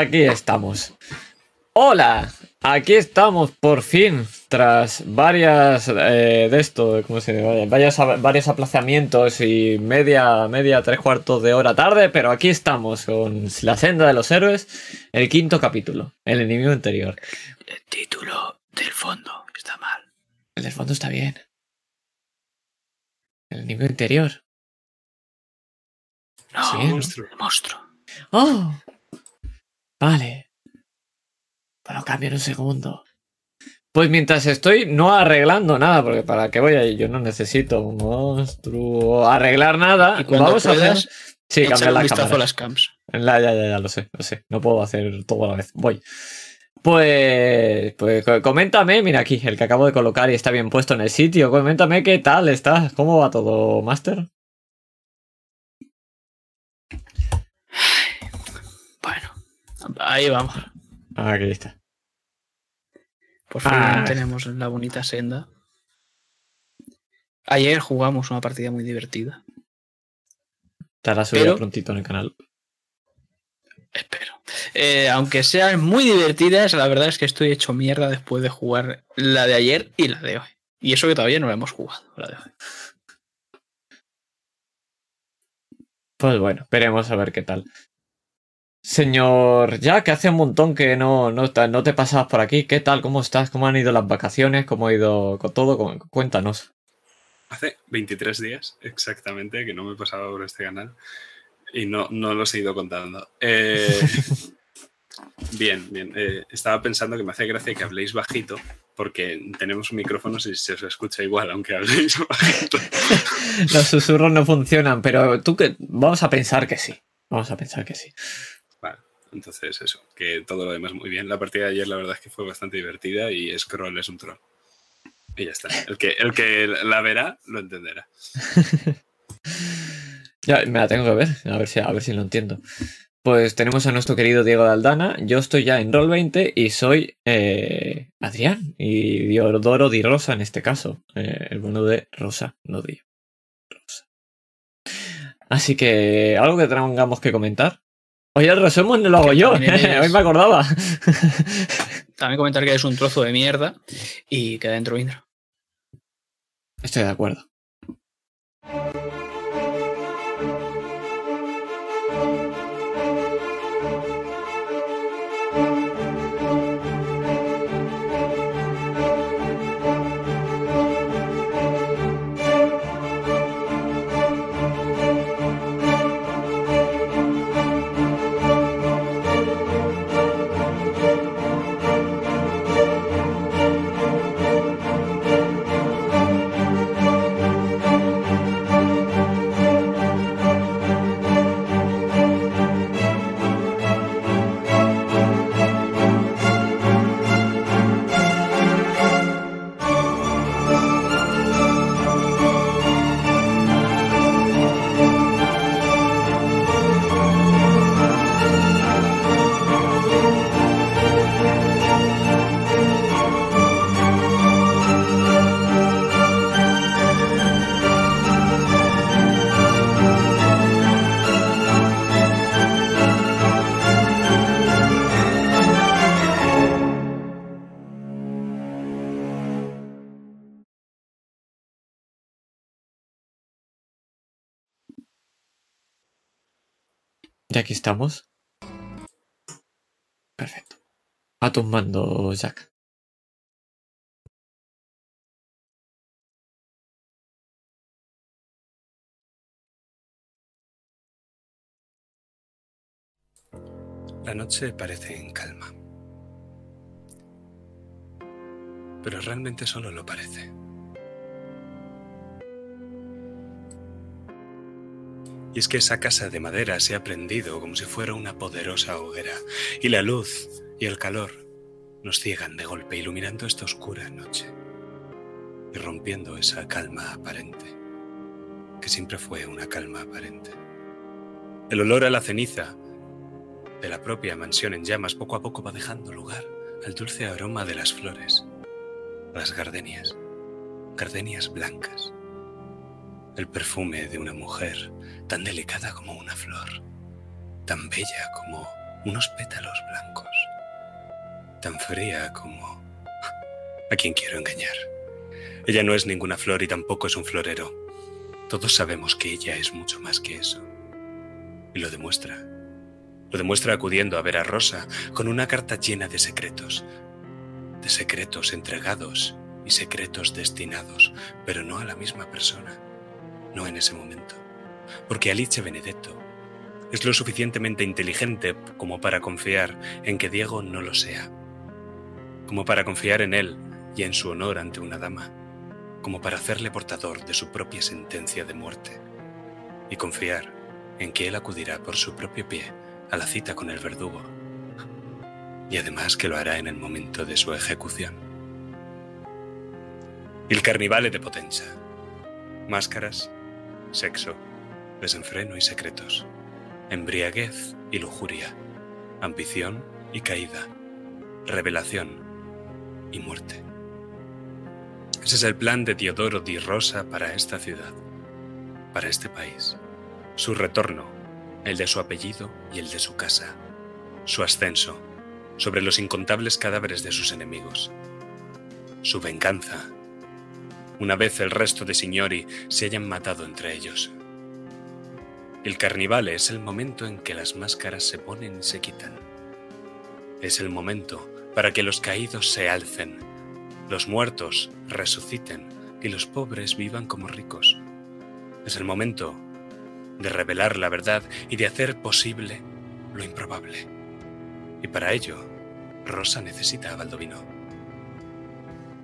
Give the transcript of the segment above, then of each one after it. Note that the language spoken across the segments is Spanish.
Aquí estamos. Hola, aquí estamos por fin, tras varias eh, de esto, ¿cómo se dice? Varios, varios aplazamientos y media, media, tres cuartos de hora tarde, pero aquí estamos con la senda de los héroes, el quinto capítulo, el enemigo interior. El título del fondo está mal. El del fondo está bien. El enemigo interior. No, Sí, el monstruo. monstruo. Oh, vale. Pero cambio en un segundo. Pues mientras estoy no arreglando nada, porque para qué voy a ir, yo no necesito un monstruo arreglar nada. Y cuando Vamos a hacer. Sí, cambiar la cámara. a las cams. La- ya, ya, ya, lo sé, lo sé. No puedo hacer todo a la vez. Voy. Pues, pues co- coméntame, mira aquí, el que acabo de colocar y está bien puesto en el sitio. Coméntame qué tal estás, cómo va todo, Master. Ahí vamos. Ah, aquí está. Por fin Ah. tenemos la bonita senda. Ayer jugamos una partida muy divertida. Estará subido Pero- prontito en el canal. Espero. Eh, aunque sean muy divertidas, la verdad es que estoy hecho mierda después de jugar la de ayer y la de hoy. Y eso que todavía no la hemos jugado, la de hoy. Pues bueno, veremos a ver qué tal. Señor Jack, hace un montón que no, no, te- no te pasabas por aquí. ¿Qué tal? ¿Cómo estás? ¿Cómo han ido las vacaciones? ¿Cómo ha ido con todo? Cu- Cuéntanos. Hace 23 días exactamente que no me pasaba por este canal y no, no los he ido contando. Eh, bien, bien. eh, estaba pensando que me hace gracia que habléis bajito porque tenemos micrófonos y se os escucha igual aunque habléis bajito. Los susurros no funcionan, pero tú que vamos a pensar que sí. Vamos a pensar que sí. Entonces eso, que todo lo demás muy bien. La partida de ayer la verdad es que fue bastante divertida y Scroll es un troll. Y ya está. El que, el que la verá lo entenderá. Ya, me la tengo que ver, a ver si, a ver si lo entiendo. Pues tenemos a nuestro querido Diego de Aldana. Yo estoy ya en Roll20 y soy eh, Adrián y Diodoro Di Rosa en este caso. Eh, el bueno de Rosa, no Di. Rosa. Así que, ¿algo que tengamos que comentar? Oye, el resumen no lo hago yo. eres- Hoy me acordaba. También comentar que es un trozo de mierda y que dentro Indra. Estoy de acuerdo. Aquí estamos. Perfecto. A tus mandos, Jack. La noche parece en calma. Pero realmente solo lo parece. Y es que esa casa de madera se ha prendido como si fuera una poderosa hoguera, y la luz y el calor nos ciegan de golpe, iluminando esta oscura noche y rompiendo esa calma aparente, que siempre fue una calma aparente. El olor a la ceniza de la propia mansión en llamas poco a poco va dejando lugar al dulce aroma de las flores, las gardenias, gardenias blancas, el perfume de una mujer tan delicada como una flor, tan bella como unos pétalos blancos, tan fría como a quien quiero engañar. Ella no es ninguna flor y tampoco es un florero. Todos sabemos que ella es mucho más que eso. Y lo demuestra. Lo demuestra acudiendo a ver a Rosa con una carta llena de secretos. De secretos entregados y secretos destinados, pero no a la misma persona. No en ese momento. Porque Alice Benedetto es lo suficientemente inteligente como para confiar en que Diego no lo sea. Como para confiar en él y en su honor ante una dama. Como para hacerle portador de su propia sentencia de muerte. Y confiar en que él acudirá por su propio pie a la cita con el verdugo. Y además que lo hará en el momento de su ejecución. El carnivale de Potenza. Máscaras, sexo, desenfreno y secretos. Embriaguez y lujuria. Ambición y caída. Revelación y muerte. Ese es el plan de Teodoro di Rosa para esta ciudad, para este país. Su retorno, el de su apellido y el de su casa. Su ascenso sobre los incontables cadáveres de sus enemigos. Su venganza, una vez el resto de signori se hayan matado entre ellos. El carnivale es el momento en que las máscaras se ponen y se quitan. Es el momento para que los caídos se alcen, los muertos resuciten y los pobres vivan como ricos. Es el momento de revelar la verdad y de hacer posible lo improbable. Y para ello, Rosa necesita a Baldovino.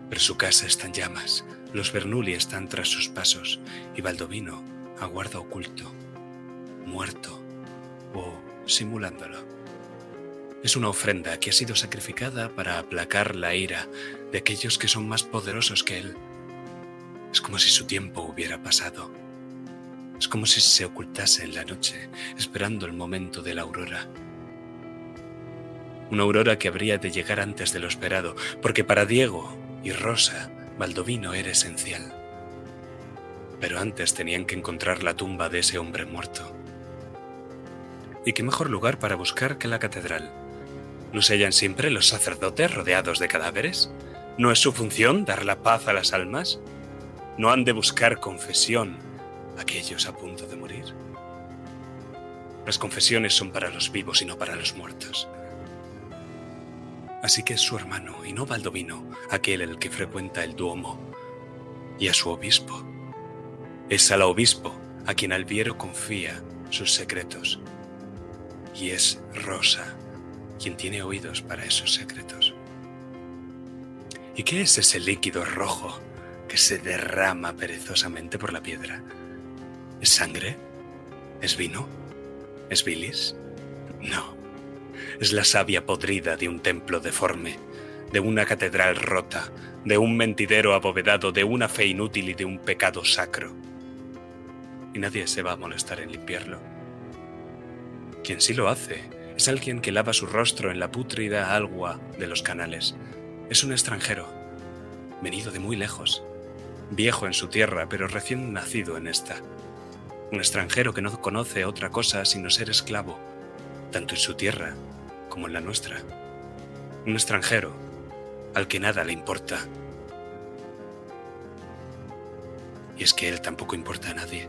Pero su casa está en llamas, los Bernoulli están tras sus pasos y Baldovino aguarda oculto, muerto o simulándolo. Es una ofrenda que ha sido sacrificada para aplacar la ira de aquellos que son más poderosos que él. Es como si su tiempo hubiera pasado. Es como si se ocultase en la noche, esperando el momento de la aurora. Una aurora que habría de llegar antes de lo esperado, porque para Diego y Rosa, Baldovino era esencial. Pero antes tenían que encontrar la tumba de ese hombre muerto. ¿Y qué mejor lugar para buscar que la catedral? ¿No se hallan siempre los sacerdotes rodeados de cadáveres? ¿No es su función dar la paz a las almas? ¿No han de buscar confesión aquellos a punto de morir? Las confesiones son para los vivos y no para los muertos. Así que es su hermano y no Baldovino aquel el que frecuenta el Duomo. Y a su obispo. Es al obispo a quien Alviero confía sus secretos. Y es Rosa quien tiene oídos para esos secretos. ¿Y qué es ese líquido rojo que se derrama perezosamente por la piedra? ¿Es sangre? ¿Es vino? ¿Es bilis? No. Es la savia podrida de un templo deforme, de una catedral rota, de un mentidero abovedado, de una fe inútil y de un pecado sacro. Y nadie se va a molestar en limpiarlo. Quien sí lo hace es alguien que lava su rostro en la pútrida agua de los canales. Es un extranjero, venido de muy lejos, viejo en su tierra, pero recién nacido en esta. Un extranjero que no conoce otra cosa sino ser esclavo, tanto en su tierra como en la nuestra. Un extranjero al que nada le importa. Y es que él tampoco importa a nadie.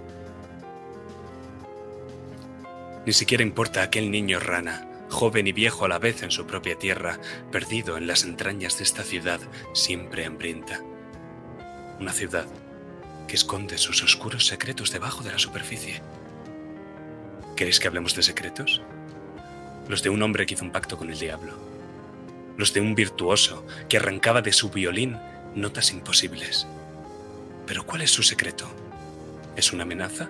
Ni siquiera importa aquel niño rana, joven y viejo a la vez en su propia tierra, perdido en las entrañas de esta ciudad siempre hambrienta. Una ciudad que esconde sus oscuros secretos debajo de la superficie. ¿Queréis que hablemos de secretos? Los de un hombre que hizo un pacto con el diablo. Los de un virtuoso que arrancaba de su violín notas imposibles. Pero ¿cuál es su secreto? ¿Es una amenaza?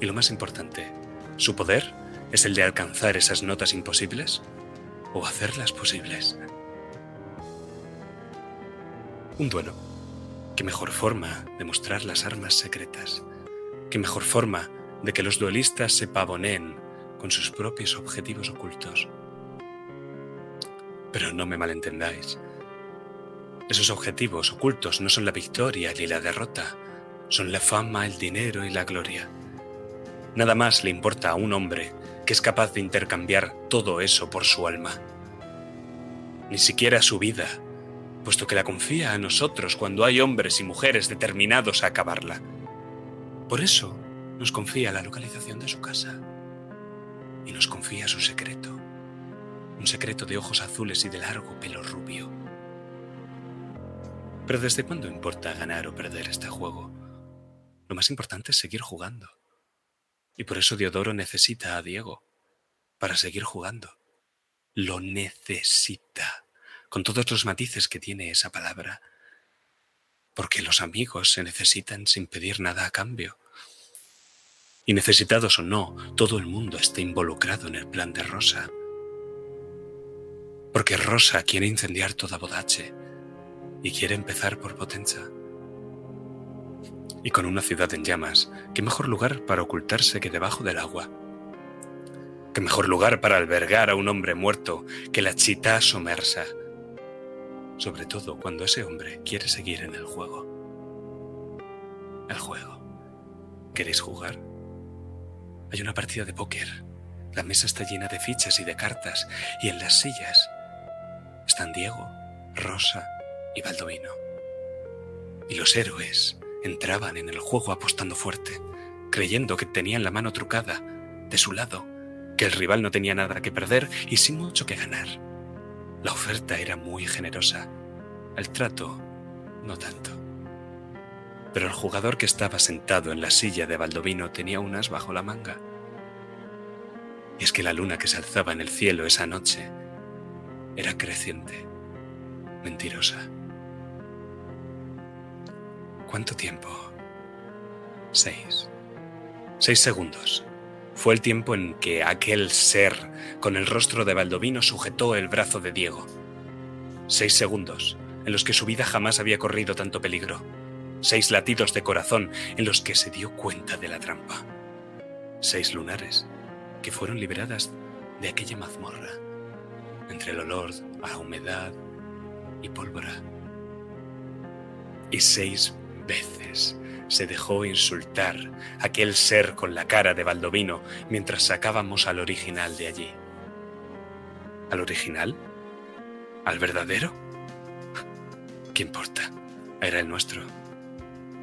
Y lo más importante, ¿Su poder es el de alcanzar esas notas imposibles o hacerlas posibles? Un duelo. ¿Qué mejor forma de mostrar las armas secretas? ¿Qué mejor forma de que los duelistas se pavoneen con sus propios objetivos ocultos? Pero no me malentendáis. Esos objetivos ocultos no son la victoria ni la derrota, son la fama, el dinero y la gloria. Nada más le importa a un hombre que es capaz de intercambiar todo eso por su alma. Ni siquiera su vida, puesto que la confía a nosotros cuando hay hombres y mujeres determinados a acabarla. Por eso nos confía la localización de su casa y nos confía su secreto, un secreto de ojos azules y de largo pelo rubio. Pero ¿desde cuándo importa ganar o perder este juego? Lo más importante es seguir jugando. Y por eso Diodoro necesita a Diego, para seguir jugando. Lo necesita, con todos los matices que tiene esa palabra. Porque los amigos se necesitan sin pedir nada a cambio. Y necesitados o no, todo el mundo está involucrado en el plan de Rosa. Porque Rosa quiere incendiar toda Bodache y quiere empezar por Potenza. Y con una ciudad en llamas, ¿qué mejor lugar para ocultarse que debajo del agua? ¿Qué mejor lugar para albergar a un hombre muerto que la chita somersa? Sobre todo cuando ese hombre quiere seguir en el juego. El juego. ¿Queréis jugar? Hay una partida de póker. La mesa está llena de fichas y de cartas, y en las sillas están Diego, Rosa y Baldovino. Y los héroes entraban en el juego apostando fuerte, creyendo que tenían la mano trucada de su lado, que el rival no tenía nada que perder y sin mucho que ganar. La oferta era muy generosa, el trato no tanto. Pero el jugador que estaba sentado en la silla de Baldovino tenía un as bajo la manga. Y es que la luna que se alzaba en el cielo esa noche era creciente, mentirosa. ¿Cuánto tiempo? Seis. Seis segundos. Fue el tiempo en que aquel ser con el rostro de Baldovino sujetó el brazo de Diego. Seis segundos en los que su vida jamás había corrido tanto peligro. Seis latidos de corazón en los que se dio cuenta de la trampa. Seis lunares que fueron liberadas de aquella mazmorra, entre el olor a humedad y pólvora. Y seis veces se dejó insultar aquel ser con la cara de Baldovino mientras sacábamos al original de allí. ¿Al original? ¿Al verdadero? ¿Qué importa? Era el nuestro.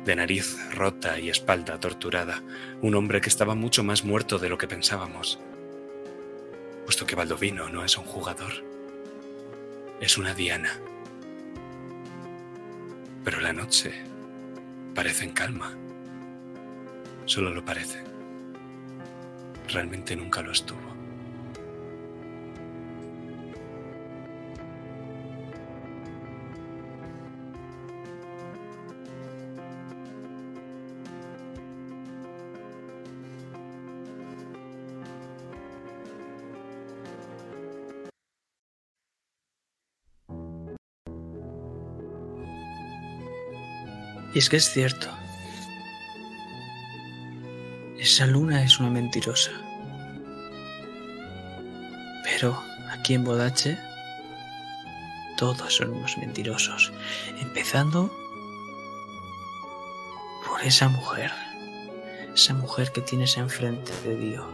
De nariz rota y espalda torturada, un hombre que estaba mucho más muerto de lo que pensábamos. Puesto que Baldovino no es un jugador, es una diana. Pero la noche parecen calma. Solo lo parece. Realmente nunca lo estuvo. Y es que es cierto. Esa luna es una mentirosa. Pero aquí en Bodache todos son unos mentirosos. Empezando por esa mujer. Esa mujer que tienes enfrente de Dios.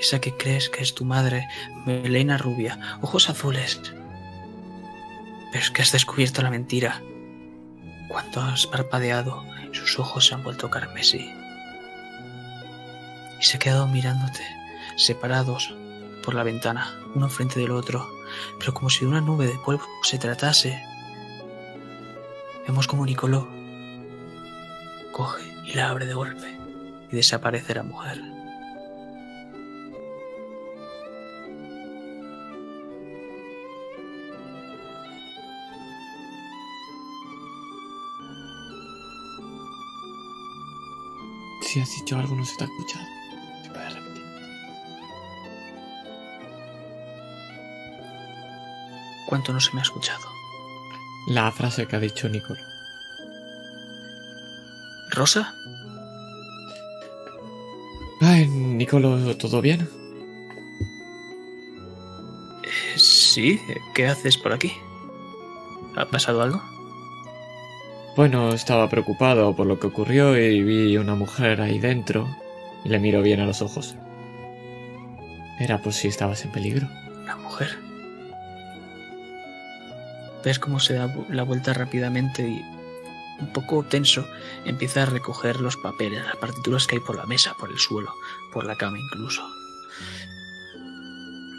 Esa que crees que es tu madre, melena rubia, ojos azules, pero es que has descubierto la mentira. Cuando has parpadeado, sus ojos se han vuelto carmesí. Y se ha quedado mirándote, separados por la ventana, uno frente del otro, pero como si de una nube de polvo se tratase. Vemos como Nicoló coge y la abre de golpe y desaparece la mujer. Si has dicho algo, no se te ha escuchado. ¿Te puedes repetir? ¿Cuánto no se me ha escuchado? La frase que ha dicho Nicole. ¿Rosa? Ay, Nicolo, ¿todo bien? Eh, sí, ¿qué haces por aquí? ¿Ha pasado algo? Bueno, estaba preocupado por lo que ocurrió y vi una mujer ahí dentro. Le miro bien a los ojos. Era por si estabas en peligro. Una mujer. Ves cómo se da la vuelta rápidamente y, un poco tenso, empieza a recoger los papeles, las partituras que hay por la mesa, por el suelo, por la cama incluso.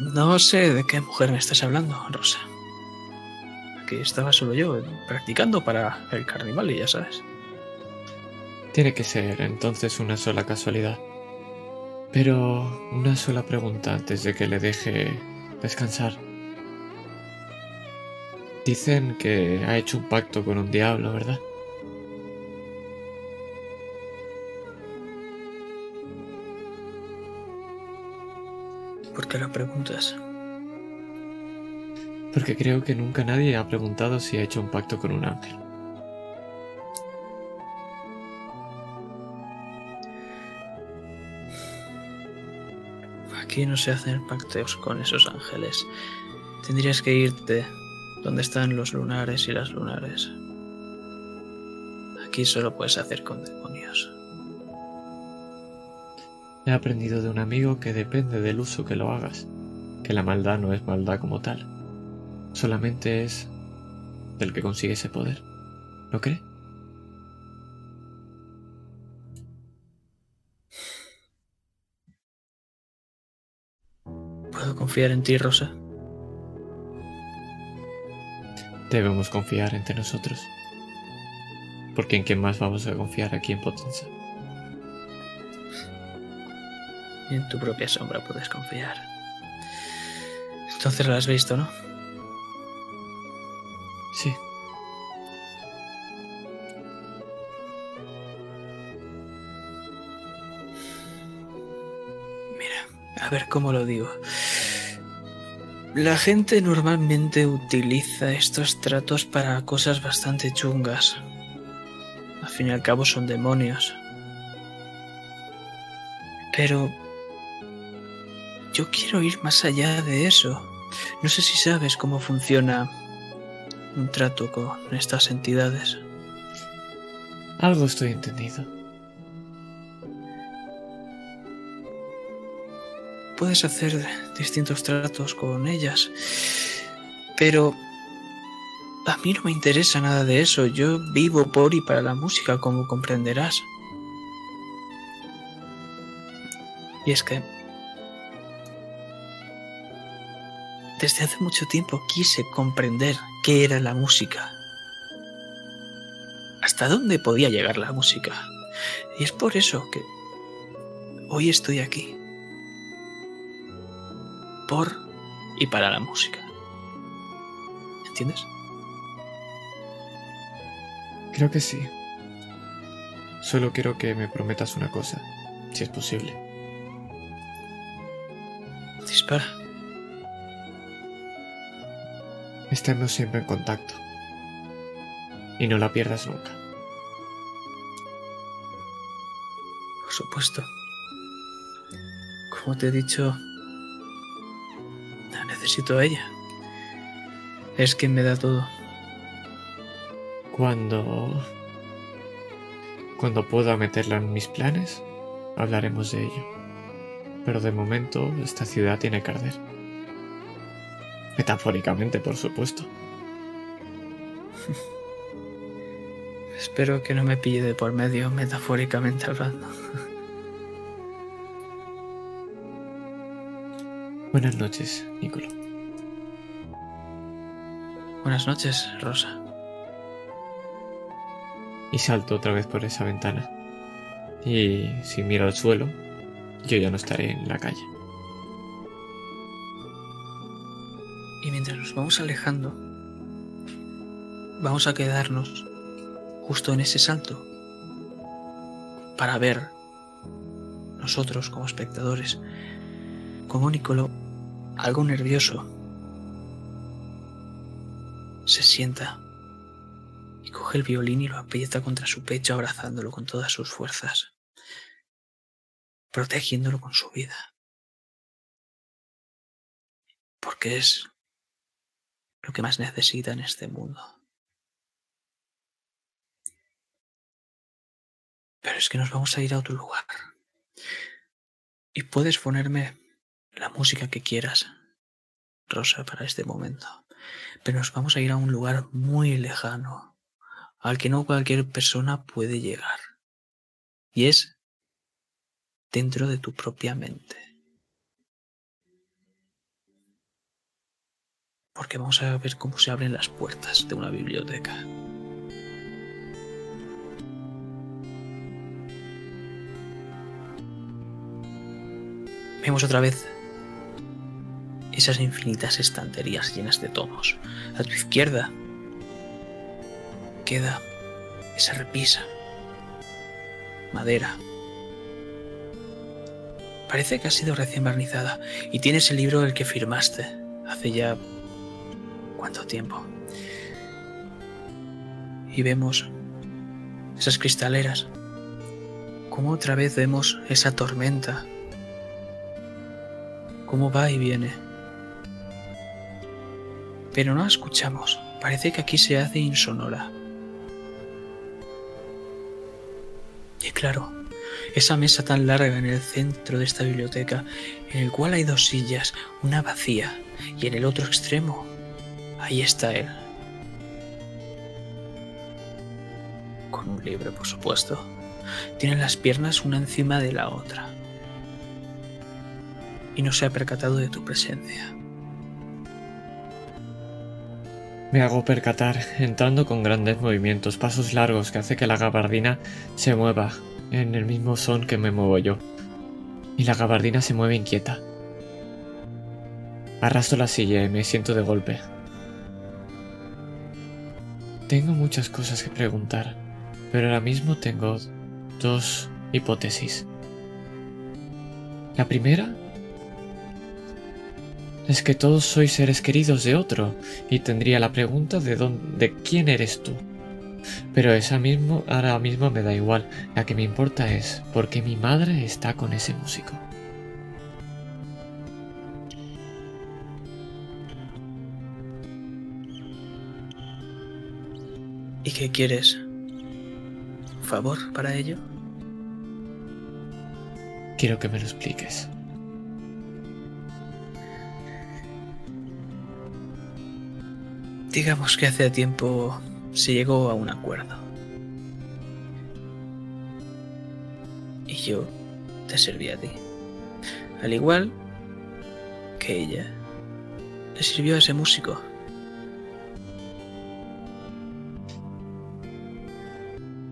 No sé de qué mujer me estás hablando, Rosa. Aquí estaba solo yo, practicando para el carnaval y ya sabes. Tiene que ser entonces una sola casualidad. Pero una sola pregunta antes de que le deje descansar. Dicen que ha hecho un pacto con un diablo, ¿verdad? ¿Por qué lo preguntas? Porque creo que nunca nadie ha preguntado si ha hecho un pacto con un ángel. Aquí no se hacen pactos con esos ángeles. Tendrías que irte donde están los lunares y las lunares. Aquí solo puedes hacer con demonios. He aprendido de un amigo que depende del uso que lo hagas, que la maldad no es maldad como tal, solamente es del que consigue ese poder. ¿No cree? ¿Puedo confiar en ti, Rosa? Debemos confiar entre nosotros. Porque en quién más vamos a confiar aquí en Potenza. En tu propia sombra puedes confiar. Entonces lo has visto, ¿no? Sí. Mira, a ver cómo lo digo. La gente normalmente utiliza estos tratos para cosas bastante chungas. Al fin y al cabo son demonios. Pero yo quiero ir más allá de eso. No sé si sabes cómo funciona un trato con estas entidades. Algo estoy entendido. Puedes hacer distintos tratos con ellas, pero a mí no me interesa nada de eso. Yo vivo por y para la música, como comprenderás. Y es que desde hace mucho tiempo quise comprender qué era la música. Hasta dónde podía llegar la música. Y es por eso que hoy estoy aquí. Por y para la música. ¿Entiendes? Creo que sí. Solo quiero que me prometas una cosa, si es posible. Dispara. Estemos siempre en contacto. Y no la pierdas nunca. Por supuesto. Como te he dicho, la necesito a ella. Es quien me da todo. Cuando... Cuando pueda meterla en mis planes, hablaremos de ello. Pero de momento, esta ciudad tiene que arder. Metafóricamente, por supuesto. Espero que no me pille de por medio, metafóricamente hablando. Buenas noches, Nicolo. Buenas noches, Rosa. Y salto otra vez por esa ventana. Y si miro al suelo, yo ya no estaré en la calle. Nos vamos alejando, vamos a quedarnos justo en ese salto para ver nosotros como espectadores como Nicolo, algo nervioso, se sienta y coge el violín y lo aprieta contra su pecho abrazándolo con todas sus fuerzas, protegiéndolo con su vida. Porque es lo que más necesita en este mundo. Pero es que nos vamos a ir a otro lugar. Y puedes ponerme la música que quieras, Rosa, para este momento. Pero nos vamos a ir a un lugar muy lejano, al que no cualquier persona puede llegar. Y es dentro de tu propia mente. Porque vamos a ver cómo se abren las puertas de una biblioteca. Vemos otra vez esas infinitas estanterías llenas de tomos. A tu izquierda queda esa repisa, madera. Parece que ha sido recién barnizada y tienes el libro del que firmaste hace ya cuánto tiempo. Y vemos esas cristaleras. Como otra vez vemos esa tormenta. Cómo va y viene. Pero no la escuchamos. Parece que aquí se hace insonora. Y claro, esa mesa tan larga en el centro de esta biblioteca, en el cual hay dos sillas, una vacía, y en el otro extremo, ahí está él. Con un libro, por supuesto. Tiene las piernas una encima de la otra. Y no se ha percatado de tu presencia. Me hago percatar, entrando con grandes movimientos, pasos largos que hace que la gabardina se mueva en el mismo son que me muevo yo. Y la gabardina se mueve inquieta. Arrastro la silla y me siento de golpe. Tengo muchas cosas que preguntar, pero ahora mismo tengo dos hipótesis. La primera es que todos sois seres queridos de otro, y tendría la pregunta de dónde, quién eres tú. Pero esa mismo, ahora mismo me da igual. La que me importa es por qué mi madre está con ese músico. ¿Y qué quieres? ¿Un favor para ello? Quiero que me lo expliques. Digamos que hace tiempo se llegó a un acuerdo. Y yo te serví a ti. Al igual que ella le sirvió a ese músico.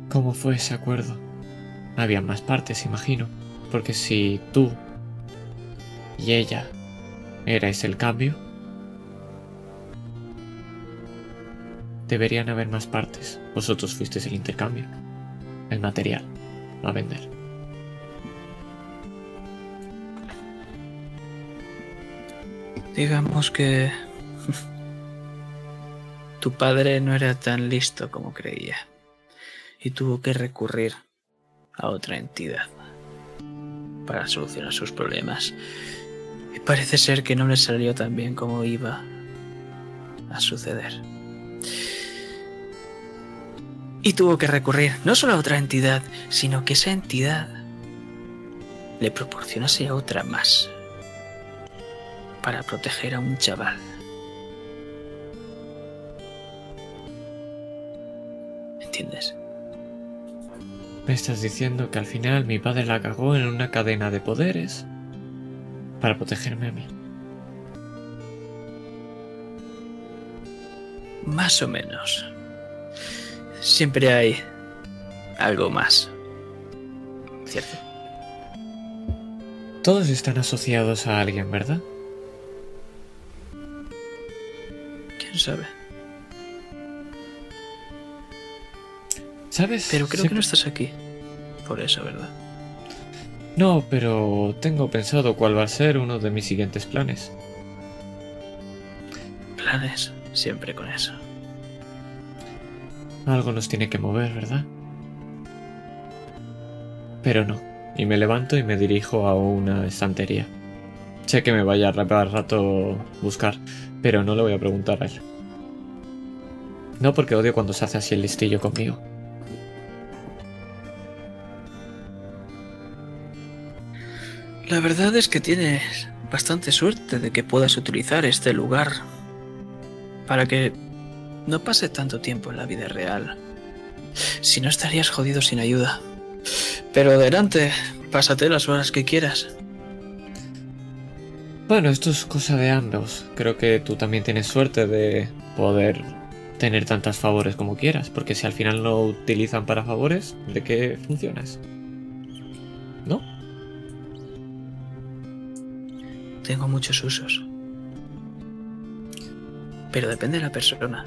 ¿Cómo fue ese acuerdo? Había más partes, imagino. Porque si tú y ella erais el cambio, deberían haber más partes. Vosotros fuisteis el intercambio, el material a vender. Digamos que tu padre no era tan listo como creía y tuvo que recurrir a otra entidad para solucionar sus problemas. Y parece ser que no le salió tan bien como iba a suceder. Y tuvo que recurrir no solo a otra entidad, sino que esa entidad le proporcionase a otra más para proteger a un chaval. ¿Entiendes? Me estás diciendo que al final mi padre la cagó en una cadena de poderes para protegerme a mí. Más o menos. Siempre hay algo más. ¿Cierto? Todos están asociados a alguien, ¿verdad? ¿Quién sabe? ¿Sabes? Pero creo que no estás aquí. Por eso, ¿verdad? No, pero tengo pensado cuál va a ser uno de mis siguientes planes. Planes, siempre con eso. Algo nos tiene que mover, ¿verdad? Pero no. Y me levanto y me dirijo a una estantería. Sé que me vaya a rato buscar, pero no le voy a preguntar a él. No porque odio cuando se hace así el listillo conmigo. La verdad es que tienes bastante suerte de que puedas utilizar este lugar para que no pase tanto tiempo en la vida real. Si no estarías jodido sin ayuda. Pero adelante, pásate las horas que quieras. Bueno, esto es cosa de ambos. Creo que tú también tienes suerte de poder tener tantos favores como quieras, porque si al final no utilizan para favores, ¿de qué funcionas? ¿No? Tengo muchos usos. Pero depende de la persona.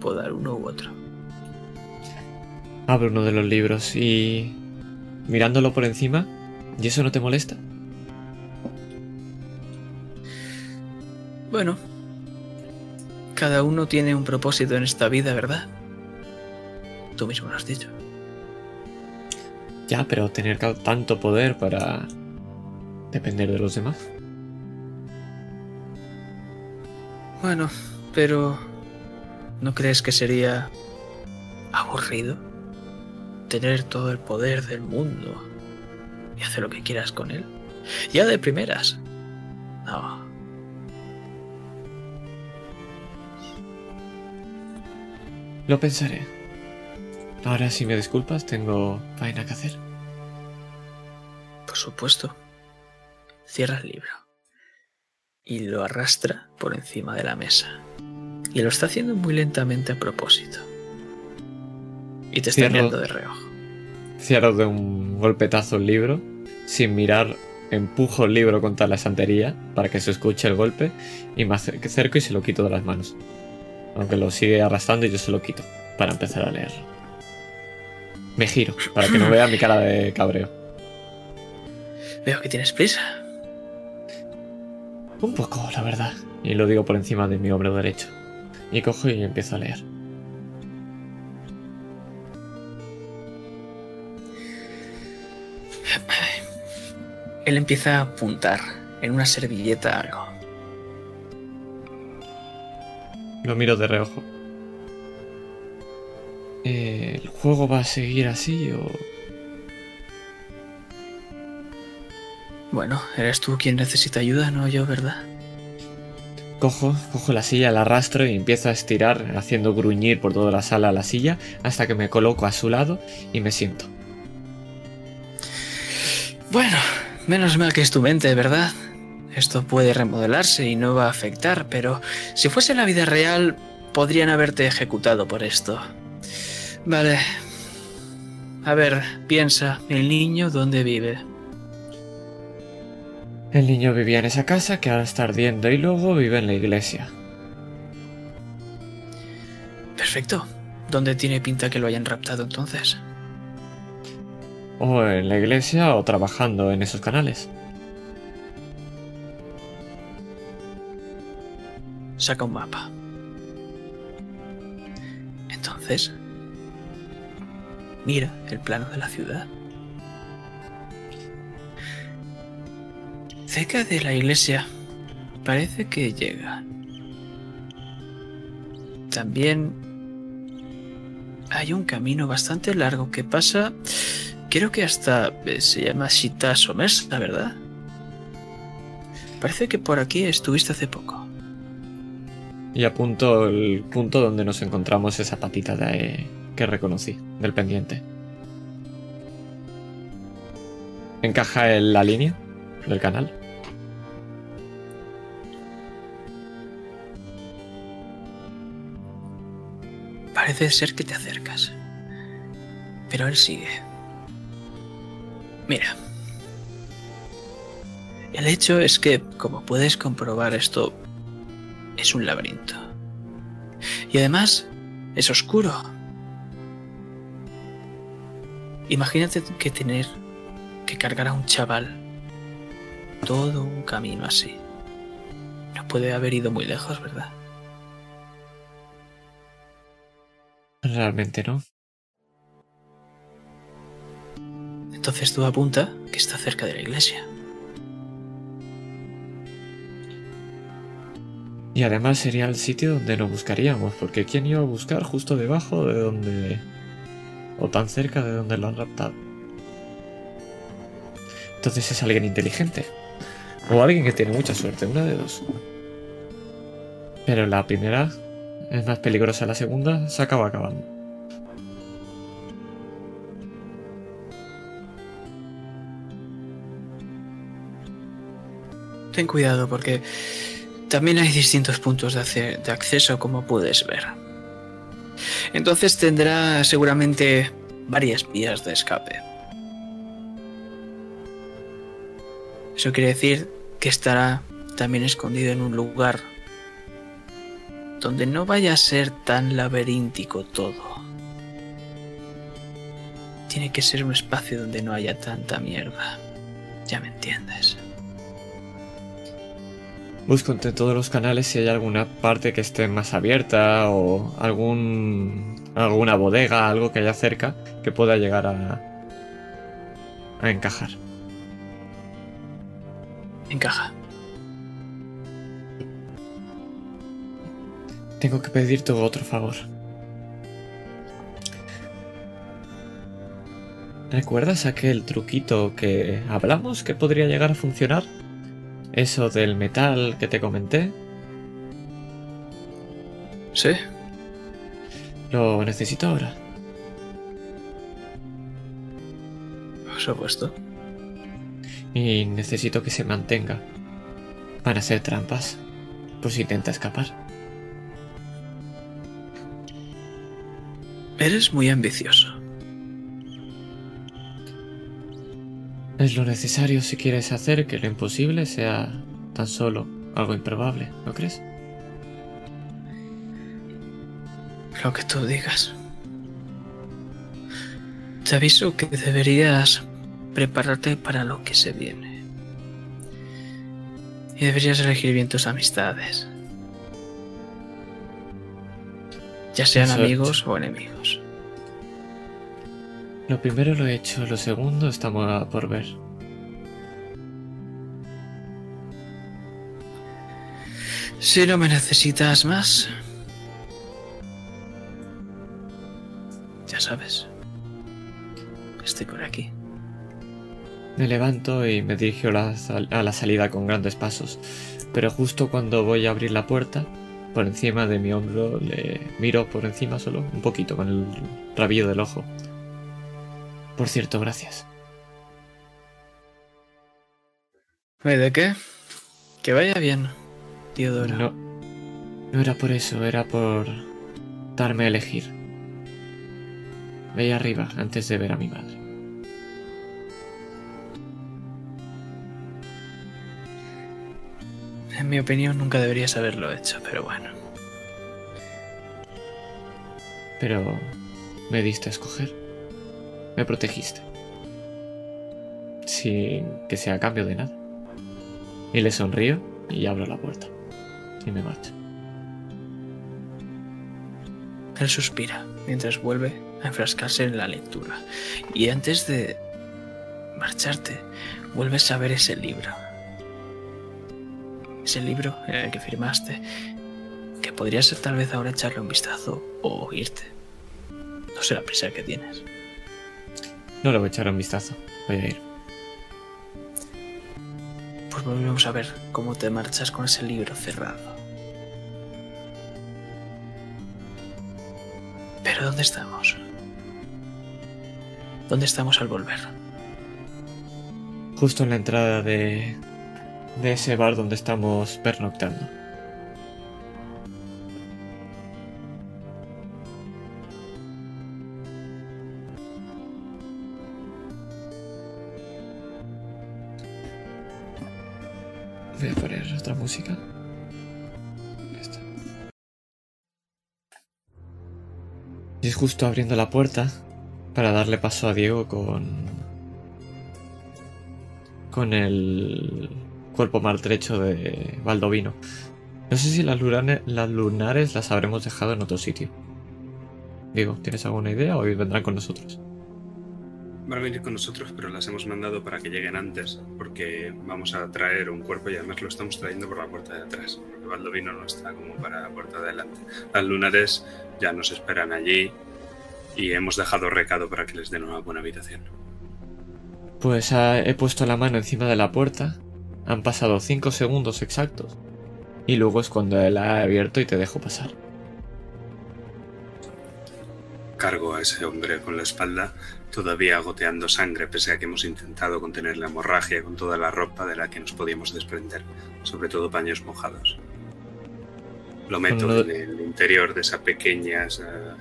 Puedo dar uno u otro. Abro uno de los libros y... mirándolo por encima, ¿y eso no te molesta? Bueno, cada uno tiene un propósito en esta vida, ¿verdad? Tú mismo lo has dicho. Ya, pero tener tanto poder para depender de los demás. Bueno, pero ¿no crees que sería aburrido tener todo el poder del mundo y hacer lo que quieras con él? Ya de primeras. No. Lo pensaré. Ahora, si me disculpas, tengo vaina que hacer. Por supuesto. Cierra el libro. Y lo arrastra por encima de la mesa. Y lo está haciendo muy lentamente a propósito. Y te está Cierro- mirando de reojo. Cierro de un golpetazo el libro. Sin mirar, empujo el libro contra la estantería para que se escuche el golpe y me acer- acerco y se lo quito de las manos. Aunque lo sigue arrastrando y yo se lo quito para empezar a leerlo. Me giro para que no vea mi cara de cabreo. Veo que tienes prisa. Un poco, la verdad. Y lo digo por encima de mi hombro derecho. Y cojo y empiezo a leer. Él empieza a apuntar en una servilleta algo. Lo miro de reojo. Eh, ¿El juego va a seguir así o...? Bueno, eres tú quien necesita ayuda, no yo, ¿verdad? Cojo, cojo la silla, la arrastro y empiezo a estirar, haciendo gruñir por toda la sala la silla, hasta que me coloco a su lado y me siento. Bueno, menos mal que es tu mente, ¿verdad? Esto puede remodelarse y no va a afectar, pero si fuese la vida real, podrían haberte ejecutado por esto. Vale. A ver, piensa, ¿el niño dónde vive? El niño vivía en esa casa que ahora está ardiendo y luego vive en la iglesia. Perfecto. ¿Dónde tiene pinta que lo hayan raptado entonces? O en la iglesia o trabajando en esos canales. Saca un mapa. Entonces, mira el plano de la ciudad. Cerca de la iglesia parece que llega. También hay un camino bastante largo que pasa, creo que hasta eh, se llama Shita Somersa, ¿verdad? Parece que por aquí estuviste hace poco. Y apunto el punto donde nos encontramos esa patita de... que reconocí, del pendiente. ¿Encaja en la línea del canal? Parece ser que te acercas. Pero él sigue. Mira. El hecho es que, como puedes comprobar, esto es un laberinto. Y además, es oscuro. Imagínate que tener que cargar a un chaval todo un camino así. No puede haber ido muy lejos, ¿verdad? Realmente no. Entonces tú apunta que está cerca de la iglesia. Y además sería el sitio donde nos buscaríamos, porque ¿quién iba a buscar justo debajo de donde... o tan cerca de donde lo han raptado? Entonces es alguien inteligente. O alguien que tiene mucha suerte, una de dos. Pero la primera es más peligrosa, la segunda se acaba acabando. Ten cuidado porque también hay distintos puntos de, de acceso como puedes ver. Entonces tendrá seguramente varias vías de escape. Eso quiere decir que estará también escondido en un lugar donde no vaya a ser tan laberíntico todo. Tiene que ser un espacio donde no haya tanta mierda. Ya me entiendes. Busco entre todos los canales si hay alguna parte que esté más abierta o algún alguna bodega, algo que haya cerca que pueda llegar a a encajar. Encaja. Tengo que pedirte otro favor. ¿Recuerdas aquel truquito que hablamos que podría llegar a funcionar? Eso del metal que te comenté. ¿Sí? Lo necesito ahora. Por supuesto. Y necesito que se mantenga. Para hacer trampas. Si intenta escapar. Eres muy ambicioso. Es lo necesario si quieres hacer que lo imposible sea tan solo algo improbable, ¿no crees? Lo que tú digas. Te aviso que deberías prepararte para lo que se viene. Y deberías elegir bien tus amistades. Ya sean amigos o enemigos. Lo primero lo he hecho, lo segundo estamos por ver. Si no me necesitas más, ya sabes. Estoy por aquí. Me levanto y me dirijo a la, salida con grandes pasos, pero justo cuando voy a abrir la puerta, por encima de mi hombro le miro por encima solo, un poquito, con el rabillo del ojo. Por cierto, gracias. ¿Y de qué? Que vaya bien, Teodoro. No, no era por eso, era por darme a elegir. Veía arriba antes de ver a mi madre. En mi opinión, nunca deberías haberlo hecho, pero bueno. Pero me diste a escoger. Me protegiste. Sin que sea a cambio de nada. Y le sonrío y abro la puerta. Y me marcho. Él suspira mientras vuelve a enfrascarse en la lectura. Y antes de marcharte, vuelves a ver ese libro. Ese libro en el que firmaste, que podría ser tal vez ahora echarle un vistazo o irte. No sé la prisa que tienes. No le voy a echar un vistazo. Voy a ir. Pues volvemos a ver cómo te marchas con ese libro cerrado. Pero ¿dónde estamos? ¿Dónde estamos al volver? Justo en la entrada de, de ese bar donde estamos pernoctando. Voy a poner otra música. Ya está. Y es justo abriendo la puerta para darle paso a Diego con. con el cuerpo maltrecho de Baldovino. No sé si las, lunares las habremos dejado en otro sitio. Diego, ¿tienes alguna idea o vendrán con nosotros? Van a venir con nosotros, pero las hemos mandado para que lleguen antes, porque vamos a traer un cuerpo y además lo estamos trayendo por la puerta de atrás, porque Baldovino no está como para la puerta de adelante. Las lunares ya nos esperan allí y hemos dejado recado para que les den una buena habitación. Pues ah, he puesto la mano encima de la puerta. Han pasado 5 segundos exactos. Y luego es cuando la he abierto y te dejo pasar. Cargo a ese hombre con la espalda, todavía goteando sangre, pese a que hemos intentado contener la hemorragia con toda la ropa de la que nos podíamos desprender, sobre todo paños mojados. Lo meto en el interior de esa pequeña eh,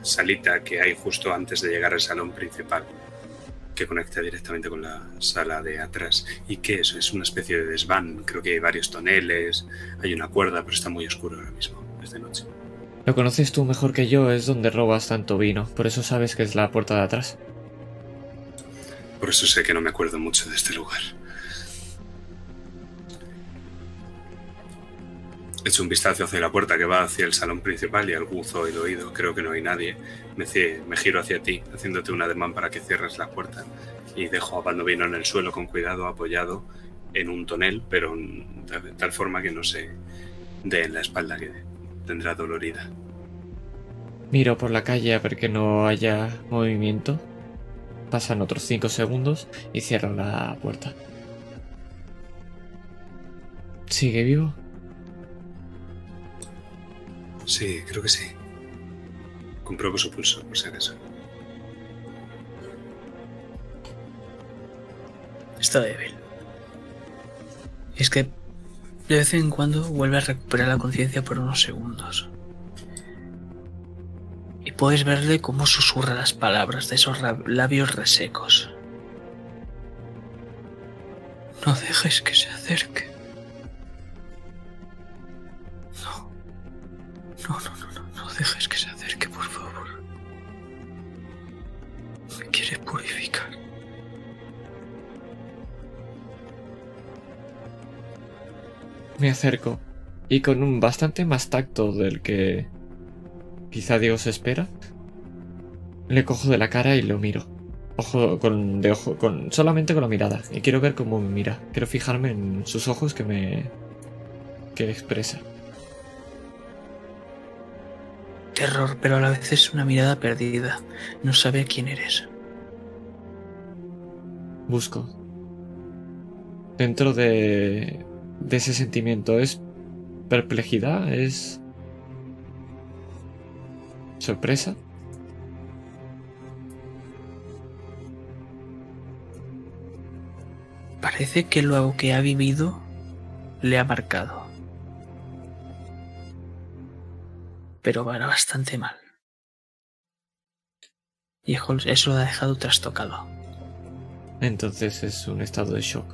salita que hay justo antes de llegar al salón principal, que conecta directamente con la sala de atrás. ¿Y qué es? Es una especie de desván. Creo que hay varios toneles, hay una cuerda, pero está muy oscuro ahora mismo, es de noche. Lo conoces tú mejor que yo, es donde robas tanto vino, por eso sabes que es la puerta de atrás. Por eso sé que no me acuerdo mucho de este lugar. Echo un vistazo hacia la puerta que va hacia el salón principal y aguzo el oído. Creo que no hay nadie. Me, giro hacia ti, haciéndote un ademán para que cierres la puerta. Y dejo a Pandovino en el suelo con cuidado, apoyado en un tonel, pero de tal forma que no se dé en la espalda, que tendrá dolorida. Miro por la calle a ver que no haya movimiento. Pasan otros 5 segundos y cierro la puerta. ¿Sigue vivo? Sí, creo que sí. Compruebo su pulso, acaso. Está débil. Es que de vez en cuando vuelve a recuperar la conciencia por unos segundos. Y puedes verle cómo susurra las palabras de esos labios resecos. No dejes que se acerque. No, no, no, no dejes que se acerque, por favor. Me quiere purificar. Me acerco y con un bastante más tacto del que quizá Dios espera, le cojo de la cara y lo miro. Ojo con de ojo con solamente con la mirada y quiero ver cómo me mira. Quiero fijarme en sus ojos que me que expresa. Terror, pero a la vez es una mirada perdida. No sabe quién eres. Busco. Dentro de de ese sentimiento es perplejidad, es sorpresa. Parece que lo que ha vivido le ha marcado. Pero va bastante mal. Y Holmes eso lo ha dejado trastocado. Entonces es un estado de shock.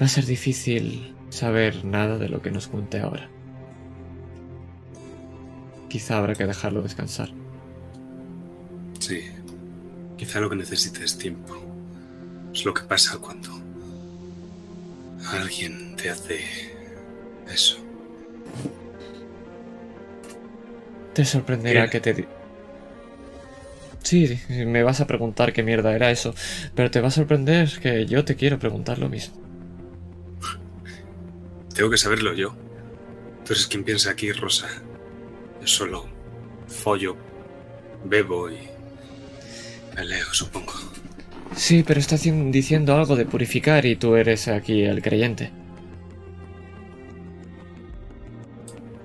Va a ser difícil saber nada de lo que nos cuente ahora. Quizá habrá que dejarlo descansar. Sí. Quizá lo que necesite es tiempo. Es lo que pasa cuando alguien te hace eso. Te sorprenderá que te... Sí, me vas a preguntar qué mierda era eso, pero te va a sorprender que yo te quiero preguntar lo mismo. Tengo que saberlo yo. Tú eres quien piensa aquí, Rosa. Yo solo follo, bebo y peleo, supongo. Sí, pero está diciendo algo de purificar y tú eres aquí el creyente.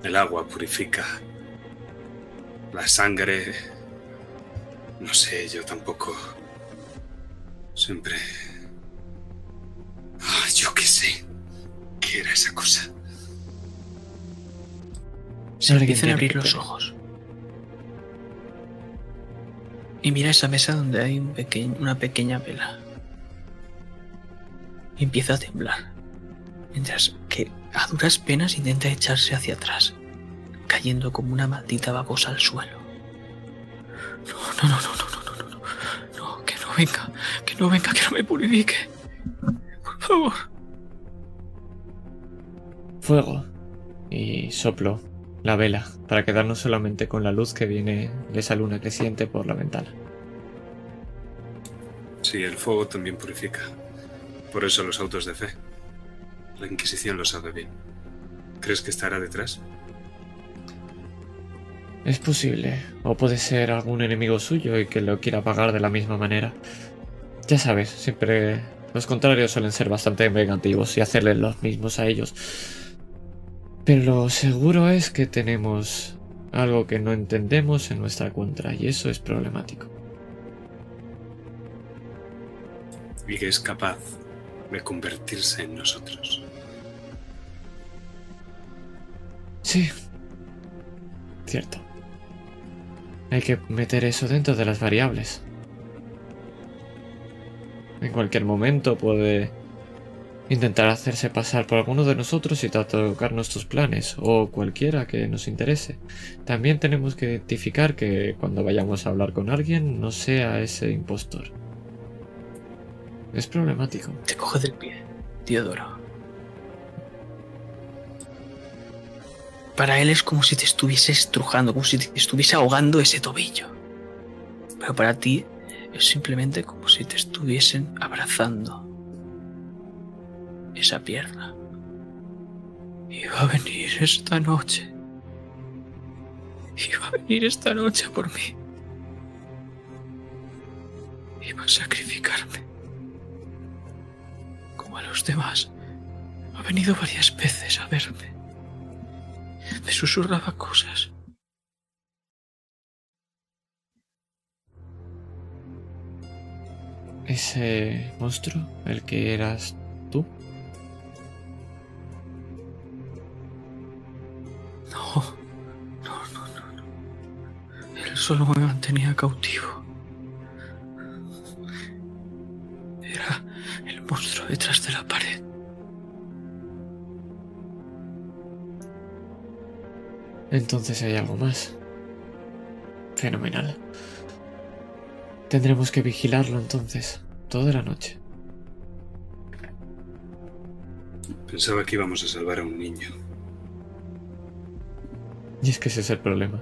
El agua purifica. La sangre... No sé, yo tampoco... Siempre... Ah, yo qué sé. ¿Qué era esa cosa? Se empiezan a abrir los ojos. Y mira esa mesa donde hay un peque- una pequeña vela. Y empieza a temblar. Mientras que a duras penas intenta echarse hacia atrás, cayendo como una maldita babosa al suelo. No, no, no, no, no, no, no, no, no. No, que no venga, que no venga, que no me purifique. Por favor. Fuego. Y soplo la vela para quedarnos solamente con la luz que viene de esa luna creciente por la ventana. Sí, el fuego también purifica. Por eso los autos de fe. La Inquisición lo sabe bien. ¿Crees que estará detrás? Es posible. O puede ser algún enemigo suyo y que lo quiera pagar de la misma manera. Ya sabes, siempre los contrarios suelen ser bastante vengativos y hacerles los mismos a ellos. Pero lo seguro es que tenemos algo que no entendemos en nuestra contra y eso es problemático. Y que es capaz de convertirse en nosotros. Sí. Cierto. Hay que meter eso dentro de las variables. En cualquier momento puede intentar hacerse pasar por alguno de nosotros y tratar nuestros planes o cualquiera que nos interese. También tenemos que identificar que cuando vayamos a hablar con alguien no sea ese impostor. Es problemático. Te coge del pie, Teodoro. Para él es como si te estuviese estrujando, como si te estuviese ahogando ese tobillo. Pero para ti es simplemente como si te estuviesen abrazando esa pierna. Va a venir esta noche. Va a venir esta noche por mí. Va a sacrificarme. Como a los demás. Ha venido varias veces a verme. Me susurraba cosas. ¿Ese monstruo? ¿El que eras tú? No, no, no, no, no. Él solo me mantenía cautivo. Era el monstruo detrás de la pared. Entonces hay algo más. Fenomenal. Tendremos que vigilarlo entonces, toda la noche. Pensaba que íbamos a salvar a un niño. Y es que ese es el problema.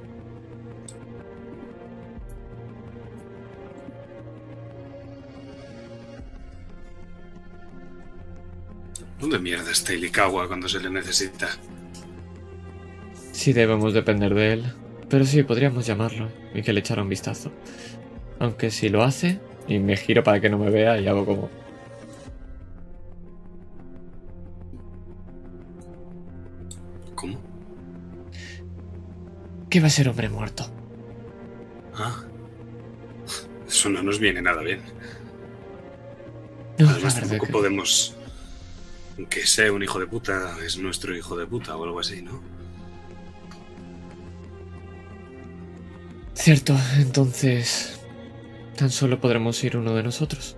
¿Dónde mierda está Ilikawa cuando se le necesita? Sí debemos depender de él, pero sí podríamos llamarlo y que le echara un vistazo. Aunque si lo hace, y me giro para que no me vea y hago como... ¿Cómo? Que va a ser hombre muerto. Ah. Eso no nos viene nada bien. No, Además, tampoco que- podemos. Aunque sea un hijo de puta, es nuestro hijo de puta o algo así, ¿no? Cierto, entonces... Tan solo podremos ir uno de nosotros.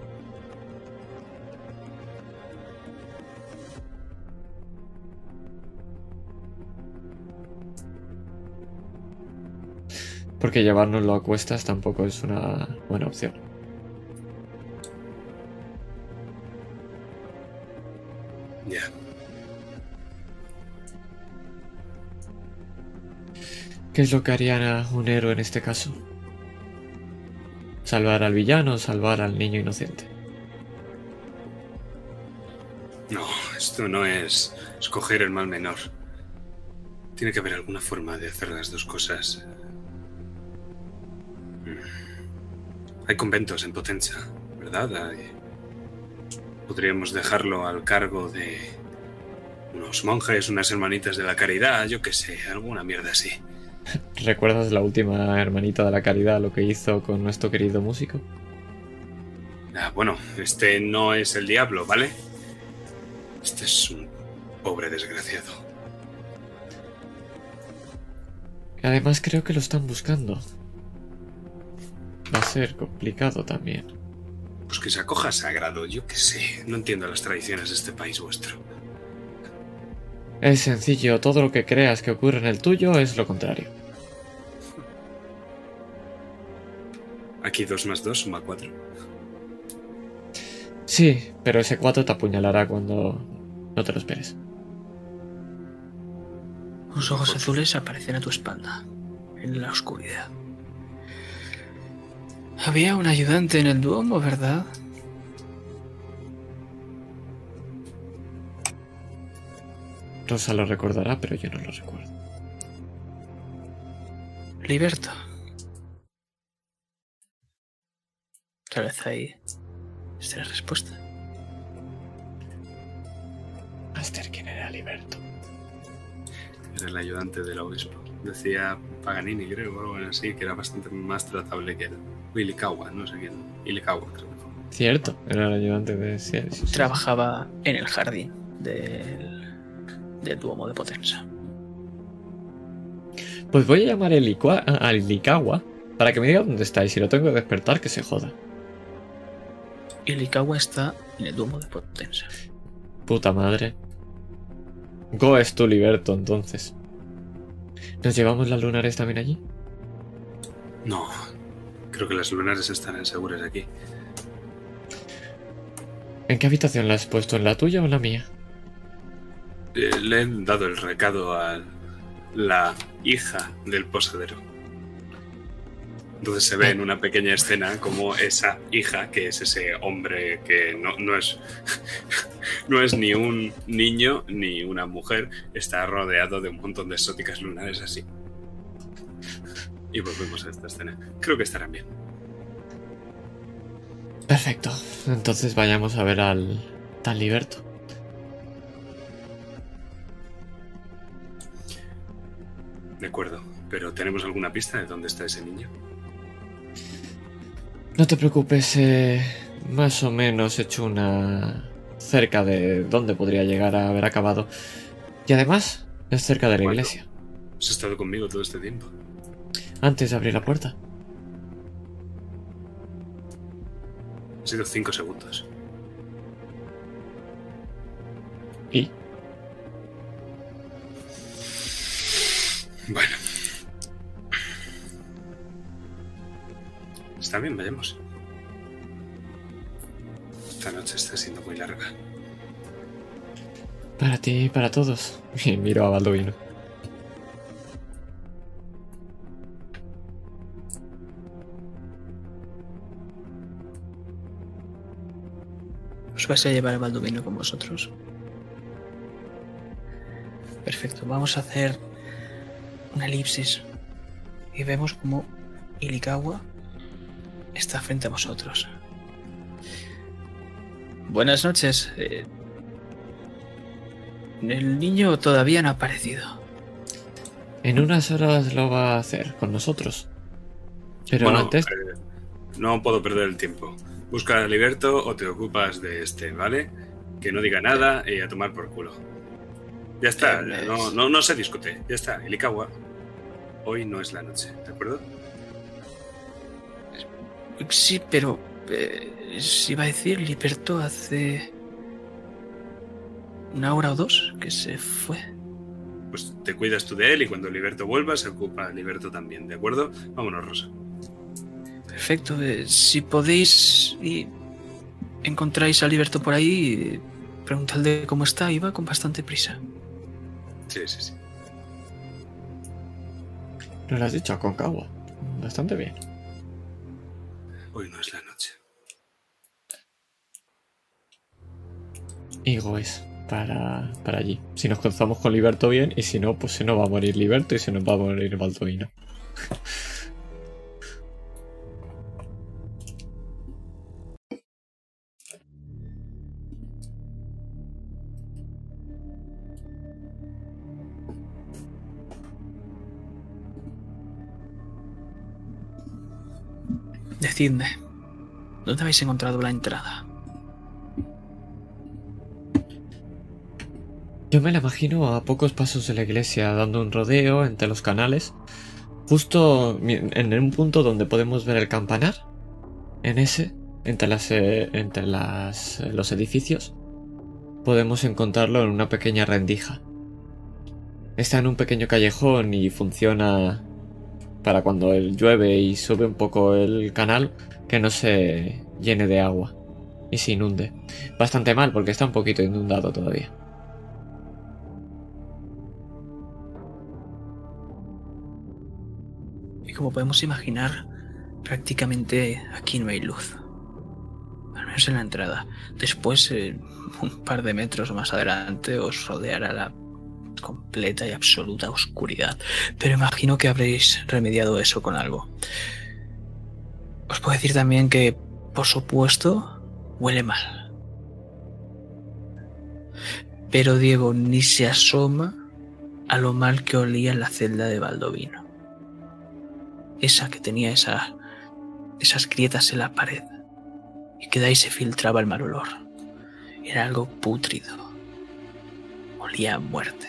Porque llevárnoslo a cuestas tampoco es una buena opción. Ya. ¿Qué es lo que haría un héroe en este caso? ¿Salvar al villano o salvar al niño inocente? No, esto no es escoger el mal menor. Tiene que haber alguna forma de hacer las dos cosas. Mm. Hay conventos en Potenza, ¿verdad? Podríamos dejarlo al cargo de unos monjes, unas hermanitas de la caridad, yo qué sé, alguna mierda así. ¿Recuerdas la última hermanita de la caridad lo que hizo con nuestro querido músico? Ah, bueno, este no es el diablo, ¿vale? Este es un pobre desgraciado. Además creo que lo están buscando. Va a ser complicado también. Pues que se acoja sagrado, yo qué sé. No entiendo las tradiciones de este país vuestro. Es sencillo, todo lo que creas que ocurre en el tuyo es lo contrario. Aquí dos más dos suma cuatro. Sí, pero ese 4 te apuñalará cuando no te lo esperes. Unos ojos azules aparecen a tu espalda, en la oscuridad. Había un ayudante en el duomo, ¿verdad? Rosa lo recordará, pero yo no lo recuerdo. Liberto. Tal vez ahí está la respuesta. Aster, ¿quién era Liberto? Era el ayudante del obispo. Decía Paganini, creo, o algo así, que era bastante más tratable que él. O Ilikawa, no sé quién. Ilikawa, creo que fue. Cierto, era el ayudante de... sí, sí, sí. Trabajaba en el jardín del, del Duomo de Potenza. Pues voy a llamar a Ilikawa para que me diga dónde está y si lo tengo que despertar, que se joda. Ilikawa está en el Duomo de Potenza. Puta madre. Go es tu Liberto, entonces. ¿Nos llevamos las lunares también allí? No, creo que las lunares estarán seguras aquí. ¿En qué habitación la has puesto? ¿En la tuya o en la mía? Eh, le he dado el recado a la hija del posadero. Entonces se ve en una pequeña escena como esa hija, que es ese hombre que no, no es no es ni un niño ni una mujer, está rodeado de un montón de exóticas lunares así. Y volvemos a esta escena. Creo que estarán bien. Perfecto. Entonces vayamos a ver al tan Liberto. De acuerdo. Pero ¿tenemos alguna pista de dónde está ese niño? No te preocupes, eh, más o menos he hecho una cerca de dónde podría llegar a haber acabado. Y además, es cerca de la iglesia. Has estado conmigo todo este tiempo. Antes de abrir la puerta. Han sido cinco segundos. Y Bueno. Está bien, vayamos. Esta noche está siendo muy larga. para ti y para todos. Y miro a Balduino. ¿Os vais a llevar a Baldovino con vosotros? Perfecto, vamos a hacer una elipsis y vemos como Ilikawa está frente a vosotros. Buenas noches. eh, el niño todavía no ha aparecido. En unas horas lo va a hacer con nosotros. Pero bueno, antes, eh, no puedo perder el tiempo. Busca a Liberto o te ocupas de este, ¿vale? Que no diga nada y a tomar por culo. Ya está, no, no, no se discute. Ya está, Ilikawa. Hoy no es la noche, ¿de acuerdo? Sí, pero eh, si iba a decir, Liberto hace una hora o dos que se fue. Pues te cuidas tú de él y cuando Liberto vuelva se ocupa Liberto también, ¿de acuerdo? Vámonos, Rosa. Perfecto. eh, si podéis y encontráis a Liberto por ahí, preguntadle cómo está. Iba con bastante prisa. Sí, sí, sí. nos lo has dicho a Concagua. Bastante bien. Hoy no es la noche. Y Go es para, para allí. Si nos cruzamos con Liberto bien, y si no, pues se nos va a morir Liberto y se nos va a morir Balduino. Decidme, ¿dónde habéis encontrado la entrada? Yo me la imagino a pocos pasos de la iglesia, dando un rodeo entre los canales, justo en un punto donde podemos ver el campanar. En ese, entre, las, eh, entre las, eh, los edificios, podemos encontrarlo en una pequeña rendija. Está en un pequeño callejón y funciona para cuando llueve y sube un poco el canal, que no se llene de agua y se inunde. Bastante mal porque está un poquito inundado todavía. Y como podemos imaginar, prácticamente aquí no hay luz. Al menos en la entrada. Después, eh, un par de metros más adelante, os rodeará la completa y absoluta oscuridad. Pero imagino que habréis remediado eso con algo. Os puedo decir también que, por supuesto, huele mal. Pero Diego ni se asoma a lo mal que olía la celda de Baldovino. Esa que tenía esa, esas grietas en la pared y que de ahí se filtraba el mal olor. Era algo pútrido. Olía a muerte.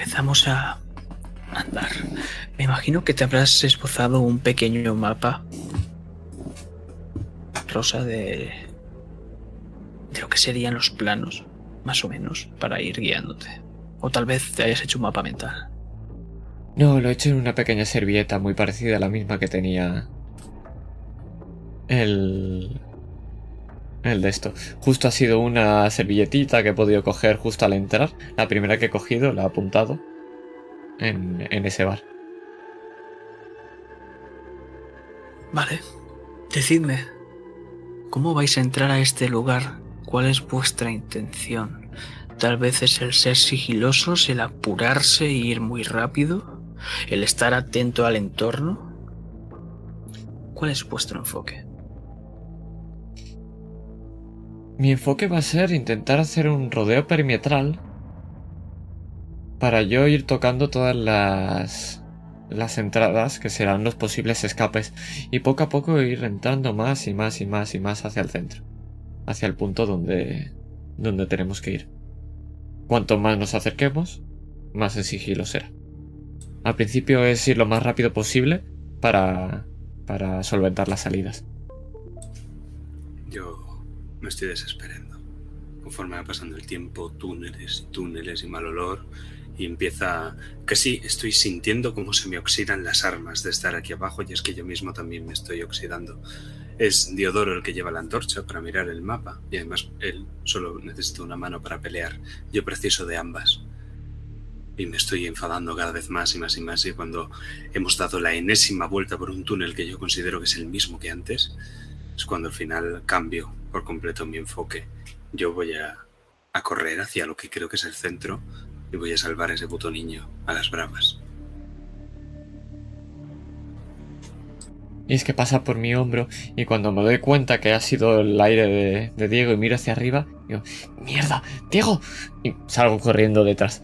Empezamos a andar. Me imagino que te habrás esbozado un pequeño mapa rosa de de lo que serían los planos, más o menos, para ir guiándote. O tal vez te hayas hecho un mapa mental. No, lo he hecho en una pequeña servilleta muy parecida a la misma que tenía el el de esto. Justo ha sido una servilletita que he podido coger justo al entrar. La primera que he cogido la he apuntado en, en ese bar. Vale. Decidme, ¿cómo vais a entrar a este lugar? ¿Cuál es vuestra intención? Tal vez es el ser sigilosos, el apurarse e ir muy rápido, el estar atento al entorno. ¿Cuál es vuestro enfoque? Mi enfoque va a ser intentar hacer un rodeo perimetral para yo ir tocando todas las las entradas que serán los posibles escapes y poco a poco ir entrando más y más y más y más hacia el centro, hacia el punto donde donde tenemos que ir. Cuanto más nos acerquemos, más en sigilo será. Al principio es ir lo más rápido posible para para solventar las salidas. Me estoy desesperando. Conforme va pasando el tiempo, túneles, túneles y mal olor, y empieza... Casi estoy sintiendo cómo se me oxidan las armas de estar aquí abajo, y es que yo mismo también me estoy oxidando. Es Diodoro el que lleva la antorcha para mirar el mapa, y además él solo necesita una mano para pelear. Yo preciso de ambas. Y me estoy enfadando cada vez más y más y más, y cuando hemos dado la enésima vuelta por un túnel que yo considero que es el mismo que antes, es cuando al final cambio por completo mi enfoque. Yo voy a, a correr hacia lo que creo que es el centro y voy a salvar a ese puto niño a las bravas. Y es que pasa por mi hombro y cuando me doy cuenta que ha sido el aire de, de Diego y miro hacia arriba, digo, ¡Mierda! ¡Diego! Y salgo corriendo detrás.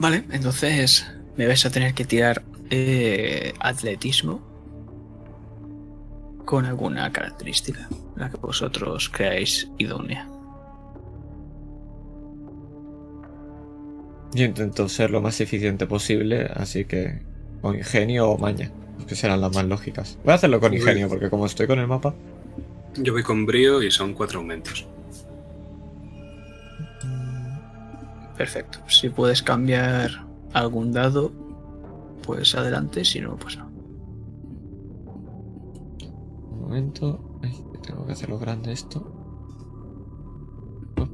Vale, entonces me vais a tener que tirar eh, atletismo con alguna característica, la que vosotros creáis idónea. Yo intento ser lo más eficiente posible, así que con ingenio o maña, que serán las más lógicas. Voy a hacerlo con ingenio, porque como estoy con el mapa, Yo voy con brío y son cuatro aumentos. Perfecto. Si puedes cambiar algún dado, pues adelante, si no, pues no. Momento, Ay, tengo que hacerlo grande esto. Oh.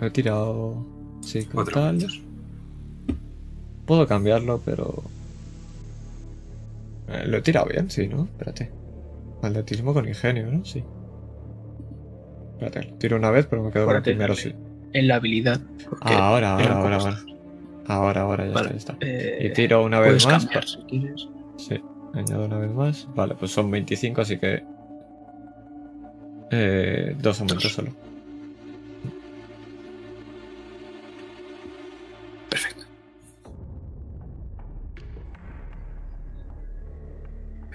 Lo he tirado, sí, como Cuatro tal. aumentos. Puedo cambiarlo, pero... Eh, lo he tirado bien, sí, ¿no? Espérate. Atletismo con ingenio, ¿no? Sí. Espérate, lo tiro una vez, pero me quedo con el primero, sí. En la habilidad. Ah, ahora, ahora, ahora, ahora. Ahora, ahora, ya Vale, está, ya está. eh, Y tiro una vez más. cambiar si quieres. Sí, añado una vez más. Vale, pues son 25, así que... Eh, dos aumentos solo. Perfecto.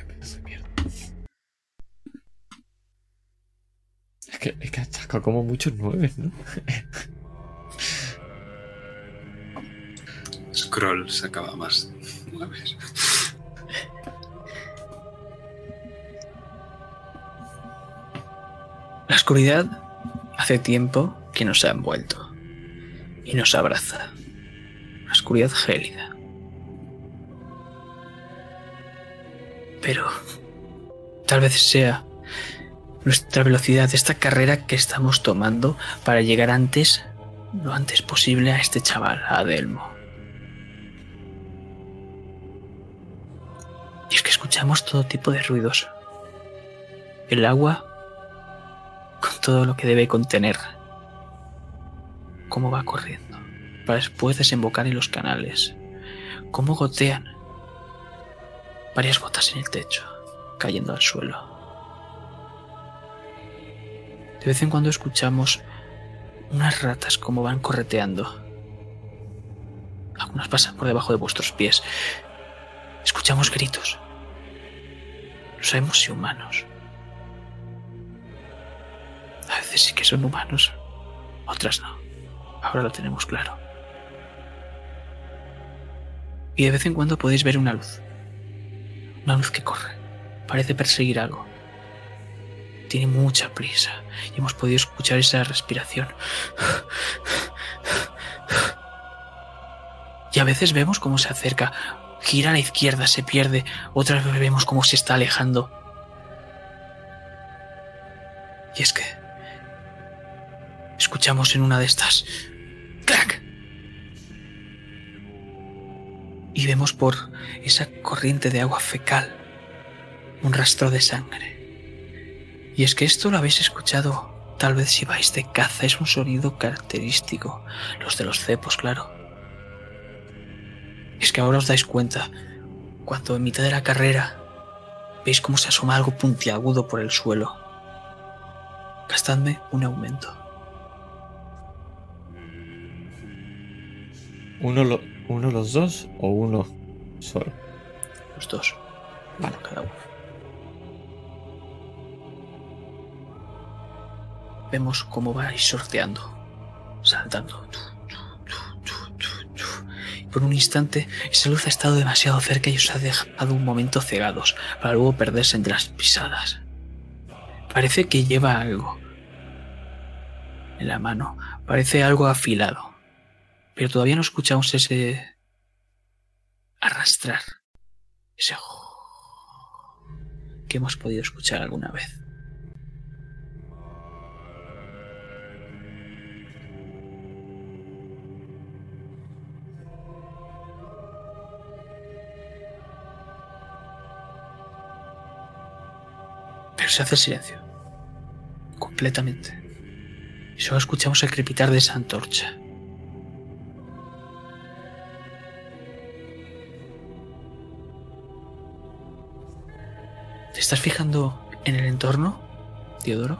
Pedazo de mierda. Es que, es que ha sacado como muchos nueve, ¿no? Scroll sacaba más nueves. La oscuridad hace tiempo que nos ha envuelto y nos abraza. Una oscuridad gélida. Pero tal vez sea nuestra velocidad, esta carrera que estamos tomando para llegar antes lo antes posible a este chaval, a Adelmo. Y es que escuchamos todo tipo de ruidos. El agua con todo lo que debe contener. Cómo va corriendo, para después desembocar en los canales. Cómo gotean. Varias gotas en el techo, cayendo al suelo. De vez en cuando escuchamos unas ratas como van correteando. Algunas pasan por debajo de vuestros pies. Escuchamos gritos. No sabemos si humanos. A veces sí que son humanos, otras no. Ahora lo tenemos claro. Y de vez en cuando podéis ver una luz. Una luz que corre. Parece perseguir algo. Tiene mucha prisa y hemos podido escuchar esa respiración. Y a veces vemos cómo se acerca, gira a la izquierda, se pierde, otras vemos cómo se está alejando. Y es que escuchamos en una de estas ¡clac! Y vemos por esa corriente de agua fecal un rastro de sangre. Y es que esto lo habéis escuchado tal vez si vais de caza, es un sonido característico, los de los cepos, claro. Es que ahora os dais cuenta, cuando en mitad de la carrera veis cómo se asoma algo puntiagudo por el suelo. Gastadme un aumento. ¿Uno, lo- ¿Uno los dos o uno solo? Los dos. Vale, cada uno. Vemos cómo vais sorteando, saltando. Tu, tu, tu, tu, tu, tu. Y por un instante, esa luz ha estado demasiado cerca y os ha dejado un momento cegados, para luego perderse entre las pisadas. Parece que lleva algo en la mano, parece algo afilado, pero todavía no escuchamos ese arrastrar, ese que hemos podido escuchar alguna vez. Pero se hace el silencio. Completamente. Y solo escuchamos el crepitar de esa antorcha. ¿Te estás fijando en el entorno, Teodoro?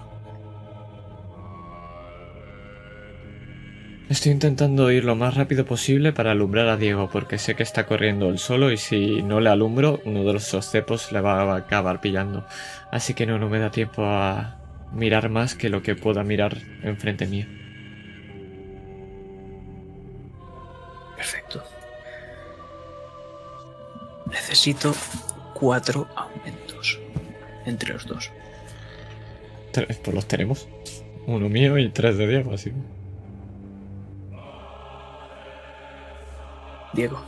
Estoy intentando ir lo más rápido posible para alumbrar a Diego, porque sé que está corriendo él solo y si no le alumbro, uno de los cepos le va a acabar pillando. Así que no, no me da tiempo a mirar más que lo que pueda mirar enfrente mío. Perfecto. Necesito cuatro aumentos entre los dos. Tres, pues los tenemos. Uno mío y tres de Diego, así. Diego,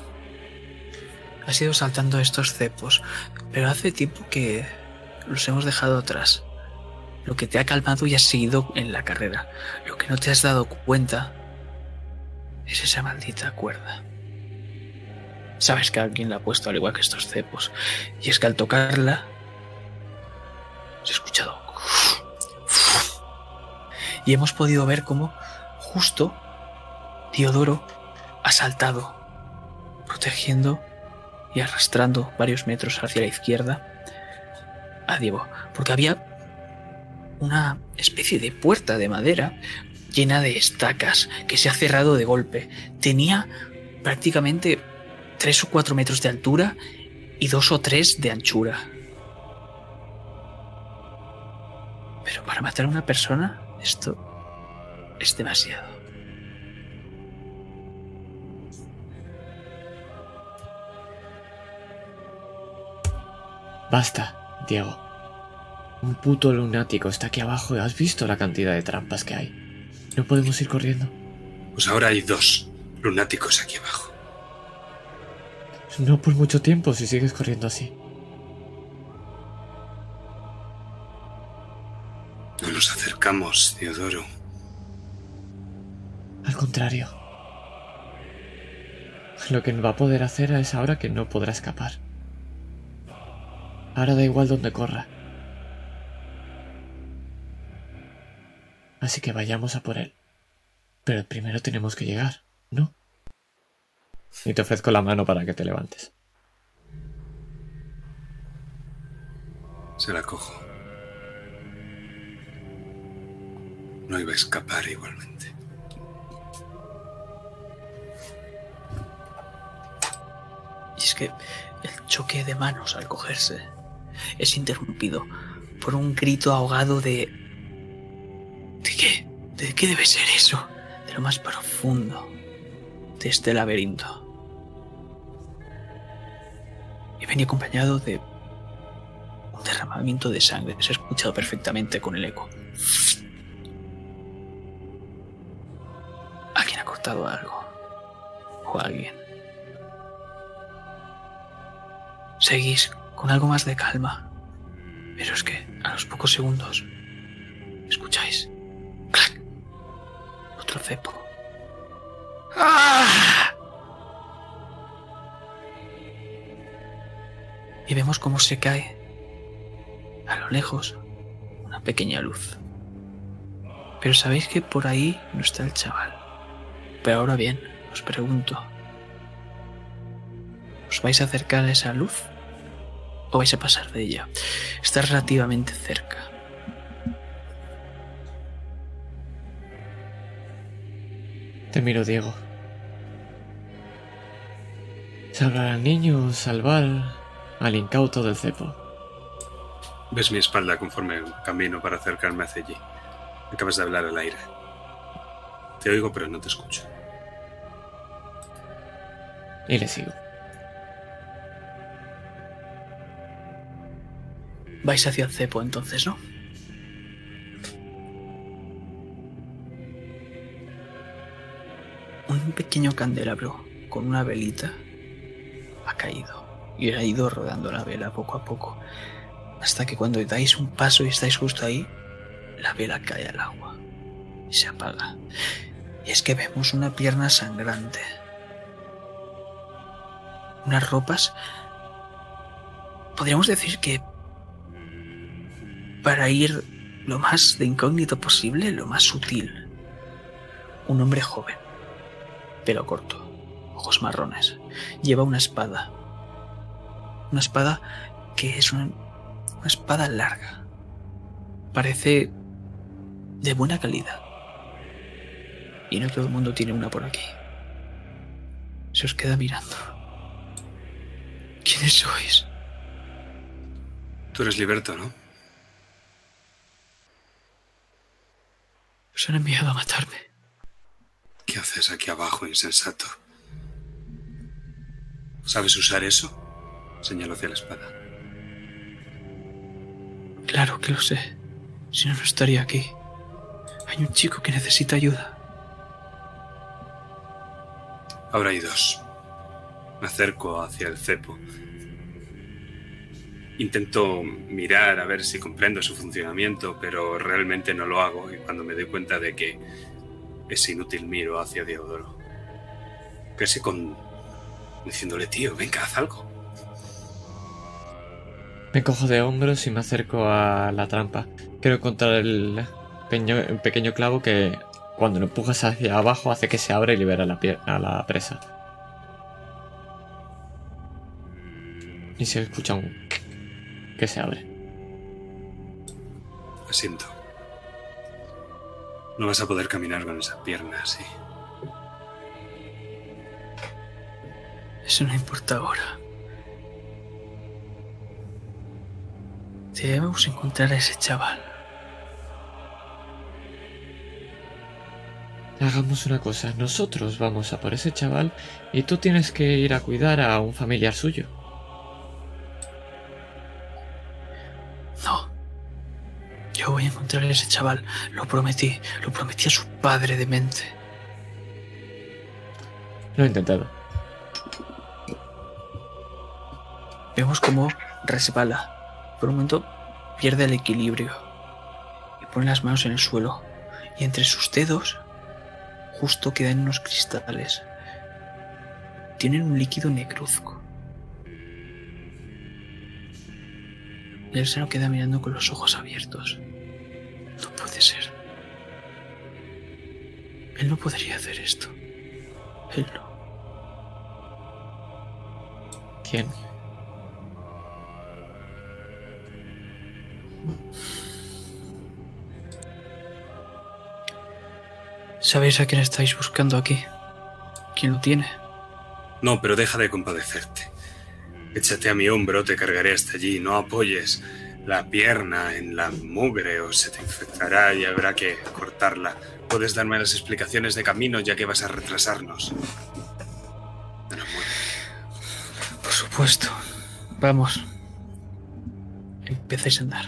has ido saltando estos cepos, pero hace tiempo que los hemos dejado atrás. Lo que te ha calmado y has seguido en la carrera. Lo que no te has dado cuenta es esa maldita cuerda. Sabes que alguien la ha puesto al igual que estos cepos. Y es que al tocarla, se ha escuchado. Y hemos podido ver cómo justo Teodoro ha saltado protegiendo y arrastrando varios metros hacia la izquierda a Diego, porque había una especie de puerta de madera llena de estacas que se ha cerrado de golpe. Tenía prácticamente tres o cuatro metros de altura y dos o tres de anchura. Pero para matar a una persona, esto es demasiado. Basta, Diego. Un puto lunático está aquí abajo. ¿Has visto la cantidad de trampas que hay? No podemos ir corriendo. Pues ahora hay dos lunáticos aquí abajo. No por mucho tiempo si sigues corriendo así. Nos acercamos, Teodoro. Al contrario. Lo que va a poder hacer es ahora que no podrá escapar. Ahora da igual donde corra. Así que vayamos a por él. Pero primero tenemos que llegar, ¿no? Y te ofrezco la mano para que te levantes. Se la cojo. No iba a escapar igualmente. Y es que el choque de manos al cogerse es interrumpido por un grito ahogado de... ¿De qué? ¿De qué debe ser eso? De lo más profundo de este laberinto. Y venía acompañado de un derramamiento de sangre. Se ha escuchado perfectamente con el eco. Algo. O alguien. Seguís con algo más de calma. Pero es que a los pocos segundos escucháis. ¡Clac! Otro cepo. ¡Ah! Y vemos cómo se cae a lo lejos una pequeña luz. Pero sabéis que por ahí no está el chaval. Pero ahora bien, os pregunto. ¿Os vais a acercar a esa luz? ¿O vais a pasar de ella? Está relativamente cerca. Te miro, Diego. ¿Salvar al niño salvar al incauto del cepo? Ves mi espalda conforme camino para acercarme hacia allí. Acabas de hablar al aire. Te oigo, pero no te escucho. Y le sigo. Vais hacia el cepo entonces, ¿no? Un pequeño candelabro con una velita ha caído y ha ido rodando la vela poco a poco hasta que cuando dais un paso y estáis justo ahí, la vela cae al agua y se apaga. Y es que vemos una pierna sangrante. Unas ropas. Podríamos decir que para ir lo más de incógnito posible, lo más sutil. Un hombre joven, pelo corto, ojos marrones, lleva una espada. Una espada que es una, una espada larga. Parece de buena calidad. Y no todo el mundo tiene una por aquí. Se os queda mirando. ¿Quiénes sois? Tú eres Liberto, ¿no? Os han enviado a matarme. ¿Qué haces aquí abajo, insensato? ¿Sabes usar eso? Señaló hacia la espada. Claro que lo sé. Si no, no estaría aquí. Hay un chico que necesita ayuda. Ahora hay dos. Me acerco hacia el cepo. Intento mirar a ver si comprendo su funcionamiento, pero realmente no lo hago y cuando me doy cuenta de que es inútil miro hacia Diodoro. Casi con... diciéndole, tío, venga, haz algo. Me cojo de hombros y me acerco a la trampa. Quiero encontrar el pequeño, el pequeño clavo que cuando lo empujas hacia abajo hace que se abra y libera la pie- a la presa. Y se escucha un que se abre. Lo siento. No vas a poder caminar con esa pierna así. Eso no importa ahora. Debemos encontrar a ese chaval. Hagamos una cosa, nosotros vamos a por ese chaval y tú tienes que ir a cuidar a un familiar suyo. No. Yo voy a encontrar a ese chaval. Lo prometí. Lo prometí a su padre de mente. Lo he intentado. Vemos cómo resbala. Por un momento pierde el equilibrio. Y pone las manos en el suelo. Y entre sus dedos, justo quedan unos cristales. Tienen un líquido negruzco. Él se lo queda mirando con los ojos abiertos. No puede ser. Él no podría hacer esto. Él no. ¿Quién? ¿Sabéis a quién estáis buscando aquí? ¿Quién lo tiene? No, pero deja de compadecerte. Échate a mi hombro, te cargaré hasta allí. No apoyes la pierna en la mugre o se te infectará y habrá que cortarla. Puedes darme las explicaciones de camino ya que vas a retrasarnos. Por supuesto. Vamos. Empecéis a andar.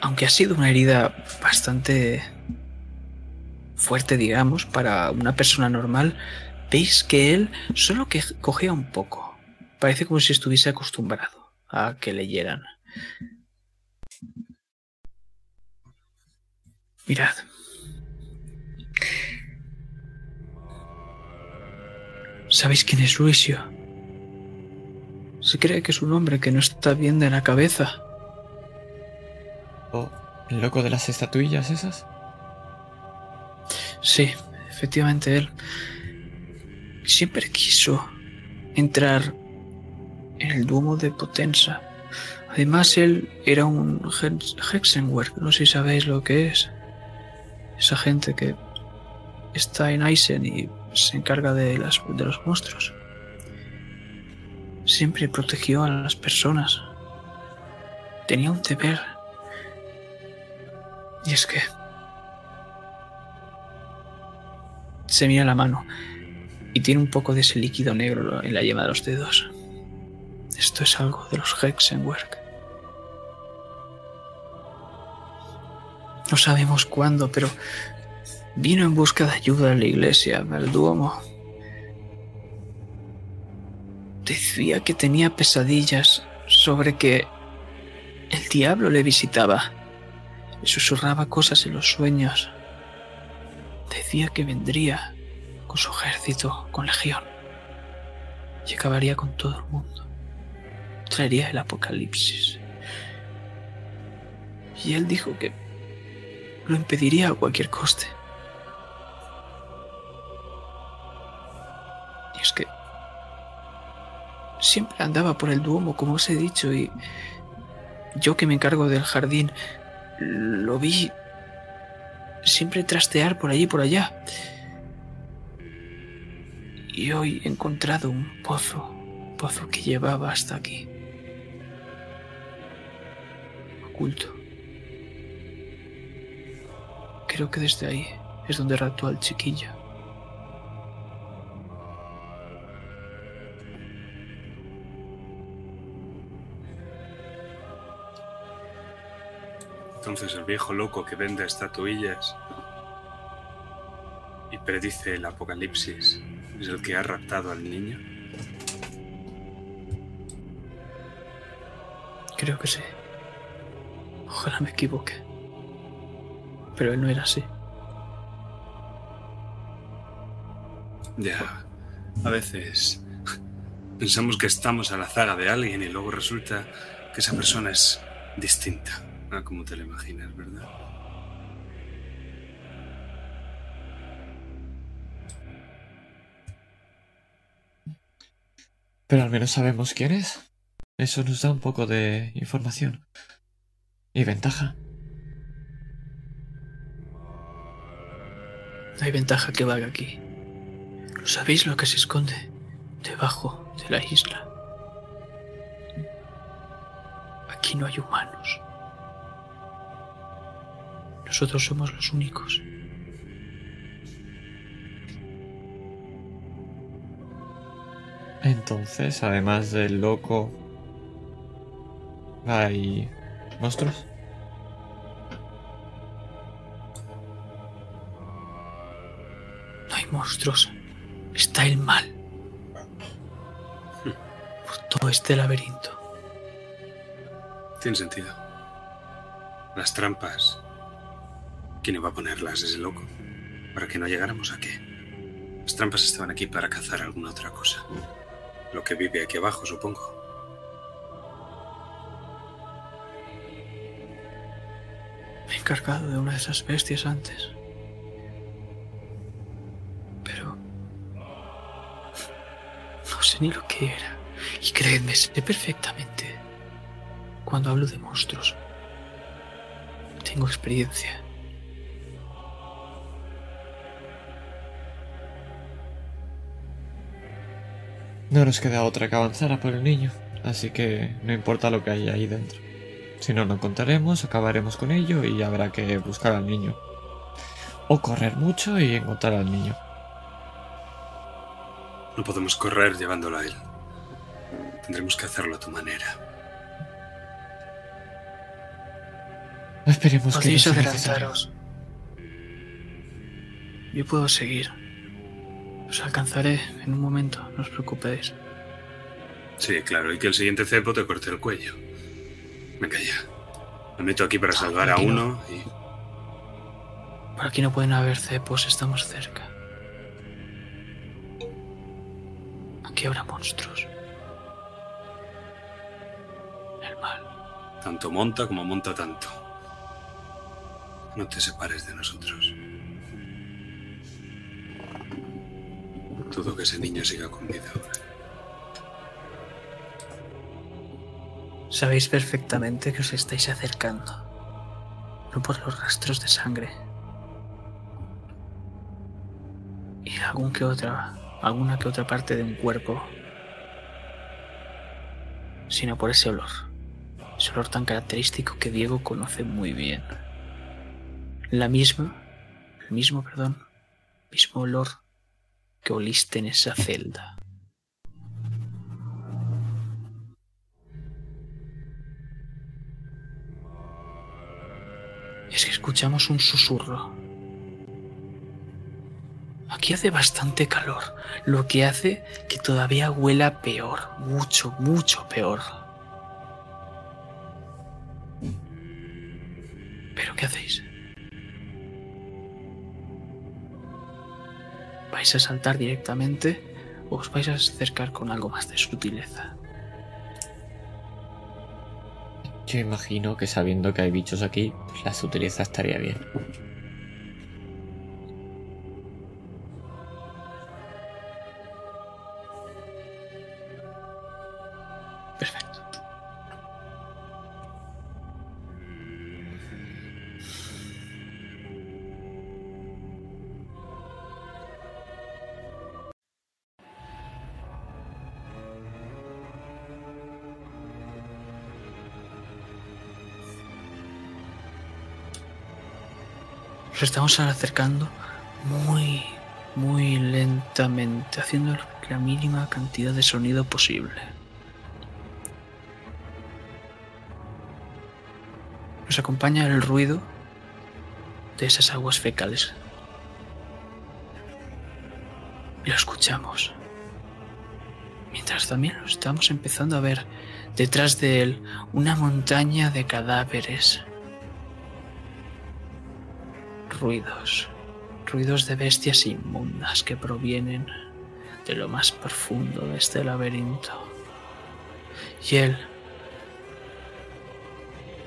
Aunque ha sido una herida bastante fuerte, digamos, para una persona normal, veis que él solo que cogea un poco. Parece como si estuviese acostumbrado a que leyeran. Mirad. ¿Sabéis quién es Luisio? Se cree que es un hombre que no está bien de la cabeza. ¿O el loco de las estatuillas esas? Sí, efectivamente él siempre quiso entrar en el Duomo de Potenza. Además, él era un Hexenwerk, no sé si sabéis lo que es. Esa gente que está en Eisen y se encarga de, las, de los monstruos. Siempre protegió a las personas. Tenía un deber. Y es que... Se mira la mano y tiene un poco de ese líquido negro en la yema de los dedos. Esto es algo de los Hexenwerk. No sabemos cuándo, pero vino en busca de ayuda a la iglesia, al Duomo. Decía que tenía pesadillas sobre que el diablo le visitaba. Le susurraba cosas en los sueños. Decía que vendría con su ejército, con legión, y acabaría con todo el mundo. Traería el apocalipsis. Y él dijo que lo impediría a cualquier coste. Y es que siempre andaba por el Duomo, como os he dicho, y yo que me encargo del jardín, lo vi siempre trastear por allí y por allá. Y hoy he encontrado un pozo, un pozo que llevaba hasta aquí. Oculto. Creo que desde ahí es donde raptó al chiquillo. Entonces el viejo loco que vende estatuillas y predice el apocalipsis es el que ha raptado al niño. Creo que sí. Ojalá me equivoque. Pero él no era así. Ya, a veces pensamos que estamos a la zaga de alguien y luego resulta que esa persona es distinta a como te la imaginas, ¿verdad? Pero al menos sabemos quién es. Eso nos da un poco de información. Y ventaja. No hay ventaja que valga aquí. ¿Lo sabéis lo que se esconde debajo de la isla? Aquí no hay humanos. Nosotros somos los únicos. Entonces, además del loco, hay monstruos. No hay monstruos. Está el mal. Por todo este laberinto. Tiene sentido. Las trampas. ¿Quién iba a ponerlas? Ese loco. para que no llegáramos aquí. Las trampas estaban aquí para cazar alguna otra cosa. Lo que vive aquí abajo, supongo. Me he encargado de una de esas bestias antes. Pero... No sé ni lo que era. Y creedme, sé perfectamente. Cuando hablo de monstruos. Tengo experiencia. No nos queda otra que avanzar a por el niño, así que no importa lo que haya ahí dentro. Si no lo encontraremos, acabaremos con ello y habrá que buscar al niño. O correr mucho y encontrar al niño. No podemos correr llevándolo a él. Tendremos que hacerlo a tu manera. Esperemos que no Podéis sea necesario. adelantaros. Yo puedo seguir. Os alcanzaré en un momento, no os preocupéis. Sí, claro, y que el siguiente cepo te corte el cuello. Venga ya. Me meto aquí para salvar a uno y... Por aquí no pueden haber cepos, estamos cerca. Aquí habrá monstruos. El mal. Tanto monta como monta tanto. No te separes de nosotros. Dudo que ese niño siga con vida. Sabéis perfectamente que os estáis acercando. No por los rastros de sangre. Y algún que otra, alguna que otra parte de un cuerpo. Sino por ese olor. Ese olor tan característico que Diego conoce muy bien. La misma, el mismo, perdón, mismo olor que oliste en esa celda. es que escuchamos un susurro. Aquí hace bastante calor, lo que hace que todavía huela peor, mucho, mucho peor. ¿Pero qué hacéis? ¿Vais a saltar directamente o os vais a acercar con algo más de sutileza? Yo imagino que sabiendo que hay bichos aquí, pues la sutileza estaría bien. Acercando muy, muy lentamente, haciendo la mínima cantidad de sonido posible. Nos acompaña el ruido de esas aguas fecales. Y lo escuchamos. Mientras también lo estamos empezando a ver detrás de él una montaña de cadáveres. Ruidos. Ruidos de bestias inmundas que provienen de lo más profundo de este laberinto. Y él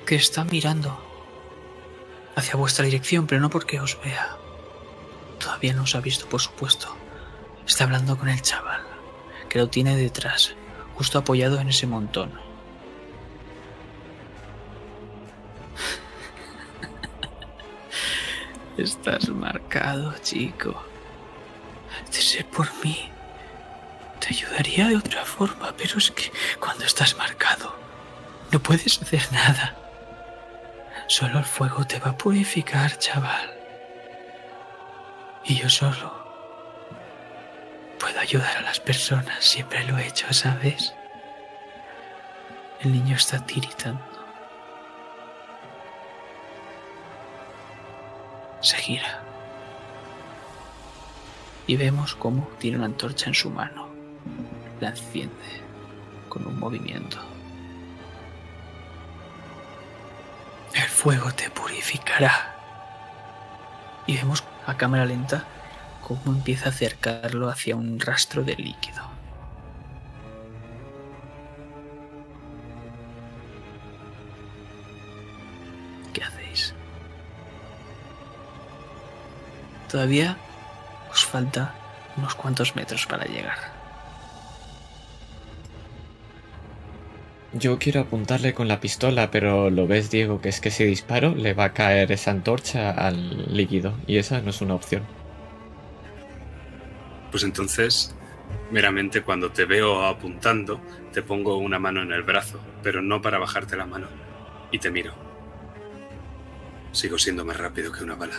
que está mirando hacia vuestra dirección, pero no porque os vea. Todavía no os ha visto, por supuesto. Está hablando con el chaval, que lo tiene detrás, justo apoyado en ese montón. Estás marcado, chico. De ser por mí, te ayudaría de otra forma, pero es que cuando estás marcado, no puedes hacer nada. Solo el fuego te va a purificar, chaval. Y yo solo puedo ayudar a las personas, siempre lo he hecho, ¿sabes? El niño está tiritando. Se gira. Y vemos cómo tiene una antorcha en su mano. La enciende con un movimiento. El fuego te purificará. Y vemos a cámara lenta cómo empieza a acercarlo hacia un rastro de líquido. Todavía os falta unos cuantos metros para llegar. Yo quiero apuntarle con la pistola, pero lo ves, Diego, que es que si disparo le va a caer esa antorcha al líquido y esa no es una opción. Pues entonces, meramente cuando te veo apuntando, te pongo una mano en el brazo, pero no para bajarte la mano. Y te miro. Sigo siendo más rápido que una bala.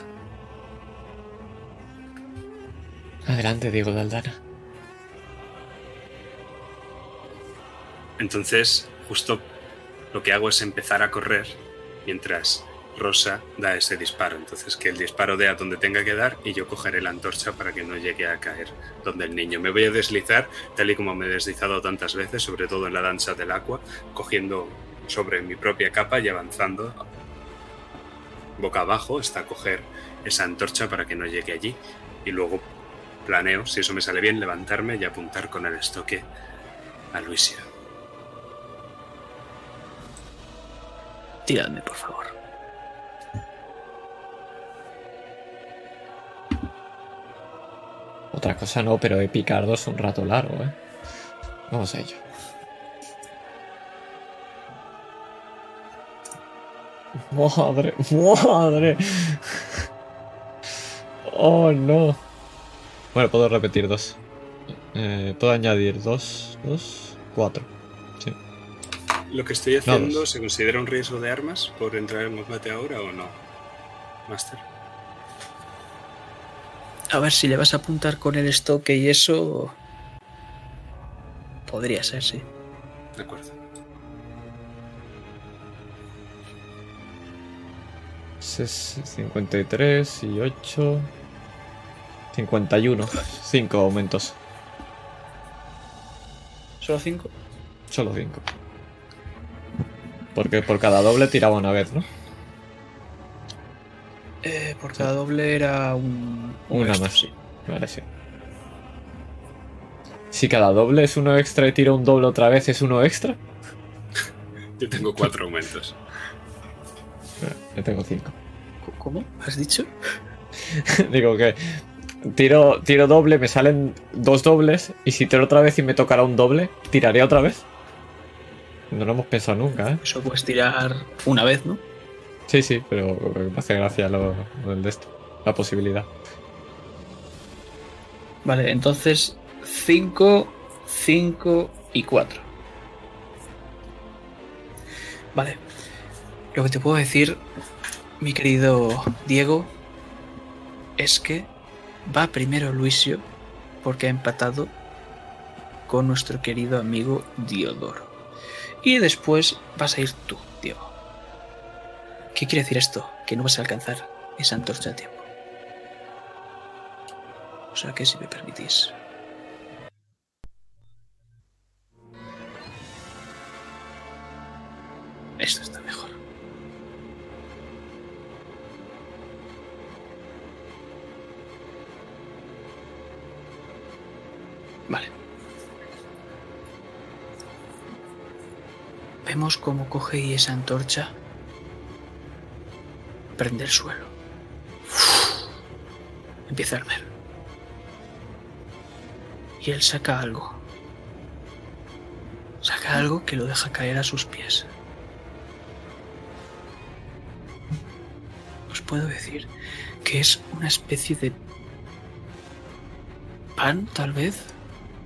Adelante, Diego Daldana. Entonces, justo lo que hago es empezar a correr mientras Rosa da ese disparo. Entonces, que el disparo dé a donde tenga que dar y yo cogeré la antorcha para que no llegue a caer donde el niño. Me voy a deslizar, tal y como me he deslizado tantas veces, sobre todo en la danza del agua, cogiendo sobre mi propia capa y avanzando boca abajo hasta coger esa antorcha para que no llegue allí. Y luego planeo, si eso me sale bien, levantarme y apuntar con el estoque a Luisia. Tiradme, por favor. Otra cosa no, pero Epicardo es un rato largo, ¿eh? Vamos a ello. Madre, madre. Oh, no. Bueno, puedo repetir dos. Eh, puedo añadir dos, dos, cuatro. Sí. ¿Lo que estoy haciendo se considera un riesgo de armas por entrar en combate ahora o no? Master. A ver si le vas a apuntar con el estoque y eso. Podría ser, sí. De acuerdo. Ses- 53 y 8. 51. 5 aumentos. ¿Solo cinco? Solo 5. Porque por cada doble tiraba una vez, ¿no? Eh, por cada doble era un. un Una extra, más. sí. Vale, sí. Si cada doble es uno extra y tiro un doble otra vez, ¿es uno extra? Yo tengo cuatro aumentos. Yo tengo 5. ¿Cómo? ¿Has dicho? Digo que tiro, tiro doble, me salen dos dobles, y si tiro otra vez y me tocará un doble, ¿tiraré otra vez? No lo hemos pensado nunca, ¿eh? Eso puedes tirar una vez, ¿no? Sí, sí, pero me hace gracia lo, lo de esto, la posibilidad. Vale, entonces 5, 5 y 4. Vale. Lo que te puedo decir, mi querido Diego, es que va primero Luisio porque ha empatado con nuestro querido amigo Diodoro. Y después vas a ir tú, Diego. ¿Qué quiere decir esto? Que no vas a alcanzar esa antorcha a tiempo. O sea que si me permitís. Esto está mejor. Vale. Vemos cómo coge esa antorcha prende el suelo. Empieza a arder. Y él saca algo. Saca algo que lo deja caer a sus pies. Os puedo decir que es una especie de pan, tal vez,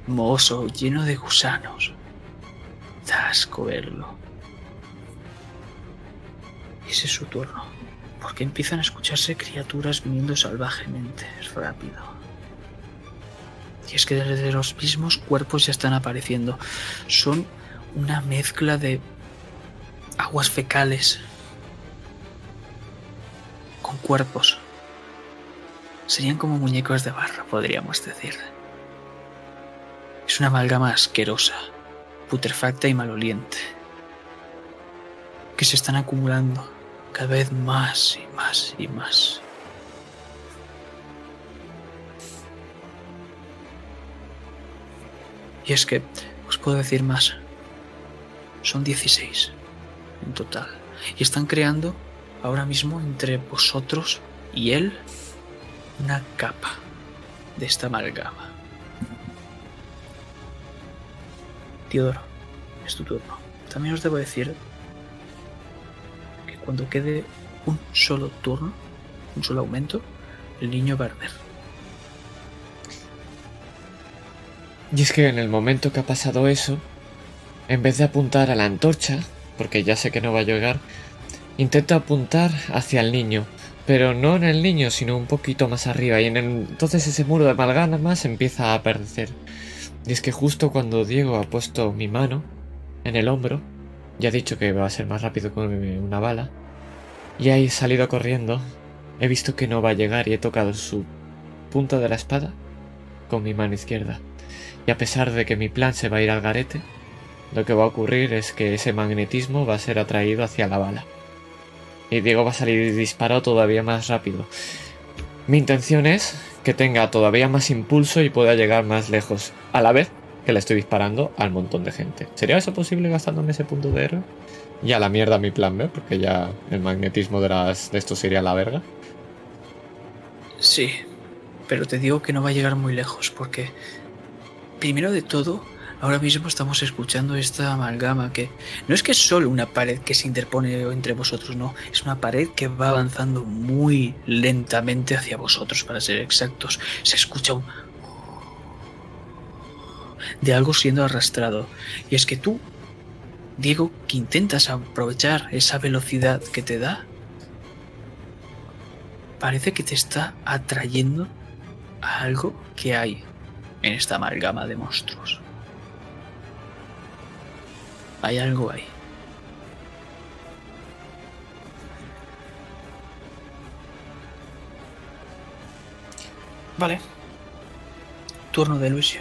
mohoso, lleno de gusanos. Da asco verlo. Ese es su turno, porque empiezan a escucharse criaturas viniendo salvajemente, rápido. Y es que desde los mismos cuerpos ya están apareciendo. Son una mezcla de aguas fecales con cuerpos. Serían como muñecos de barro, podríamos decir. Es una amalgama asquerosa, putrefacta y maloliente, que se están acumulando cada vez más y más y más. Y es que, os puedo decir más, son 16 en total. Y están creando ahora mismo entre vosotros y él una capa de esta amalgama. Teodoro, es tu turno. También os debo decir que cuando quede un solo turno, un solo aumento, el niño va a arder. Y es que en el momento que ha pasado eso, en vez de apuntar a la antorcha, porque ya sé que no va a llegar, intento apuntar hacia el niño, pero no en el niño, sino un poquito más arriba, y en el- entonces ese muro de amalgama se empieza a aparecer. Y es que justo cuando Diego ha puesto mi mano en el hombro, ya ha dicho que va a ser más rápido que una bala, y he salido corriendo, he visto que no va a llegar y he tocado su punta de la espada con mi mano izquierda. Y a pesar de que mi plan se va a ir al garete, lo que va a ocurrir es que ese magnetismo va a ser atraído hacia la bala. Y Diego va a salir disparado todavía más rápido. Mi intención es que tenga todavía más impulso y pueda llegar más lejos, a la vez que le estoy disparando al montón de gente. ¿Sería eso posible gastándome ese punto de héroe? Y a la mierda mi plan B, porque ya el magnetismo de, las, de esto sería la verga. Sí, pero te digo que no va a llegar muy lejos porque, primero de todo, ahora mismo estamos escuchando esta amalgama que no es que es solo una pared que se interpone entre vosotros, no, es una pared que va avanzando muy lentamente hacia vosotros, para ser exactos. Se escucha un... de algo siendo arrastrado. Y es que tú, Diego, que intentas aprovechar esa velocidad que te da, parece que te está atrayendo a algo que hay en esta amalgama de monstruos. Hay algo ahí. Vale. Turno de Luisio.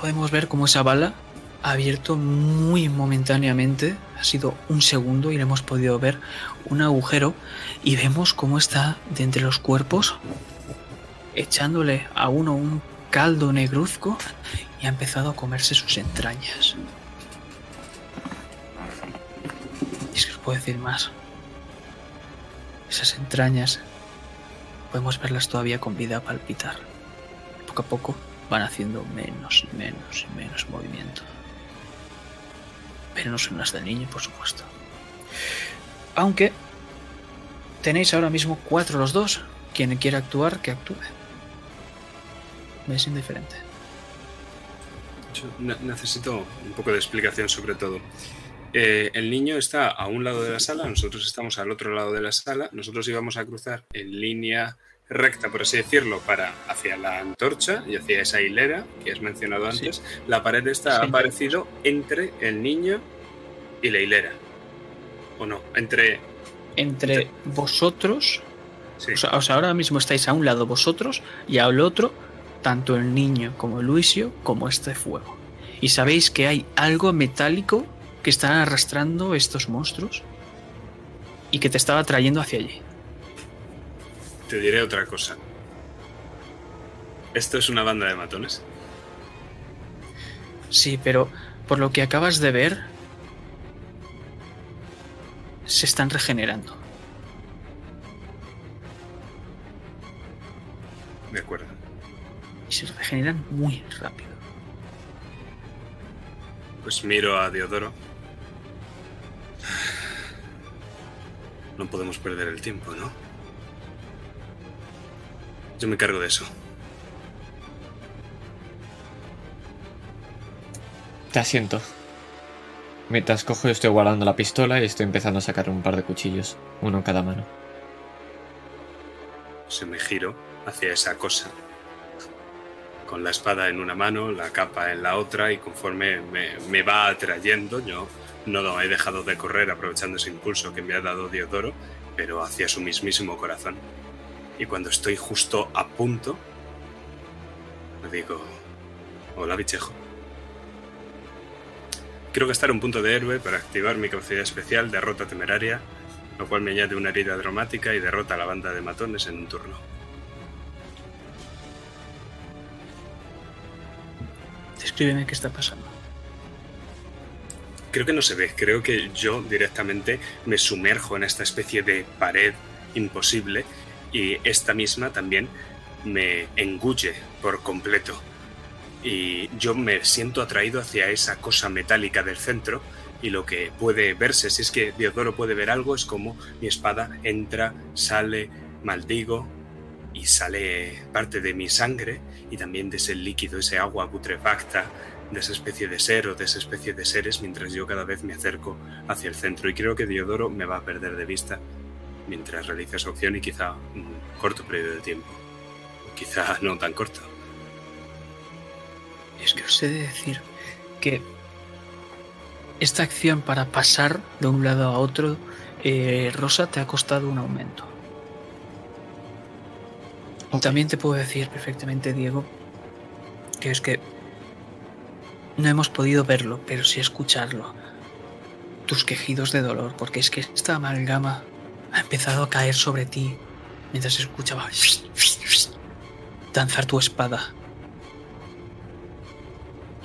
Podemos ver cómo esa bala ha abierto muy momentáneamente, ha sido un segundo y le hemos podido ver un agujero y vemos cómo está de entre los cuerpos echándole a uno un caldo negruzco y ha empezado a comerse sus entrañas. Y es que os puedo decir más. Esas entrañas podemos verlas todavía con vida a palpitar. Poco a poco van haciendo menos y menos y menos movimiento. Pero no son las del niño, por supuesto. Aunque tenéis ahora mismo cuatro los dos. Quien quiera actuar, que actúe. Me es indiferente. Yo necesito un poco de explicación sobre todo. Eh, el niño está a un lado de la sala, nosotros estamos al otro lado de la sala, nosotros íbamos a cruzar en línea recta, por así decirlo, para hacia la antorcha y hacia esa hilera que has mencionado Sí. antes. La pared esta ha Sí. aparecido entre el niño y la hilera. ¿O no? Entre... Entre vosotros, Sí. o sea, ahora mismo estáis a un lado vosotros y al otro, tanto el niño como Luisio, como este fuego. Y sabéis que hay algo metálico que están arrastrando estos monstruos y que te estaba trayendo hacia allí. Te diré otra cosa. Esto es una banda de matones. Sí, pero por lo que acabas de ver, se están regenerando. De acuerdo. Se regeneran muy rápido. Pues miro a Diodoro. No podemos perder el tiempo, ¿no? Yo me cargo de eso. Te asiento. Mientras cojo, estoy guardando la pistola y estoy empezando a sacar un par de cuchillos, uno en cada mano. Se me giro hacia esa cosa. Con la espada en una mano, la capa en la otra, y conforme me, va atrayendo, yo no he dejado de correr aprovechando ese impulso que me ha dado Diodoro, pero hacia su mismísimo corazón. Y cuando estoy justo a punto, le digo, hola bichejo. Quiero gastar un punto de héroe para activar mi capacidad especial derrota temeraria, lo cual me añade una herida dramática y derrota a la banda de matones en un turno. Descríbeme qué está pasando. Creo que no se ve, creo que yo directamente me sumerjo en esta especie de pared imposible y esta misma también me engulle por completo. Y yo me siento atraído hacia esa cosa metálica del centro y lo que puede verse, si es que Diodoro puede ver algo, es como mi espada entra, sale, maldigo y sale parte de mi sangre y también de ese líquido, ese agua putrefacta, de esa especie de ser o de esa especie de seres mientras yo cada vez me acerco hacia el centro. Y creo que Diodoro me va a perder de vista mientras realiza su acción y quizá un corto periodo de tiempo. Quizá no tan corto. Es que os he de decir que esta acción para pasar de un lado a otro, eh, Rosa, te ha costado un aumento. También te puedo decir perfectamente, Diego, que es que no hemos podido verlo, pero sí escucharlo. Tus quejidos de dolor, porque es que esta amalgama ha empezado a caer sobre ti mientras escuchaba danzar tu espada.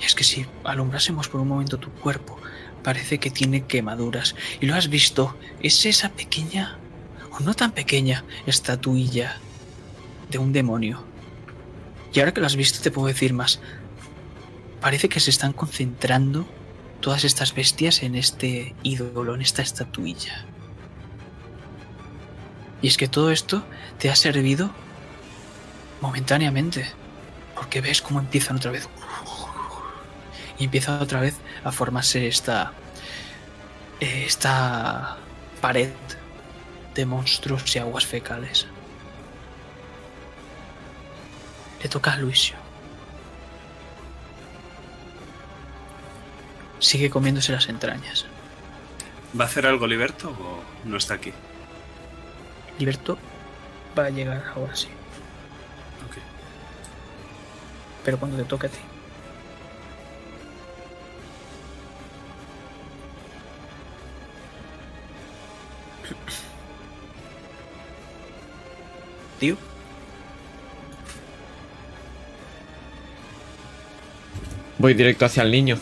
Y es que si alumbrásemos por un momento tu cuerpo, parece que tiene quemaduras. Y lo has visto, es esa pequeña, o no tan pequeña, estatuilla de un demonio. Y ahora que lo has visto te puedo decir más. Parece que se están concentrando todas estas bestias en este ídolo, en esta estatuilla. Y es que todo esto te ha servido momentáneamente. Porque ves cómo empiezan otra vez. Y empieza otra vez a formarse esta. Esta pared de monstruos y aguas fecales. Le toca a Luisio. Sigue comiéndose las entrañas. ¿Va a hacer algo Liberto o no está aquí? Liberto va a llegar ahora sí. Ok. Pero cuando te toque a ti. Tío. Voy directo hacia el niño.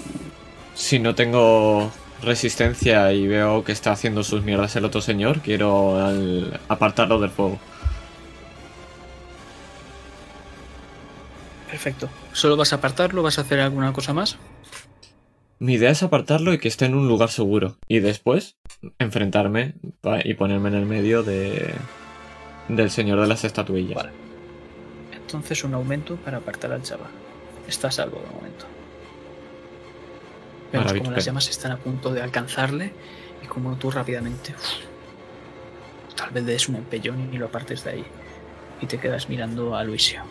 Si no tengo resistencia y veo que está haciendo sus mierdas el otro señor, quiero al- apartarlo del fuego. Perfecto. ¿Solo vas a apartarlo? ¿Vas a hacer alguna cosa más? Mi idea es apartarlo y que esté en un lugar seguro. Y después enfrentarme y ponerme en el medio de del señor de las estatuillas. Vale. Entonces un aumento para apartar al chaval. Está a salvo de momento. Vemos como las llamas están a punto de alcanzarle y como tú rápidamente uf, tal vez le des un empellón y lo apartes de ahí y te quedas mirando a Luisio.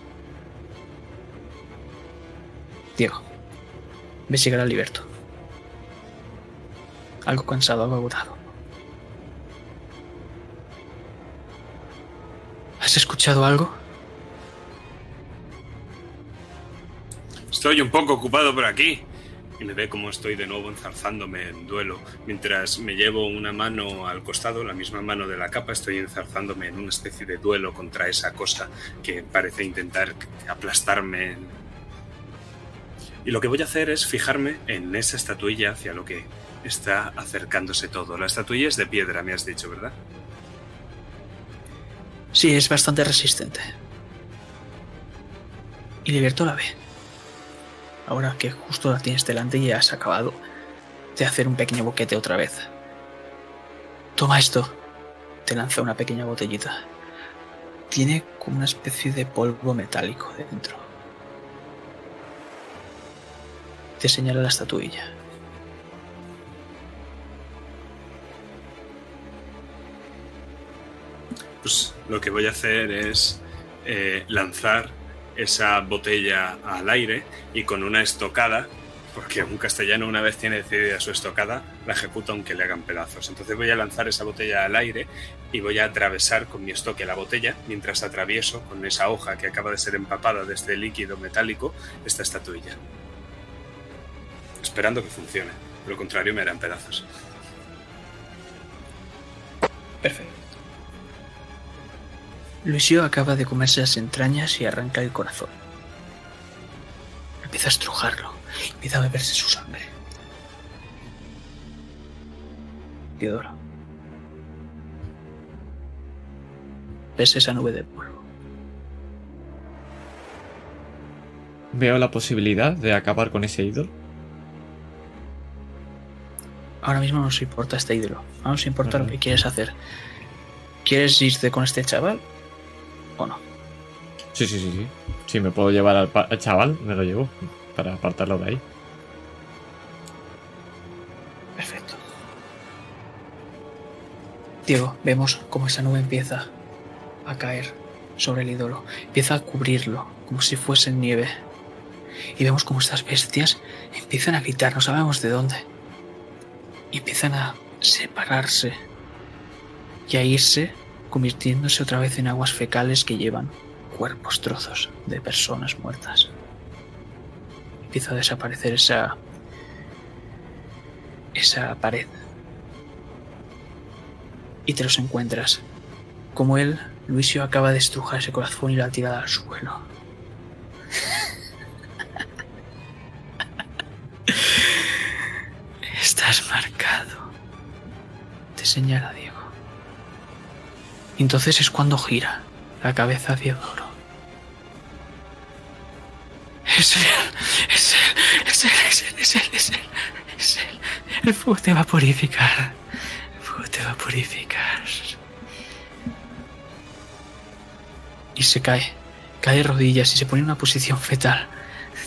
Diego, ves llegar al Liberto. Algo cansado, algo agotado. ¿Has escuchado algo? Estoy un poco ocupado por aquí. Y me ve como estoy de nuevo enzarzándome en duelo. Mientras me llevo una mano al costado, la misma mano de la capa, estoy enzarzándome en una especie de duelo contra esa cosa que parece intentar aplastarme. Y lo que voy a hacer es fijarme en esa estatuilla hacia lo que está acercándose todo. La estatuilla es de piedra, me has dicho, ¿verdad? Sí, es bastante resistente. Y Liberto la ve. Ahora que justo la tienes delante y has acabado de hacer un pequeño boquete otra vez. Toma esto. Te lanza una pequeña botellita. Tiene como una especie de polvo metálico dentro. Te señala la estatuilla. Pues lo que voy a hacer es eh, lanzar esa botella al aire y con una estocada, porque un castellano una vez tiene decidida su estocada, la ejecuta aunque le hagan pedazos. Entonces voy a lanzar esa botella al aire y voy a atravesar con mi estoque la botella mientras atravieso con esa hoja que acaba de ser empapada de este líquido metálico esta estatuilla. Esperando que funcione. Lo contrario me harán pedazos. Perfecto. Luisio acaba de comerse las entrañas y arranca el corazón. empieza a estrujarlo, empieza a beberse su sangre. Teodoro. ¿Ves esa nube de polvo? Veo la posibilidad de acabar con ese ídolo. Ahora mismo no nos importa este ídolo. No nos importa lo que quieres hacer. ¿Quieres irte con este chaval? ¿O no? Sí, sí, sí, sí. Si me puedo llevar al, chaval, me lo llevo. Para apartarlo de ahí. Perfecto. Diego, vemos cómo esa nube empieza a caer sobre el ídolo. Empieza a cubrirlo, como si fuese nieve. Y vemos cómo estas bestias empiezan a gritar, no sabemos de dónde. Y empiezan a separarse y a irse, convirtiéndose otra vez en aguas fecales que llevan cuerpos, trozos de personas muertas. Empieza a desaparecer esa esa pared. Y te los encuentras. Como él, Luisio acaba de estrujar ese corazón y lo ha tirado al suelo. Estás marcado. Te señala Diego. Y entonces es cuando gira la cabeza hacia Doro. Es él, es él, es él, es él, es él, es él, es él. El fuego te va a purificar. El fuego te va a purificar. Y se cae. Cae rodillas y se pone en una posición fetal.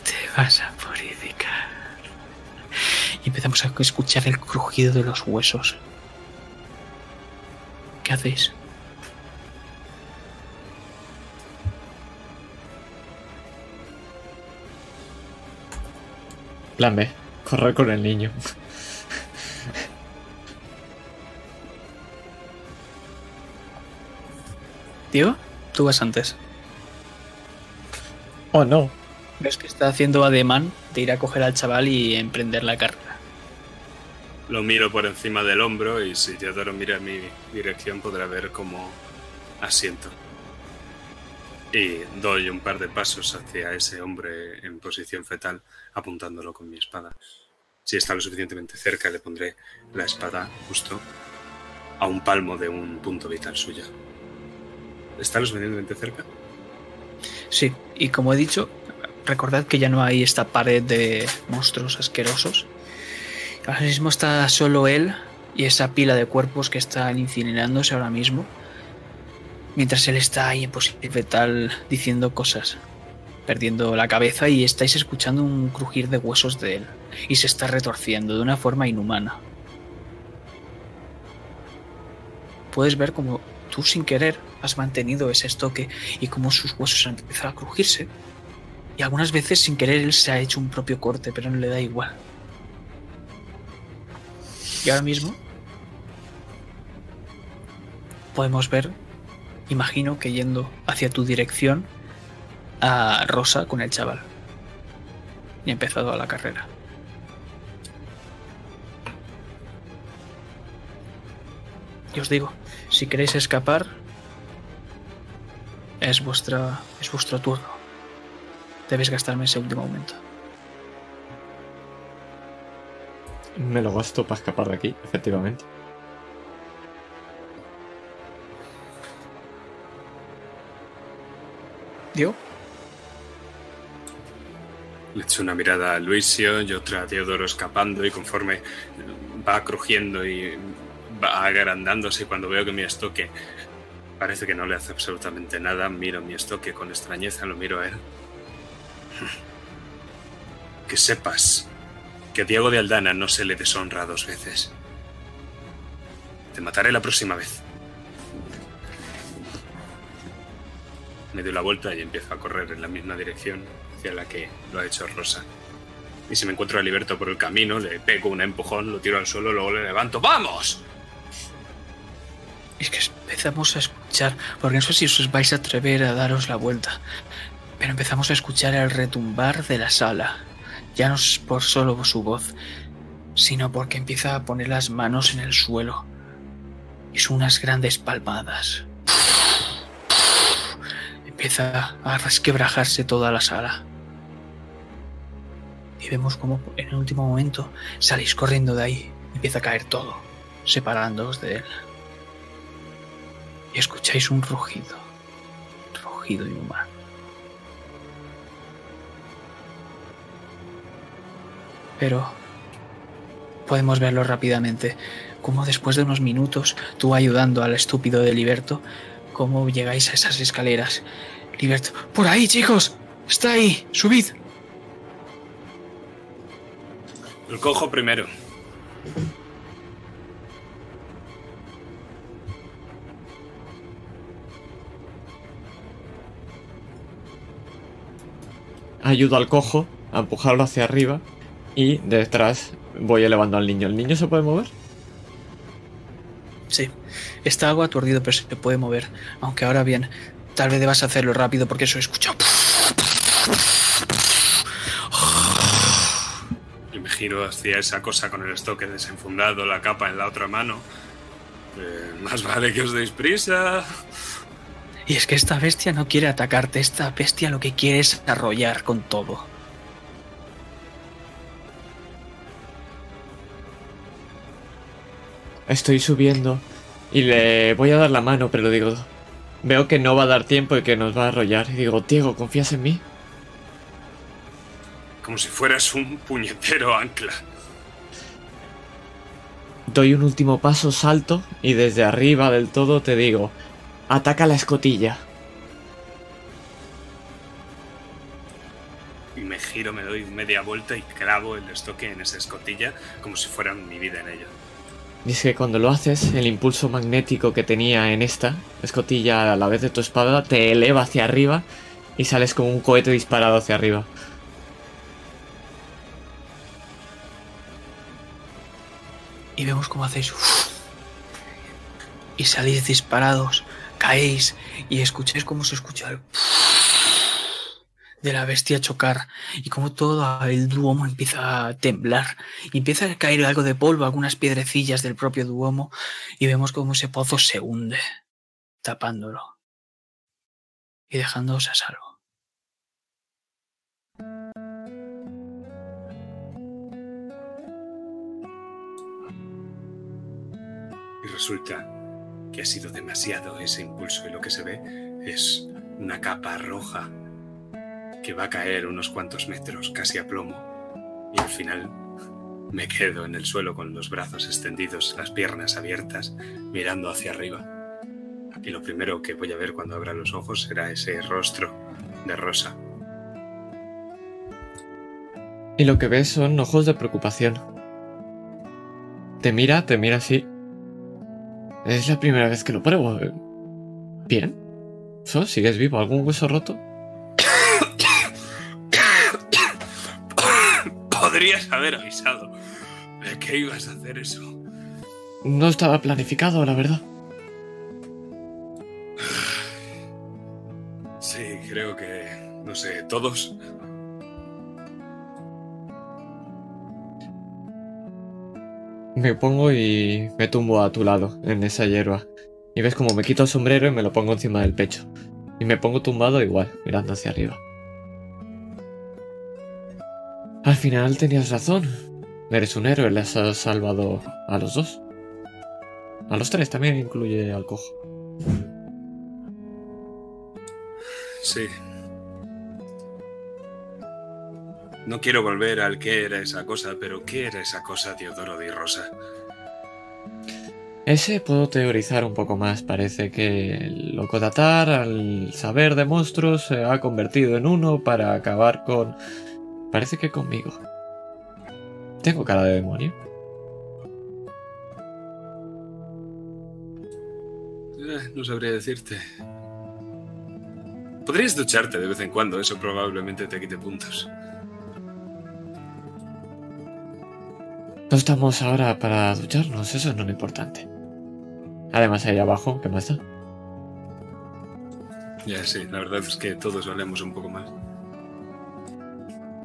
Te vas a purificar. Y empezamos a escuchar el crujido de los huesos. ¿Qué hacéis? Plan B. Correr con el niño. Diego, tú vas antes. Oh, no. Ves que está haciendo ademán de ir a coger al chaval y emprender la carrera. Lo miro por encima del hombro y si Teodoro mira en mi dirección podrá ver cómo asiento. Y doy un par de pasos hacia ese hombre en posición fetal apuntándolo con mi espada. Si está lo suficientemente cerca le pondré la espada justo a un palmo de un punto vital suyo. ¿Está lo suficientemente cerca? Sí, y como he dicho, recordad que ya no hay esta pared de monstruos asquerosos. Ahora mismo está solo él y esa pila de cuerpos que están incinerándose ahora mismo. Mientras él está ahí en posición fetal diciendo cosas, perdiendo la cabeza y estáis escuchando un crujir de huesos de él. Y se está retorciendo de una forma inhumana. Puedes ver como tú sin querer has mantenido ese estoque y como sus huesos han empezado a crujirse. Y algunas veces sin querer él se ha hecho un propio corte, pero no le da igual. Y ahora mismo podemos ver, imagino que yendo hacia tu dirección, a Rosa con el chaval. Y ha empezado a la carrera. Y os digo, si queréis escapar, es vuestra es vuestro turno. Debéis gastarme ese último momento. Me lo gasto para escapar de aquí, efectivamente. ¿Dio? Le echo una mirada a Luisio y otra a Teodoro escapando y conforme va crujiendo y va agrandándose cuando veo que mi estoque parece que no le hace absolutamente nada, miro mi estoque con extrañeza, lo miro a él. Que sepas que Diego de Aldana no se le deshonra dos veces. Te mataré la próxima vez. Me doy la vuelta y empiezo a correr en la misma dirección hacia la que lo ha hecho Rosa. Y si me encuentro a Liberto por el camino, le pego un empujón, lo tiro al suelo, luego le levanto. ¡Vamos! Es que empezamos a escuchar, porque no sé si os vais a atrever a daros la vuelta, pero empezamos a escuchar el retumbar de la sala. Ya no es por solo su voz, sino porque empieza a poner las manos en el suelo. Y unas grandes palmadas. Empieza a resquebrajarse toda la sala. Y vemos como en el último momento salís corriendo de ahí. Empieza a caer todo, separándoos de él. Y escucháis un rugido. Rugido inhumano. Pero podemos verlo rápidamente. Como después de unos minutos, tú ayudando al estúpido de Liberto, cómo llegáis a esas escaleras. Liberto, por ahí, chicos. Está ahí. Subid. El cojo primero. Ayudo al cojo a empujarlo hacia arriba y detrás voy elevando al niño. ¿El niño se puede mover? Sí. Está algo aturdido, pero se puede mover. Aunque ahora bien, tal vez debas hacerlo rápido porque eso he escuchado. Y me giro hacia esa cosa con el estoque desenfundado, la capa en la otra mano. Eh, más vale que os deis prisa. Y es que esta bestia no quiere atacarte, esta bestia lo que quiere es arrollar con todo. Estoy subiendo y le voy a dar la mano, pero digo, veo que no va a dar tiempo y que nos va a arrollar. Y digo, Diego, ¿confías en mí? Como si fueras un puñetero ancla. Doy un último paso, salto y desde arriba del todo te digo, ataca la escotilla. Y me giro, me doy media vuelta y clavo el estoque en esa escotilla como si fuera mi vida en ello. Es que cuando lo haces, el impulso magnético que tenía en esta escotilla a la vez de tu espada te eleva hacia arriba y sales como un cohete disparado hacia arriba. Y vemos cómo hacéis. Y salís disparados, caéis y escucháis cómo se escucha el de la bestia chocar y como todo el duomo empieza a temblar y empieza a caer algo de polvo, algunas piedrecillas del propio duomo y vemos como ese pozo se hunde, tapándolo y dejándoos a salvo. Y resulta que ha sido demasiado ese impulso y lo que se ve es una capa roja que va a caer unos cuantos metros, casi a plomo, y al final me quedo en el suelo con los brazos extendidos, las piernas abiertas, mirando hacia arriba. Y lo primero que voy a ver cuando abra los ojos será ese rostro de Rosa. Y lo que ves son ojos de preocupación. Te mira, te mira así. Es la primera vez que lo pruebo. Bien. ¿Sigues vivo? ¿Algún hueso roto? Podrías haber avisado de que ibas a hacer eso. No estaba planificado, la verdad. Sí, creo que, no sé, todos. Me pongo y me tumbo a tu lado, en esa hierba. Y ves como me quito el sombrero y me lo pongo encima del pecho. Y me pongo tumbado igual, mirando hacia arriba. Al final tenías razón. Eres un héroe, les has salvado a los dos. A los tres también incluye al cojo. Sí. No quiero volver al qué era esa cosa, pero ¿qué era esa cosa, Teodoro de Rosa? Ese puedo teorizar un poco más. Parece que el loco Tatar, al saber de monstruos, se ha convertido en uno para acabar con... Parece que conmigo. Tengo cara de demonio. Eh, no sabría decirte. Podrías ducharte de vez en cuando, eso probablemente te quite puntos. No estamos ahora para ducharnos, eso no es lo importante. Además, ahí abajo, ¿qué más da? Ya, sí, la verdad es que todos valemos un poco más.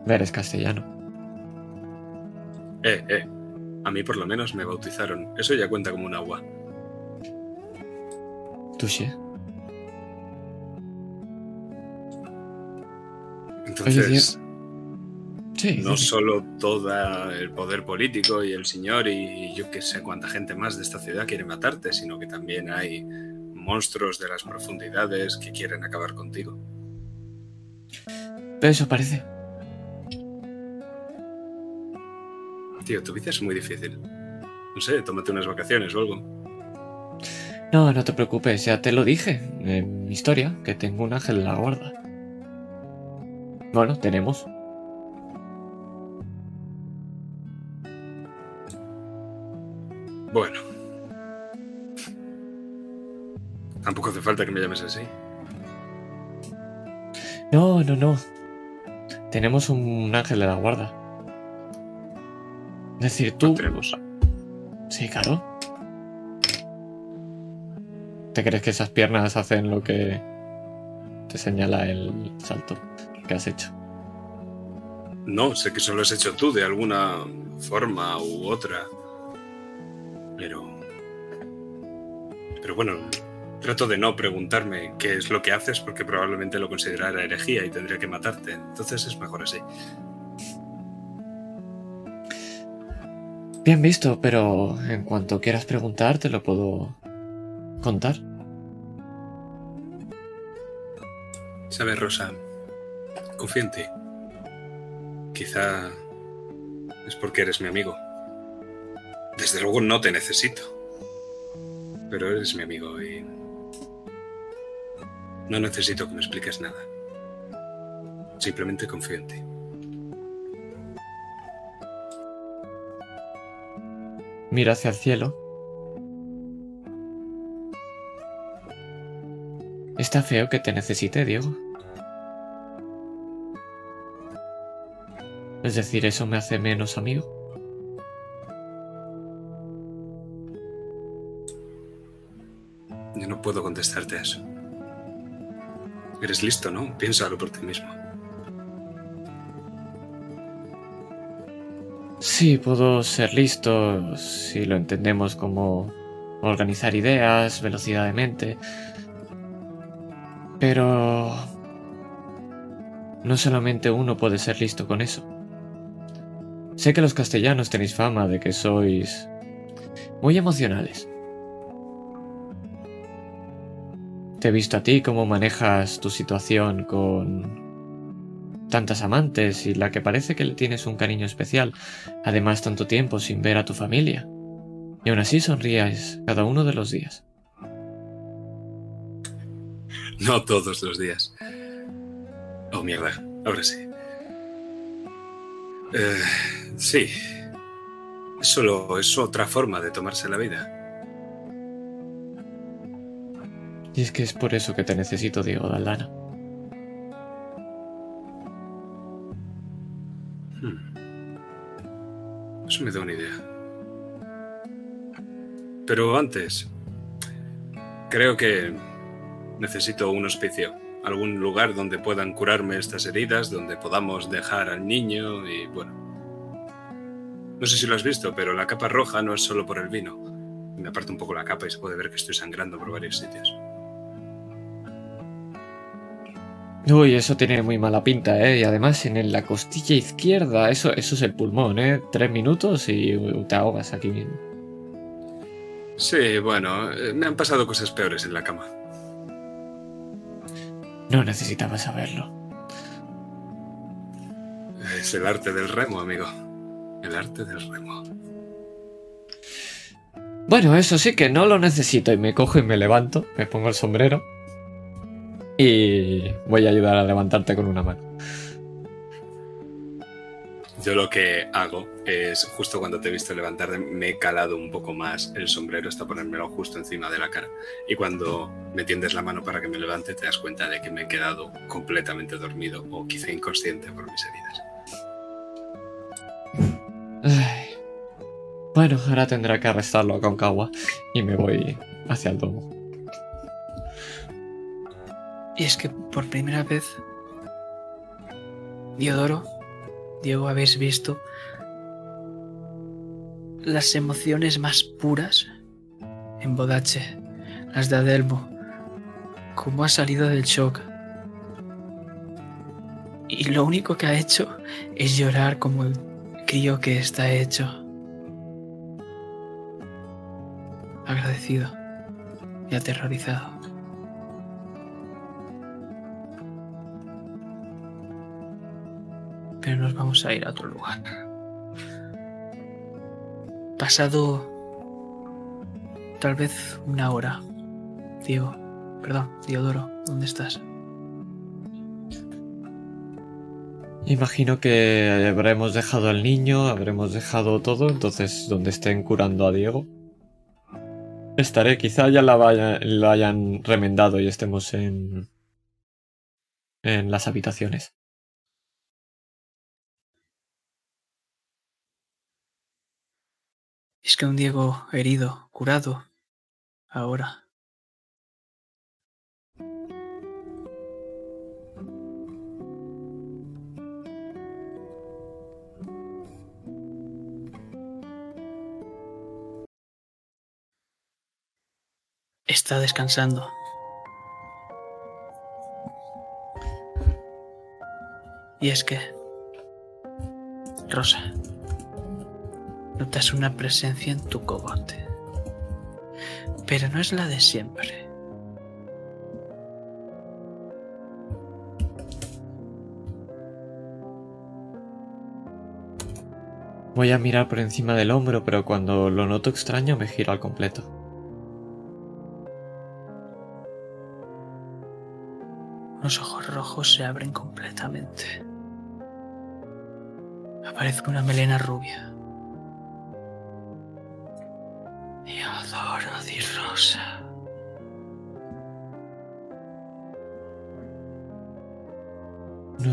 Eres castellano. Eh, eh. A mí por lo menos me bautizaron. Eso ya cuenta como un agua. Touché. Entonces, Sí, No solo todo el poder político y el señor y yo que sé cuánta gente más de esta ciudad quiere matarte, sino que también hay monstruos de las profundidades que quieren acabar contigo. Pero eso parece. Tío, tu vida es muy difícil. No sé, tómate unas vacaciones o algo. No, no te preocupes, ya te lo dije en mi historia, que tengo un ángel en la guarda. Bueno, tenemos. Bueno. Tampoco hace falta que me llames así. No, no, no. Tenemos un ángel de la guarda. Es decir, tú... Sí, claro. ¿Te crees que esas piernas hacen lo que te señala el salto que has hecho? No, sé que eso lo has hecho tú de alguna forma u otra. Pero. Pero bueno, trato de no preguntarme qué es lo que haces porque probablemente lo considerara herejía y tendría que matarte. Entonces es mejor así. Bien visto, pero en cuanto quieras preguntar te lo puedo contar. Sabes, Rosa, confío en ti. Quizá es porque eres mi amigo. Desde luego no te necesito. Pero eres mi amigo y... No necesito que me expliques nada. Simplemente confío en ti. Mira hacia el cielo. Está feo que te necesite, Diego. Es decir, eso me hace menos amigo. Yo no puedo contestarte a eso. Eres listo, ¿no? Piénsalo por ti mismo. Sí, puedo ser listo si lo entendemos como organizar ideas, velocidad de mente. Pero... No solamente uno puede ser listo con eso. Sé que los castellanos tenéis fama de que sois muy emocionales. Te he visto a ti cómo manejas tu situación con tantas amantes y la que parece que le tienes un cariño especial, además tanto tiempo sin ver a tu familia. Y aún así sonríes cada uno de los días. No todos los días. Oh, mierda. Ahora sí. Eh, sí. Solo es otra forma de tomarse la vida. Y es que es por eso que te necesito, Diego Daldana. Hmm. Eso me da una idea. Pero antes, creo que necesito un hospicio, algún lugar donde puedan curarme estas heridas, donde podamos dejar al niño y bueno. No sé si lo has visto, pero la capa roja no es solo por el vino. Me aparto un poco la capa y se puede ver que estoy sangrando por varios sitios. Uy, eso tiene muy mala pinta, ¿eh? Y además en la costilla izquierda, eso, eso es el pulmón, ¿eh? Tres minutos y te ahogas aquí mismo. Sí, bueno, eh, me han pasado cosas peores en la cama. No necesitaba saberlo. Es el arte del remo, amigo. El arte del remo. Bueno, eso sí que no lo necesito y me cojo y me levanto, me pongo el sombrero y voy a ayudar a levantarte con una mano. Yo lo que hago es, justo cuando te he visto levantar, me he calado un poco más el sombrero hasta ponérmelo justo encima de la cara. Y cuando me tiendes la mano para que me levante, te das cuenta de que me he quedado completamente dormido o quizá inconsciente por mis heridas. Ay. Bueno, ahora tendré que arrestarlo a Concagua y me voy hacia el domo. Y es que por primera vez, Diodoro, Diego, habéis visto las emociones más puras en Bodache, las de Adelmo, cómo ha salido del shock. Y lo único que ha hecho es llorar como el crío que está hecho. Agradecido y aterrorizado. Pero nos vamos a ir a otro lugar. Pasado tal vez una hora. Diego, perdón, Diodoro, ¿dónde estás? Imagino que habremos dejado al niño, habremos dejado todo, entonces donde estén curando a Diego. Estaré, quizá ya la, hayan remendado y estemos en. en las habitaciones. Es que un Diego herido, curado, ahora. Está descansando. Y es que, Rosa, notas una presencia en tu cogote. Pero no es la de siempre. Voy a mirar por encima del hombro, pero cuando lo noto extraño me giro al completo. Los ojos rojos se abren completamente. Aparece una melena rubia.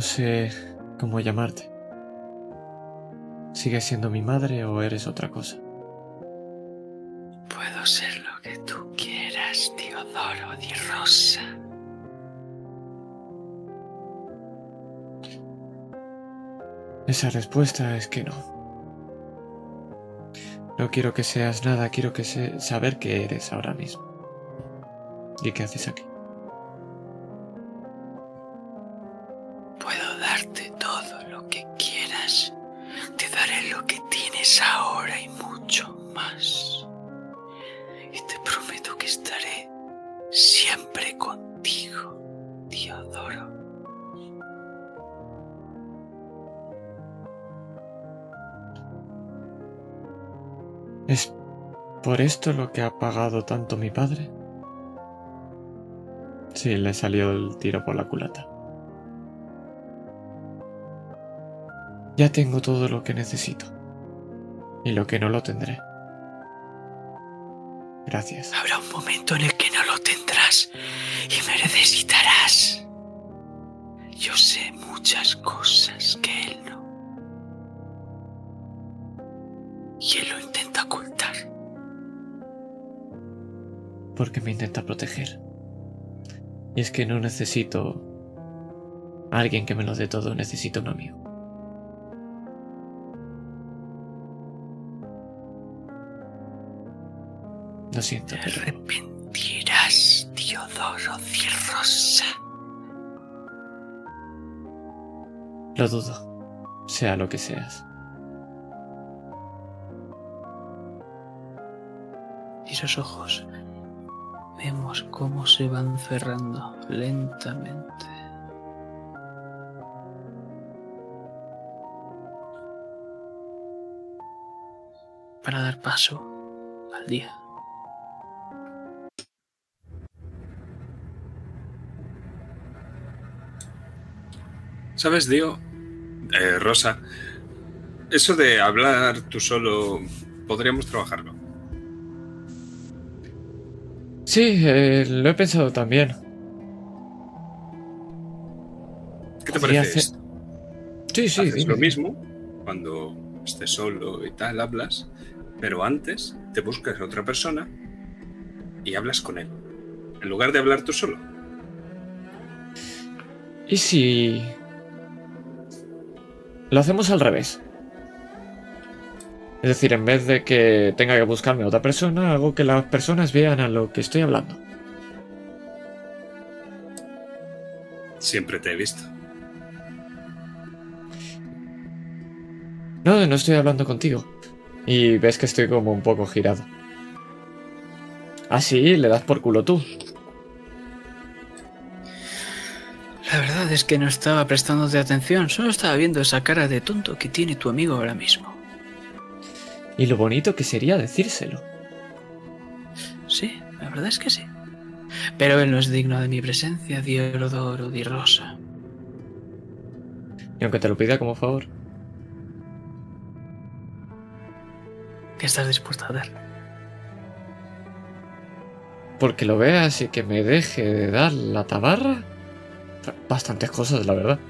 Sé cómo llamarte. ¿Sigues siendo mi madre o eres otra cosa? Puedo ser lo que tú quieras, Diodoro di Rosa. Esa respuesta es que no. No quiero que seas nada, quiero que se saber qué eres ahora mismo. ¿Y qué haces aquí? Esto lo que ha pagado tanto mi padre? Sí, le salió el tiro por la culata. Ya tengo todo lo que necesito. Y lo que no lo tendré. Gracias. Habrá un momento en el que no lo tendrás y me necesitarás. Yo sé muchas cosas Porque me intenta proteger. Y es que no necesito a alguien que me lo dé todo, necesito un amigo. Lo siento, Te pero arrepentirás, Diodoro di Rosa. lo dudo. Sea lo que seas. Y esos ojos vemos cómo se van cerrando lentamente. Para dar paso al día. ¿Sabes, Dio? Eh, Rosa, eso de hablar tú solo, podríamos trabajarlo. Sí, eh, lo he pensado también. ¿Qué te parece hacer- esto? Sí, sí, Haces dime. lo mismo cuando estés solo y tal, hablas, pero antes te buscas a otra persona y hablas con él. En lugar de hablar tú solo. ¿Y si... Lo hacemos al revés? Es decir, en vez de que tenga que buscarme a otra persona, hago que las personas vean a lo que estoy hablando. Siempre te he visto. No, no estoy hablando contigo. Y ves que estoy como un poco girado. Ah, sí, le das por culo tú. La verdad es que no estaba prestándote atención, solo estaba viendo esa cara de tonto que tiene tu amigo ahora mismo. Y lo bonito que sería decírselo. Sí, la verdad es que sí. Pero él no es digno de mi presencia, Diodoro di Rosa. Y aunque te lo pida como favor. ¿Qué estás dispuesto a dar? Porque lo veas y que me deje de dar la tabarra. Bastantes cosas, la verdad.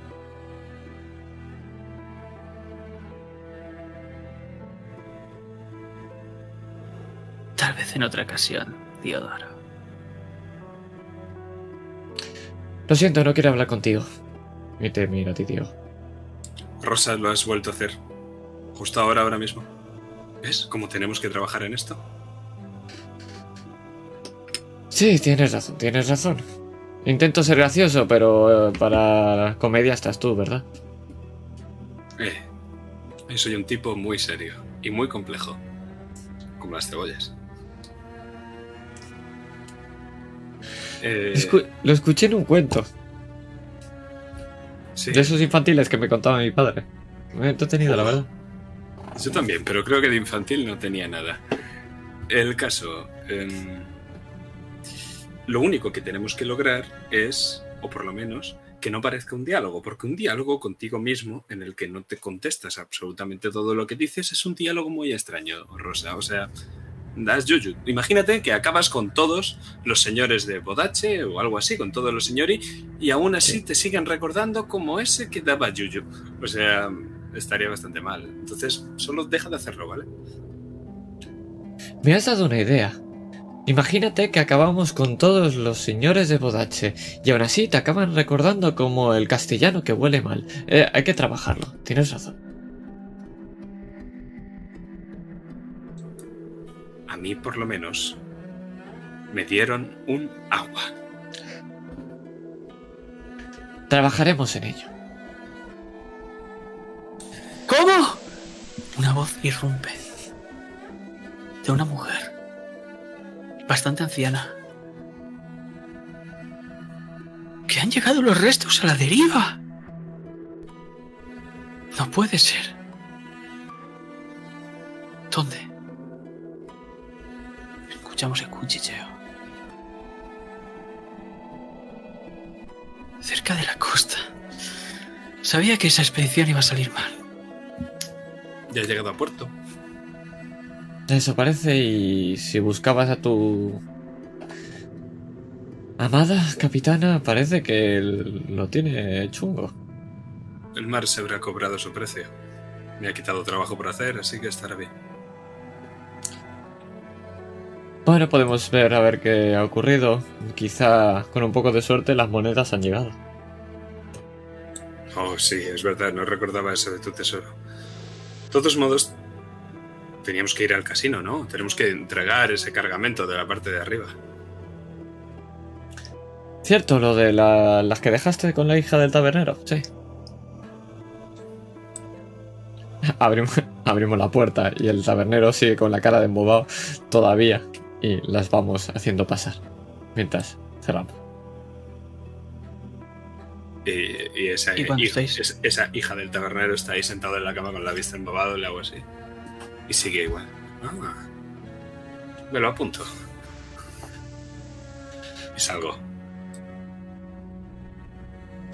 Vez en otra ocasión, Diodoro. Lo siento, no quiero hablar contigo. Y te miro a ti, tío. Rosa, lo has vuelto a hacer. Justo ahora, ahora mismo. ¿Ves cómo tenemos que trabajar en esto? Sí, tienes razón, tienes razón. Intento ser gracioso, pero eh, para comedia estás tú, ¿verdad? Eh, soy un tipo muy serio y muy complejo. Como las cebollas. Eh, Escu- lo escuché en un cuento. sí, De esos infantiles que me contaba mi padre. Me he entretenido, la verdad. yo también, pero creo que de infantil no tenía nada. El caso... em, lo único que tenemos que lograr es, o por lo menos, que no parezca un diálogo, porque un diálogo contigo mismo en el que no te contestas absolutamente todo lo que dices es un diálogo muy extraño, Rosa. O sea, das yuyu. Imagínate que acabas con todos los señores de Bodache o algo así, con todos los señori, y aún así Sí. te siguen recordando como ese que daba yuyu. O sea, estaría bastante mal. Entonces, solo deja de hacerlo, ¿vale? Me has dado una idea. Imagínate que acabamos con todos los señores de Bodache y aún así te acaban recordando como el castellano que huele mal. Eh, hay que trabajarlo, tienes razón. Mí, por lo menos, me dieron un agua. Trabajaremos en ello. ¿Cómo? Una voz irrumpe. De una mujer. Bastante anciana. Que han llegado los restos a la deriva. No puede ser. ¿Dónde? Escuchamos el cuchicheo. Cerca de la costa. Sabía que esa expedición iba a salir mal. Ya he llegado a puerto. Desaparece y si buscabas a tu... Amada capitana, parece que lo tiene chungo. El mar se habrá cobrado su precio. Me ha quitado trabajo por hacer, así que estará bien. Bueno, podemos ver a ver qué ha ocurrido. Quizá con un poco de suerte las monedas han llegado. Oh, sí, es verdad, no recordaba eso de tu tesoro. De todos modos, teníamos que ir al casino, ¿no? Tenemos que entregar ese cargamento de la parte de arriba. Cierto, lo de la- las que dejaste con la hija del tabernero, sí. Abrimos, abrimos la puerta y el tabernero sigue con la cara de embobado todavía y las vamos haciendo pasar mientras cerramos. Y, y esa, ¿Y hija, estáis? es- esa hija del tabernero está ahí sentada en la cama con la vista embobado, le hago así. Y sigue igual. Ah, me lo apunto. Y salgo.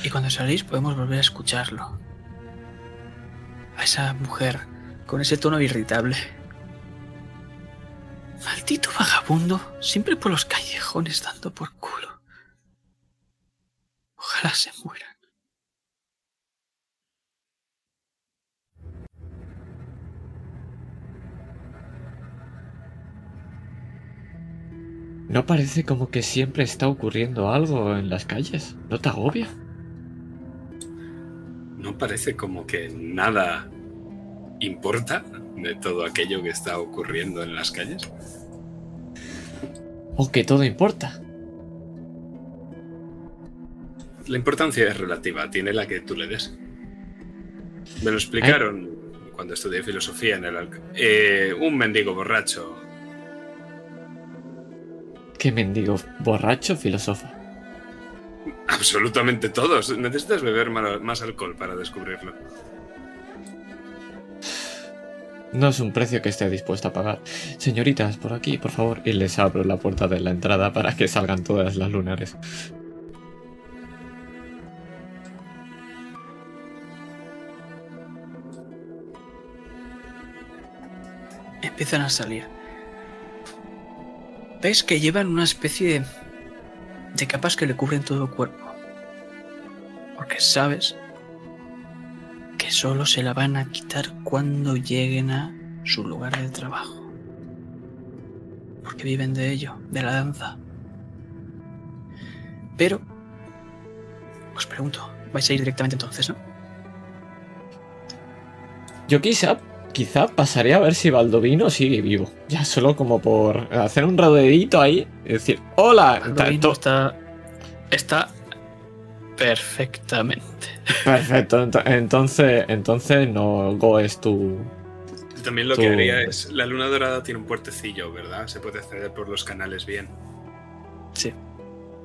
Y cuando salís podemos volver a escucharlo. A esa mujer con ese tono irritable. Maldito vagabundo, siempre por los callejones dando por culo. Ojalá se mueran. ¿No parece como que siempre está ocurriendo algo en las calles? ¿No te agobia? ¿No parece como que nada importa de todo aquello que está ocurriendo en las calles? ¿O que todo importa? La importancia es relativa, tiene la que tú le des. Me lo explicaron cuando estudié filosofía en el. Eh, un mendigo borracho. ¿Qué mendigo borracho filósofo? Absolutamente todos. Necesitas beber más alcohol para descubrirlo. No es un precio que esté dispuesto a pagar. Señoritas, por aquí, por favor. Y les abro la puerta de la entrada para que salgan todas las lunares. Empiezan a salir. Ves que llevan una especie de, de capas que le cubren todo el cuerpo. Porque sabes que solo se la van a quitar cuando lleguen a su lugar de trabajo. Porque viven de ello, de la danza. Pero, os pregunto, vais a ir directamente entonces, ¿no? Yo quizá, quizá pasaré a ver si Baldovino sigue vivo. Ya solo como por hacer un rodeito ahí y decir, hola. Baldovino está, está perfectamente. Perfecto, ento- entonces, entonces no goes tu... También lo que haría es. La luna dorada tiene un puertecillo, ¿verdad? Se puede acceder por los canales bien. Sí.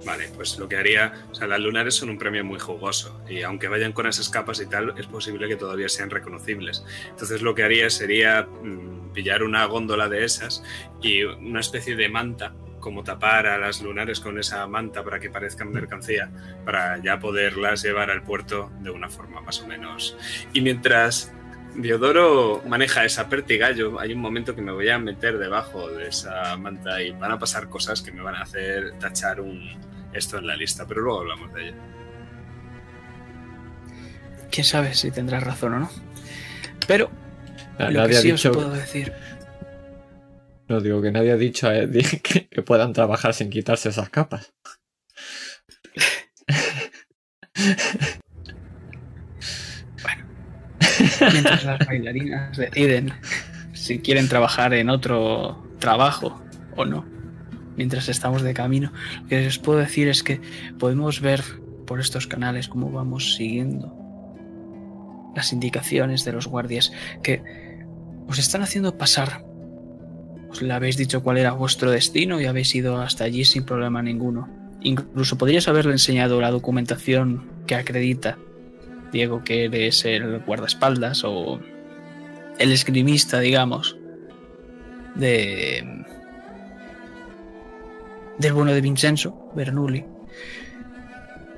Vale, pues lo que haría. O sea, las lunares son un premio muy jugoso. Y aunque vayan con esas capas y tal, es posible que todavía sean reconocibles. Entonces lo que haría sería mm, pillar una góndola de esas y una especie de manta. Como tapar a las lunares con esa manta para que parezcan mercancía, para ya poderlas llevar al puerto de una forma más o menos. Y mientras Diodoro maneja esa pértiga. Yo hay un momento que me voy a meter debajo de esa manta y van a pasar cosas que me van a hacer tachar un esto en la lista, pero luego hablamos de ello. Quién sabe si tendrás razón o no. Pero lo que sí dicho... os puedo decir No digo que nadie ha dicho Eddie que, que puedan trabajar sin quitarse esas capas. mientras las bailarinas deciden si quieren trabajar en otro trabajo o no, mientras estamos de camino, lo que les puedo decir es que podemos ver por estos canales cómo vamos siguiendo las indicaciones de los guardias que os están haciendo pasar. Os le habéis dicho cuál era vuestro destino y habéis ido hasta allí sin problema ninguno. Incluso podrías haberle enseñado la documentación que acredita Diego, que eres el guardaespaldas o el esgrimista, digamos, de del bueno de Vincenzo Bernoulli.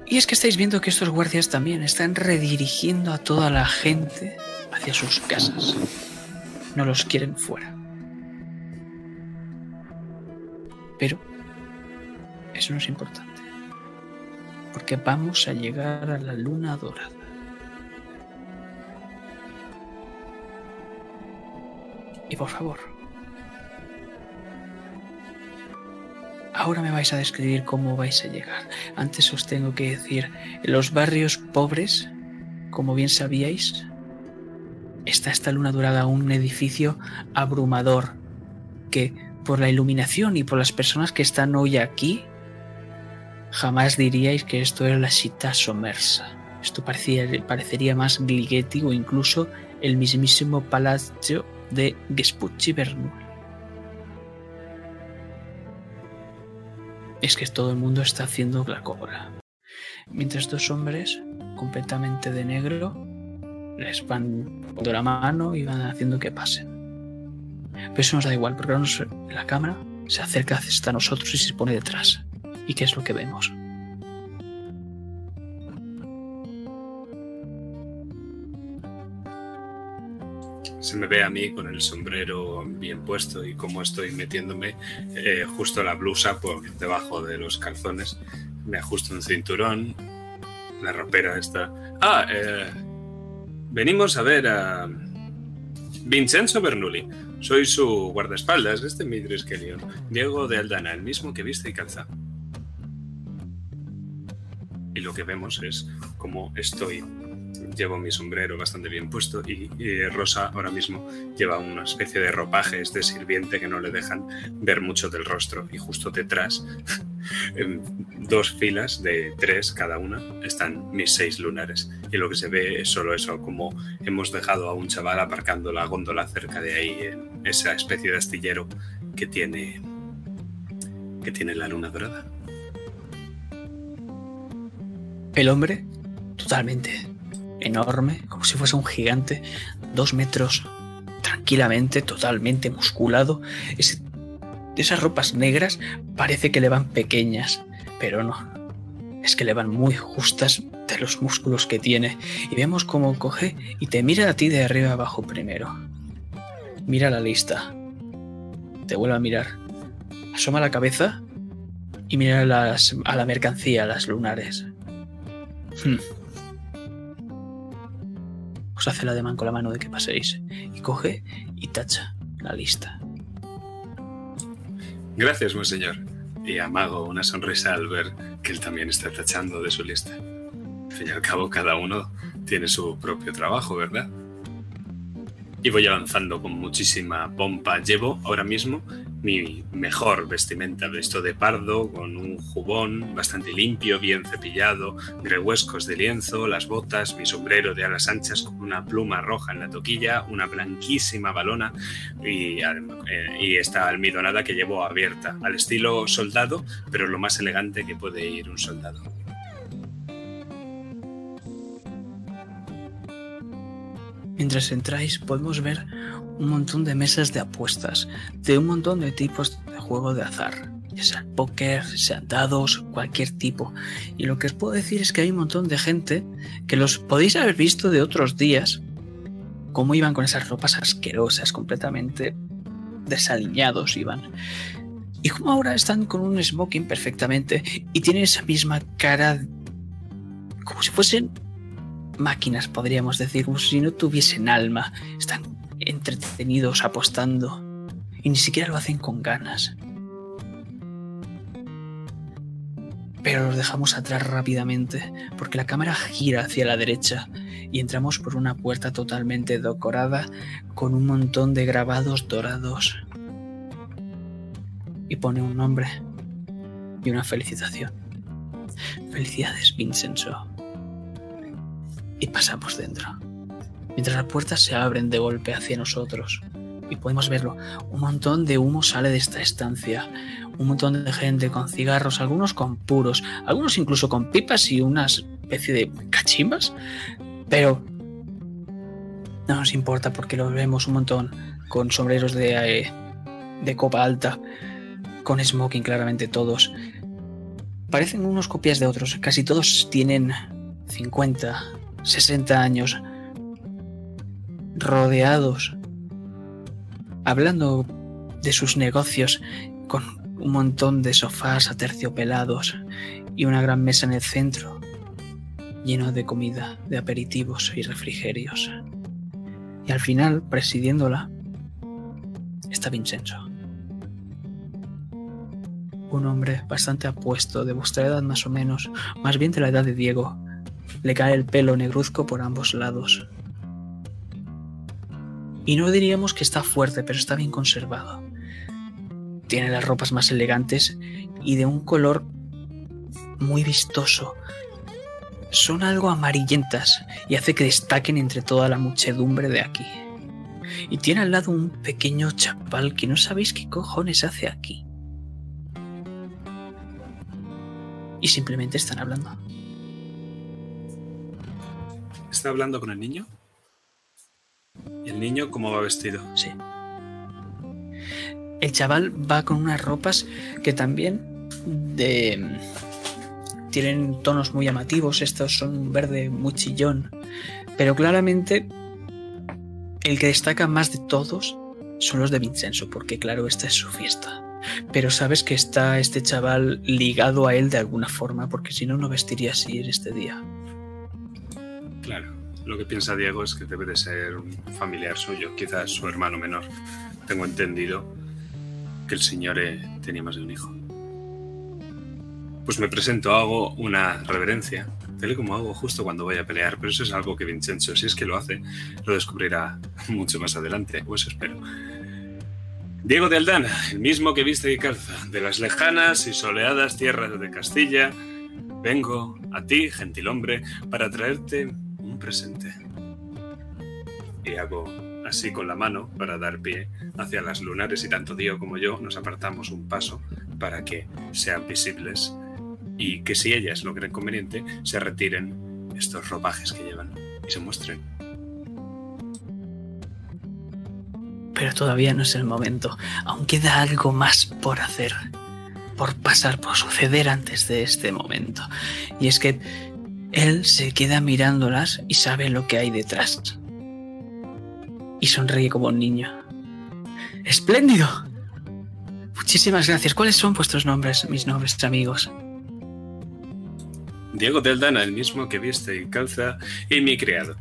Y es que estáis viendo que estos guardias también están redirigiendo a toda la gente hacia sus casas. No los quieren fuera. Pero eso no es importante. Porque vamos a llegar a la luna dorada. Y por favor, ahora me vais a describir cómo vais a llegar. Antes os tengo que decir, en los barrios pobres, como bien sabíais, está esta luna dorada, un edificio abrumador que por la iluminación y por las personas que están hoy aquí, jamás diríais que esto era la città sommersa. Esto parecía, parecería más Gligeti o incluso el mismísimo palacio de Gespucci Bernoulli. Es que todo el mundo está haciendo la cobra. Mientras dos hombres, completamente de negro, les van poniendo la mano y van haciendo que pasen. Pero eso nos da igual, porque ahora nos- la cámara se acerca hasta nosotros y se pone detrás. ¿Y qué es lo que vemos? Se me ve a mí con el sombrero bien puesto y cómo estoy metiéndome eh, justo la blusa por debajo de los calzones. Me ajusto un cinturón, la ropera está. Ah, eh, venimos a ver a Vincenzo Bernoulli. Soy su guardaespaldas, este es mi Triskelion. Diego de Aldana, el mismo que viste y calza. Y lo que vemos es cómo estoy llevo mi sombrero bastante bien puesto y, y Rosa ahora mismo lleva una especie de ropajes de sirviente que no le dejan ver mucho del rostro. Y justo detrás, en dos filas de tres cada una, están mis seis lunares. Y lo que se ve es solo eso, como hemos dejado a un chaval aparcando la góndola cerca de ahí, en esa especie de astillero que tiene que tiene la luna dorada. El hombre, totalmente enorme, como si fuese un gigante, dos metros, tranquilamente, totalmente musculado. Esas ropas negras parece que le van pequeñas, pero no. Es que le van muy justas de los músculos que tiene. Y vemos cómo coge y te mira a ti de arriba abajo primero. Mira la lista. Te vuelve a mirar. Asoma la cabeza y mira las- a la mercancía, las lunares. Hmm. Os hace la demanda con la mano de que paséis. Y coge y tacha la lista. Gracias, buen señor. Y amago una sonrisa al ver que él también está tachando de su lista. Al fin y al cabo, cada uno tiene su propio trabajo, ¿verdad? Y voy avanzando con muchísima pompa. Llevo ahora mismo mi mejor vestimenta, visto de pardo, con un jubón bastante limpio, bien cepillado, grehuescos de lienzo, las botas, mi sombrero de alas anchas con una pluma roja en la toquilla, una blanquísima balona y, eh, y esta almidonada que llevo abierta, al estilo soldado, pero lo más elegante que puede ir un soldado. Mientras entráis podemos ver un montón de mesas de apuestas, de un montón de tipos de juego de azar, ya sea póker, sean dados, cualquier tipo. Y lo que os puedo decir es que hay un montón de gente que los podéis haber visto de otros días, cómo iban con esas ropas asquerosas, completamente desaliñados iban. Y como ahora están con un smoking perfectamente y tienen esa misma cara como si fuesen máquinas, podríamos decir, como si no tuviesen alma. Están entretenidos apostando y ni siquiera lo hacen con ganas. Pero los dejamos atrás rápidamente porque la cámara gira hacia la derecha y entramos por una puerta totalmente decorada con un montón de grabados dorados. Y pone un nombre y una felicitación. Felicidades, Vincenzo y pasamos dentro. Mientras las puertas se abren de golpe hacia nosotros y podemos verlo, un montón de humo sale de esta estancia, un montón de gente con cigarros, algunos con puros, algunos incluso con pipas y una especie de cachimbas, pero no nos importa porque lo vemos un montón con sombreros de, eh, de copa alta, con smoking claramente todos. Parecen unos copias de otros, casi todos tienen 50, 60 años, rodeados, hablando de sus negocios con un montón de sofás aterciopelados y una gran mesa en el centro, lleno de comida, de aperitivos y refrigerios. Y al final, presidiéndola, está Vincenzo. Un hombre bastante apuesto, de vuestra edad más o menos, más bien de la edad de Diego, le cae el pelo negruzco por ambos lados. Y no diríamos que está fuerte, pero está bien conservado. Tiene las ropas más elegantes y de un color muy vistoso. Son algo amarillentas y hace que destaquen entre toda la muchedumbre de aquí. Y tiene al lado un pequeño chapal que no sabéis qué cojones hace aquí. Y simplemente están hablando. ¿Está hablando con el niño? ¿Y el niño cómo va vestido? Sí. El chaval va con unas ropas que también de tienen tonos muy llamativos, estos son un verde muy chillón, pero claramente el que destaca más de todos son los de Vincenzo, porque claro, esta es su fiesta. Pero sabes que está este chaval ligado a él de alguna forma, porque si no, no vestiría así en este día. Claro, lo que piensa Diego es que debe de ser un familiar suyo, quizás su hermano menor. Tengo entendido que el señor eh, tenía más de un hijo. Pues me presento, hago una reverencia Tal como hago justo cuando voy a pelear, pero eso es algo que Vincenzo, si es que lo hace, lo descubrirá mucho más adelante, o eso espero. Diego de Aldana, el mismo que viste y calza, de las lejanas y soleadas tierras de Castilla, vengo a ti, gentil hombre, para traerte presente. Y hago así con la mano para dar pie hacia las lunares y tanto Diego como yo nos apartamos un paso para que sean visibles y que si ellas lo creen conveniente se retiren estos ropajes que llevan y se muestren. Pero todavía no es el momento. Aún queda algo más por hacer. Por pasar, por suceder antes de este momento. Y es que él se queda mirándolas y sabe lo que hay detrás. Y sonríe como un niño. ¡Espléndido! Muchísimas gracias. ¿Cuáles son vuestros nombres, mis nobles amigos? Diego Deldana, el mismo que viste y calza, y mi criado.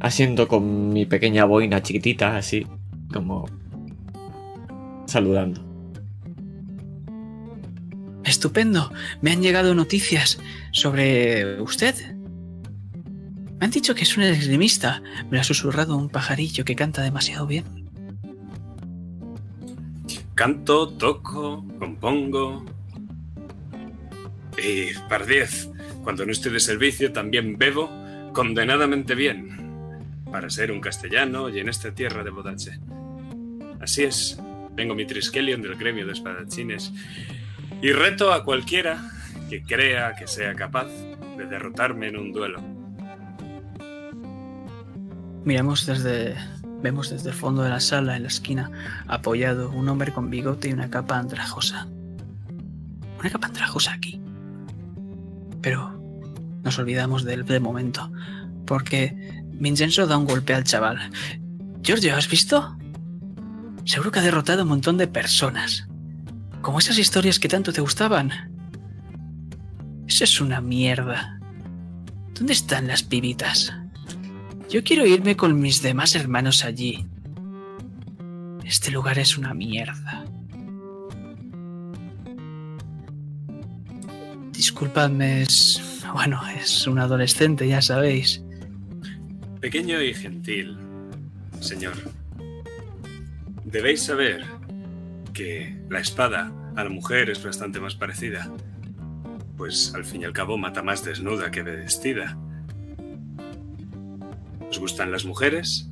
Haciendo con mi pequeña boina chiquitita, así, como saludando. Estupendo. Me han llegado noticias sobre usted. Me han dicho que es un esgrimista. Me lo ha susurrado un pajarillo que canta demasiado bien. Canto, toco, compongo. Y par diez, cuando no estoy de servicio también bebo condenadamente bien. Para ser un castellano y en esta tierra de bodache. Así es, tengo mi Triskelion del gremio de espadachines y reto a cualquiera que crea que sea capaz de derrotarme en un duelo. Miramos desde. Vemos desde el fondo de la sala, en la esquina, apoyado, un hombre con bigote y una capa andrajosa. Una capa andrajosa aquí. Pero nos olvidamos de él de momento, porque Vincenzo da un golpe al chaval. Giorgio, ¿has visto? Seguro que ha derrotado a un montón de personas. Como esas historias que tanto te gustaban. Eso es una mierda. ¿Dónde están las pibitas? Yo quiero irme con mis demás hermanos allí. Este lugar es una mierda. Disculpadme, es... Bueno, es un adolescente, ya sabéis. Pequeño y gentil, señor. Debéis saber que la espada a la mujer es bastante más parecida. Pues al fin y al cabo mata más desnuda que vestida. ¿Os gustan las mujeres?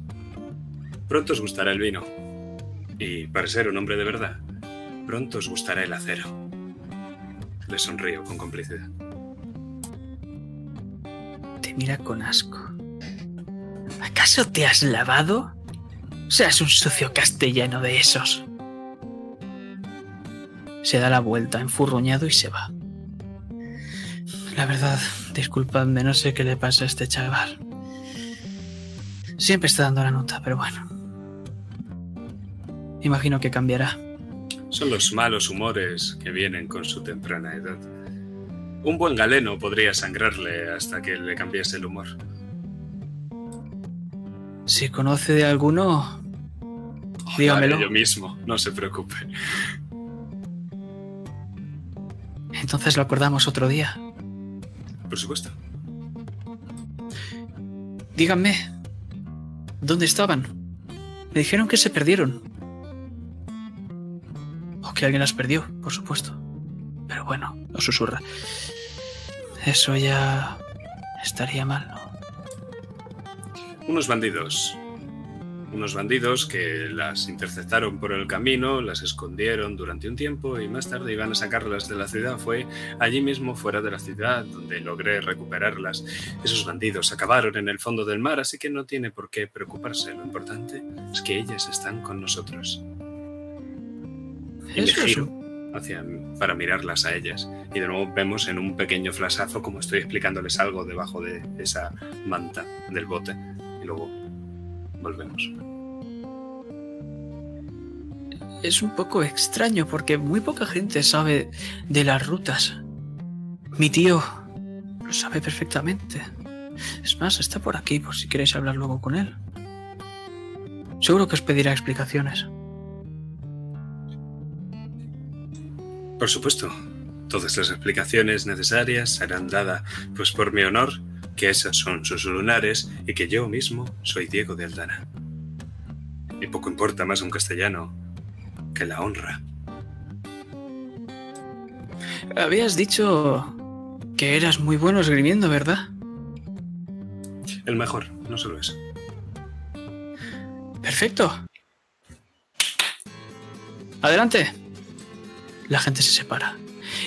Pronto os gustará el vino. Y para ser un hombre de verdad, pronto os gustará el acero. Le sonrío con complicidad. Te mira con asco. ¿Acaso te has lavado? Seas un sucio castellano de esos. Se da la vuelta, enfurruñado, y se va. La verdad, disculpadme, no sé qué le pasa a este chaval. Siempre está dando la nota, pero bueno. Imagino que cambiará. Son los malos humores que vienen con su temprana edad. Un buen galeno podría sangrarle hasta que le cambiase el humor. Si conoce de alguno, Lo dígamelo. yo mismo, no se preocupe. Entonces lo acordamos otro día. Por supuesto. Díganme, ¿dónde estaban? Me dijeron que se perdieron. O que alguien las perdió, por supuesto. Pero bueno, lo susurra. Eso ya estaría mal, ¿no? Unos bandidos. Unos bandidos que las interceptaron por el camino, las escondieron durante un tiempo y más tarde iban a sacarlas de la ciudad. Fue allí mismo, fuera de la ciudad, donde logré recuperarlas. Esos bandidos acabaron en el fondo del mar, así que no tiene por qué preocuparse. Lo importante es que ellas están con nosotros. Y me giro hacia, para mirarlas a ellas. Y de nuevo vemos en un pequeño flashazo como estoy explicándoles algo debajo de esa manta del bote. Y luego volvemos. Es un poco extraño porque muy poca gente sabe de las rutas. Mi tío lo sabe perfectamente. Es más, está por aquí por si queréis hablar luego con él. Seguro que os pedirá explicaciones. Por supuesto, todas las explicaciones necesarias serán dadas pues por mi honor, que esas son sus lunares y que yo mismo soy Diego de Aldana. Y poco importa más un castellano que la honra. Habías dicho que eras muy bueno esgrimiendo, ¿verdad? El mejor, no solo eso. Perfecto. Adelante. La gente se separa.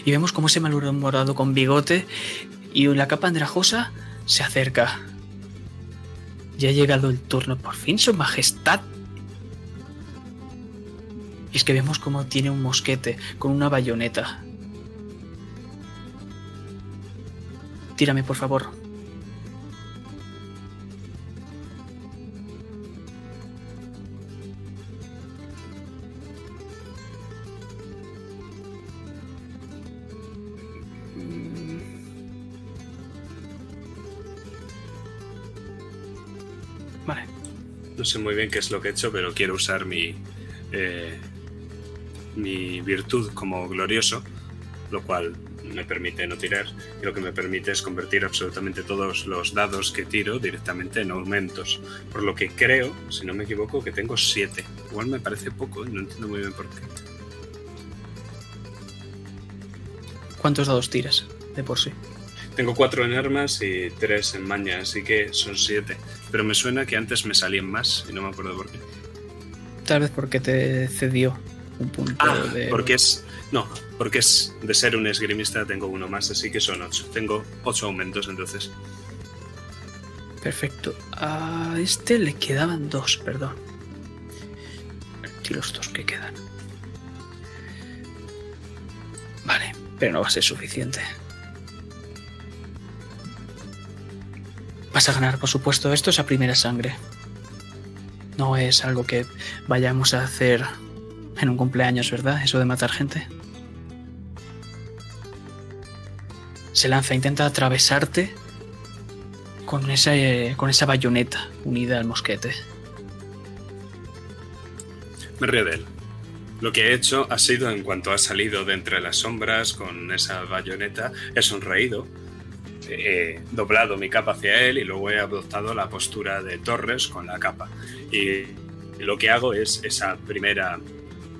Y vemos cómo ese malhumorado con bigote y la capa andrajosa se acerca. Ya ha llegado el turno, por fin, su majestad. Y es que vemos cómo tiene un mosquete con una bayoneta. Tírame, por favor. No sé muy bien qué es lo que he hecho, pero quiero usar mi, eh, mi virtud como glorioso, lo cual me permite no tirar y lo que me permite es convertir absolutamente todos los dados que tiro directamente en aumentos. Por lo que creo, si no me equivoco, que tengo 7. Igual me parece poco, no entiendo muy bien por qué. ¿Cuántos dados tiras de por sí? Tengo 4 en armas y 3 en maña, así que son 7. Pero me suena que antes me salían más y no me acuerdo por qué. Tal vez porque te cedió un punto Ah, de. porque es. No, porque es de ser un esgrimista tengo uno más, así que son 8. Tengo 8 aumentos entonces. Perfecto. A este le quedaban dos, perdón. Y los dos que quedan. Vale, pero no va a ser suficiente. Vas a ganar, por supuesto, esto es a primera sangre. No es algo que vayamos a hacer en un cumpleaños, ¿verdad? Eso de matar gente. Se lanza, intenta atravesarte con esa, eh, con esa bayoneta unida al mosquete. Me río de él. Lo que he hecho ha sido, en cuanto ha salido de entre las sombras con esa bayoneta, he sonreído, he doblado mi capa hacia él y luego he adoptado la postura de Torres con la capa. Y lo que hago es esa primera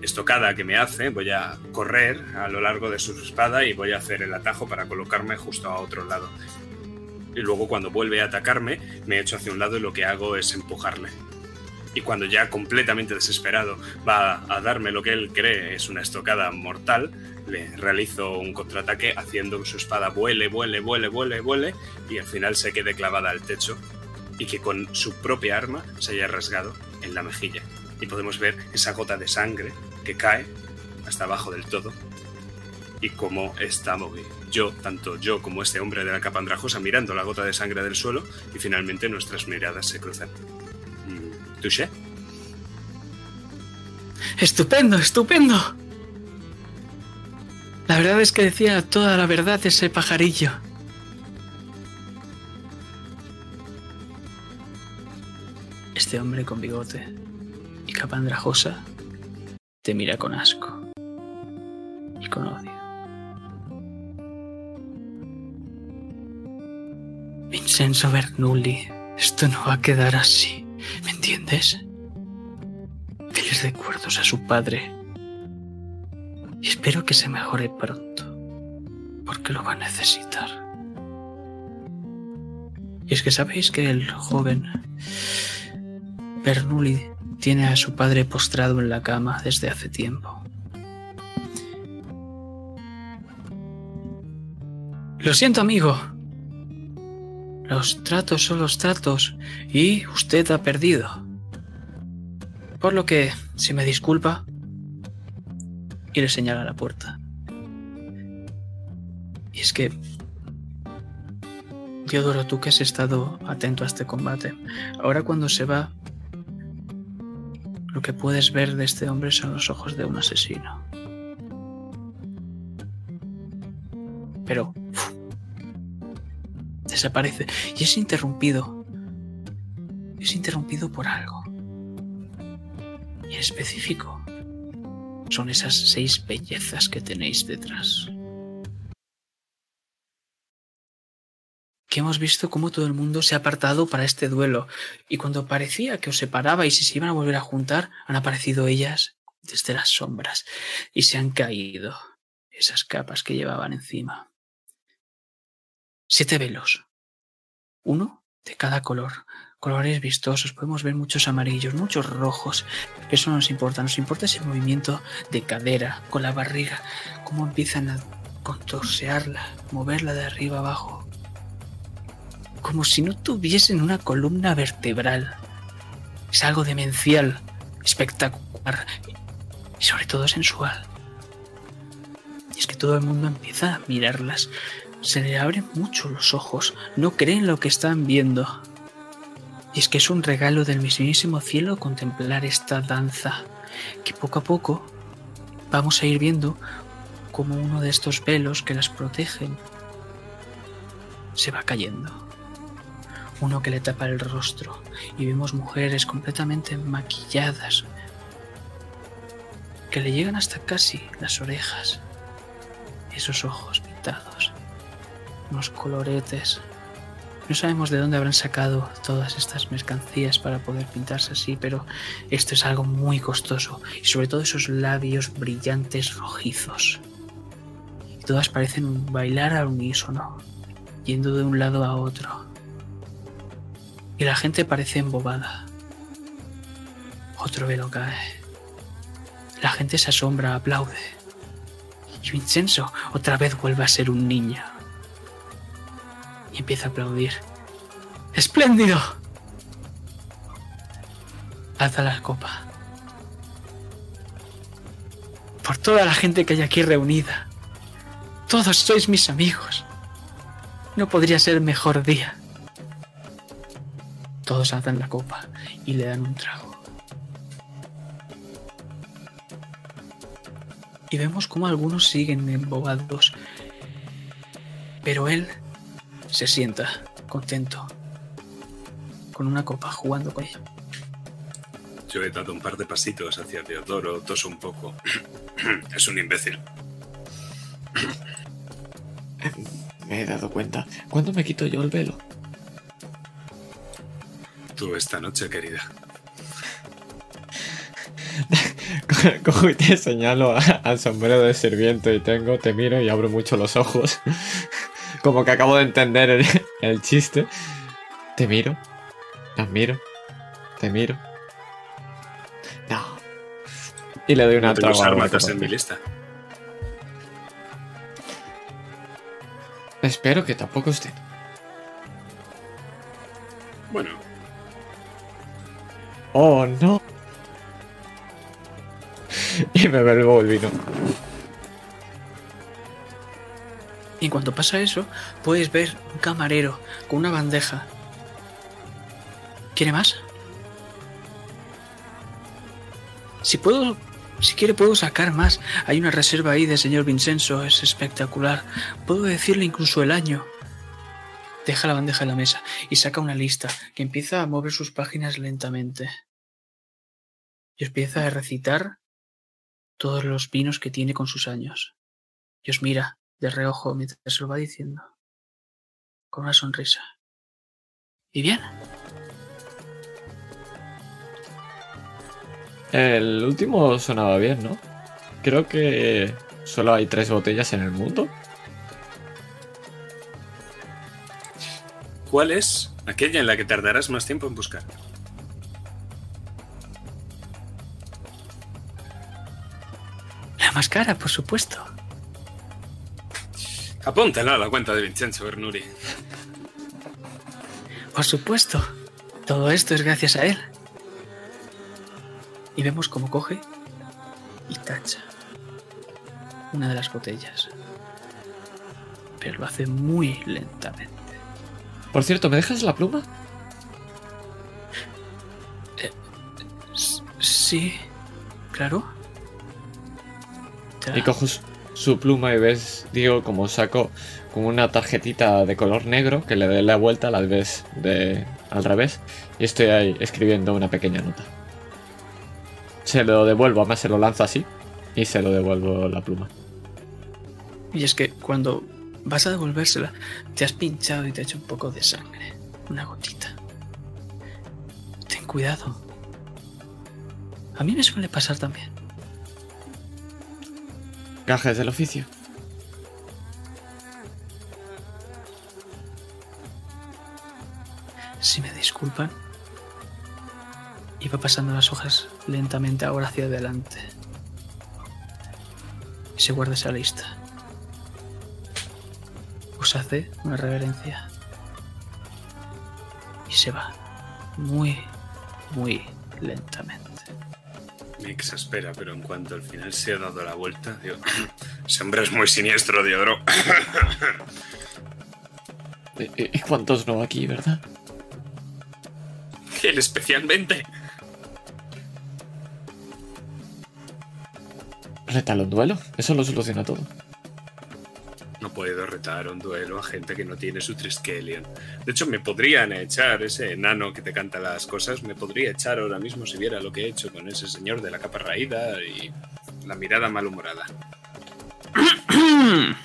estocada que me hace, voy a correr a lo largo de su espada y voy a hacer el atajo para colocarme justo a otro lado. Y luego cuando vuelve a atacarme, me echo hacia un lado y lo que hago es empujarle. Y cuando ya completamente desesperado va a darme lo que él cree es una estocada mortal, le realizo un contraataque haciendo que su espada vuele, vuele, vuele, vuele, vuele y al final se quede clavada al techo y que con su propia arma se haya rasgado en la mejilla. Y podemos ver esa gota de sangre que cae hasta abajo del todo y cómo estamos yo, tanto yo como este hombre de la capa andrajosa mirando la gota de sangre del suelo y finalmente nuestras miradas se cruzan. Mm, ¿Touché? ¡Estupendo, estupendo! La verdad es que decía toda la verdad ese pajarillo. Este hombre con bigote y capa andrajosa te mira con asco y con odio. Vincenzo Bernoulli, esto no va a quedar así, ¿me entiendes? Feliz recuerdos a su padre. Espero que se mejore pronto, porque lo va a necesitar. Y es que sabéis que el joven Bernoulli tiene a su padre postrado en la cama desde hace tiempo. Lo siento, amigo. Los tratos son los tratos y usted ha perdido. Por lo que, si me disculpa, y le señala la puerta. Y es que, Diodoro, tú que has estado atento a este combate, ahora cuando se va, lo que puedes ver de este hombre son los ojos de un asesino. Pero desaparece y es interrumpido. Es interrumpido por algo. Y específico. Son esas seis bellezas que tenéis detrás. Que hemos visto cómo todo el mundo se ha apartado para este duelo, y cuando parecía que os separabais y se iban a volver a juntar, han aparecido ellas desde las sombras y se han caído esas capas que llevaban encima. Siete velos, uno de cada color, colores vistosos, podemos ver muchos amarillos, muchos rojos, que eso no nos importa, nos importa ese movimiento de cadera con la barriga, cómo empiezan a contorsearla, moverla de arriba abajo, como si no tuviesen una columna vertebral. Es algo demencial, espectacular y sobre todo sensual. Y es que todo el mundo empieza a mirarlas, se le abren mucho los ojos, no creen lo que están viendo. Y es que es un regalo del mismísimo cielo contemplar esta danza, que poco a poco vamos a ir viendo como uno de estos velos que las protegen se va cayendo. Uno que le tapa el rostro y vemos mujeres completamente maquilladas que le llegan hasta casi las orejas, esos ojos pintados, unos coloretes no sabemos de dónde habrán sacado todas estas mercancías para poder pintarse así, pero esto es algo muy costoso y sobre todo esos labios brillantes rojizos. Y todas parecen bailar al unísono, yendo de un lado a otro. Y la gente parece embobada. Otro velo cae. La gente se asombra, aplaude. Y Vincenzo otra vez vuelve a ser un niño y empieza a aplaudir. ¡Espléndido! Alza la copa. Por toda la gente que hay aquí reunida. Todos sois mis amigos. No podría ser mejor día. Todos alzan la copa y le dan un trago. Y vemos como algunos siguen embobados. Pero él se sienta, contento, con una copa, jugando con ella. Yo he dado un par de pasitos hacia Teodoro, toso un poco. es un imbécil. Me he dado cuenta. ¿Cuándo me quito yo el velo? Tú esta noche, querida. Cojo y te señalo al sombrero de sirviente y tengo, te miro y abro mucho los ojos. Como que acabo de entender el, chiste. Te miro. Te admiro. Te miro. No. Y le doy una no traba. en mi lista. Espero que tampoco usted. Bueno. Oh, no. Y me vuelvo el vino. Y cuando pasa eso, puedes ver un camarero con una bandeja. ¿Quiere más? Si puedo, si quiere puedo sacar más. Hay una reserva ahí de señor Vincenzo, es espectacular. Puedo decirle incluso el año. Deja la bandeja en la mesa y saca una lista que empieza a mover sus páginas lentamente. Y empieza a recitar todos los vinos que tiene con sus años. Y os mira de reojo mientras se lo va diciendo, con una sonrisa. ¿Y bien? El último sonaba bien, ¿no? Creo que solo hay tres botellas en el mundo. ¿Cuál es aquella en la que tardarás más tiempo en buscar? La más cara, por supuesto. Apúntala a la cuenta de Vincenzo Bernuri. Por supuesto. Todo esto es gracias a él. Y vemos cómo coge y tacha una de las botellas. Pero lo hace muy lentamente. Por cierto, ¿me dejas la pluma? Eh, sí, claro. Y cojo su pluma y ves, digo, como saco como una tarjetita de color negro que le dé la vuelta la vez de al revés y estoy ahí escribiendo una pequeña nota. Se lo devuelvo, además se lo lanzo así Y se lo devuelvo la pluma. Y es que cuando vas a devolvérsela, te has pinchado y te ha hecho un poco de sangre. Una gotita. Ten cuidado. A mí me suele pasar también. Gajes del oficio. Si me disculpan. Iba pasando las hojas lentamente ahora hacia adelante. Y se guarda esa lista. Os hace una reverencia. Y se va. Muy, muy lentamente. Me exaspera, pero en cuanto al final se ha dado la vuelta, digo, ese hombre es muy siniestro, Diodoro. ¿Y- ¿Y y cuántos no aquí, verdad? Él especialmente. Rétalo en duelo. Eso lo soluciona todo. No puedo retar un duelo a gente que no tiene su Triskelion. De hecho, me podrían echar, ese enano que te canta las cosas, me podría echar ahora mismo si viera lo que he hecho con ese señor de la capa raída y la mirada malhumorada.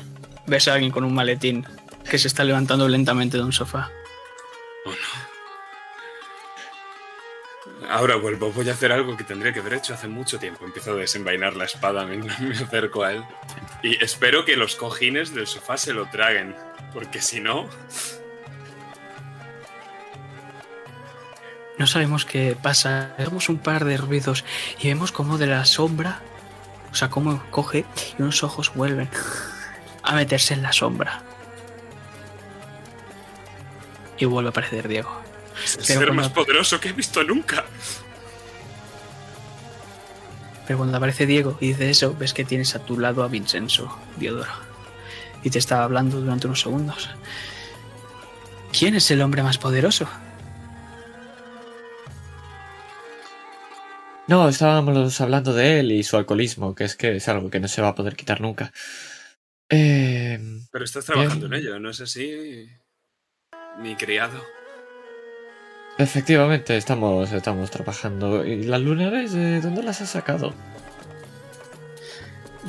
Ves a alguien con un maletín que se está levantando lentamente de un sofá. Ahora vuelvo, voy a hacer algo que tendría que haber hecho hace mucho tiempo. Empiezo a desenvainar la espada mientras me acerco a él. Y espero que los cojines del sofá se lo traguen, porque si no... No sabemos qué pasa. Vemos un par de ruidos y vemos como de la sombra, o sea, cómo coge y unos ojos vuelven a meterse en la sombra. Y vuelve a aparecer Diego. Es el Pero ser cuando- más poderoso que he visto nunca. Pero cuando aparece Diego y dice eso, ves que tienes a tu lado a Vincenzo, Diodoro. Y te estaba hablando durante unos segundos. ¿Quién es el hombre más poderoso? No, estábamos hablando de él y su alcoholismo, que es que es algo que no se va a poder quitar nunca. Eh, Pero estás trabajando en ello, ¿no es así? Mi criado. Efectivamente, estamos, estamos trabajando. ¿Y las lunares, de dónde las has sacado?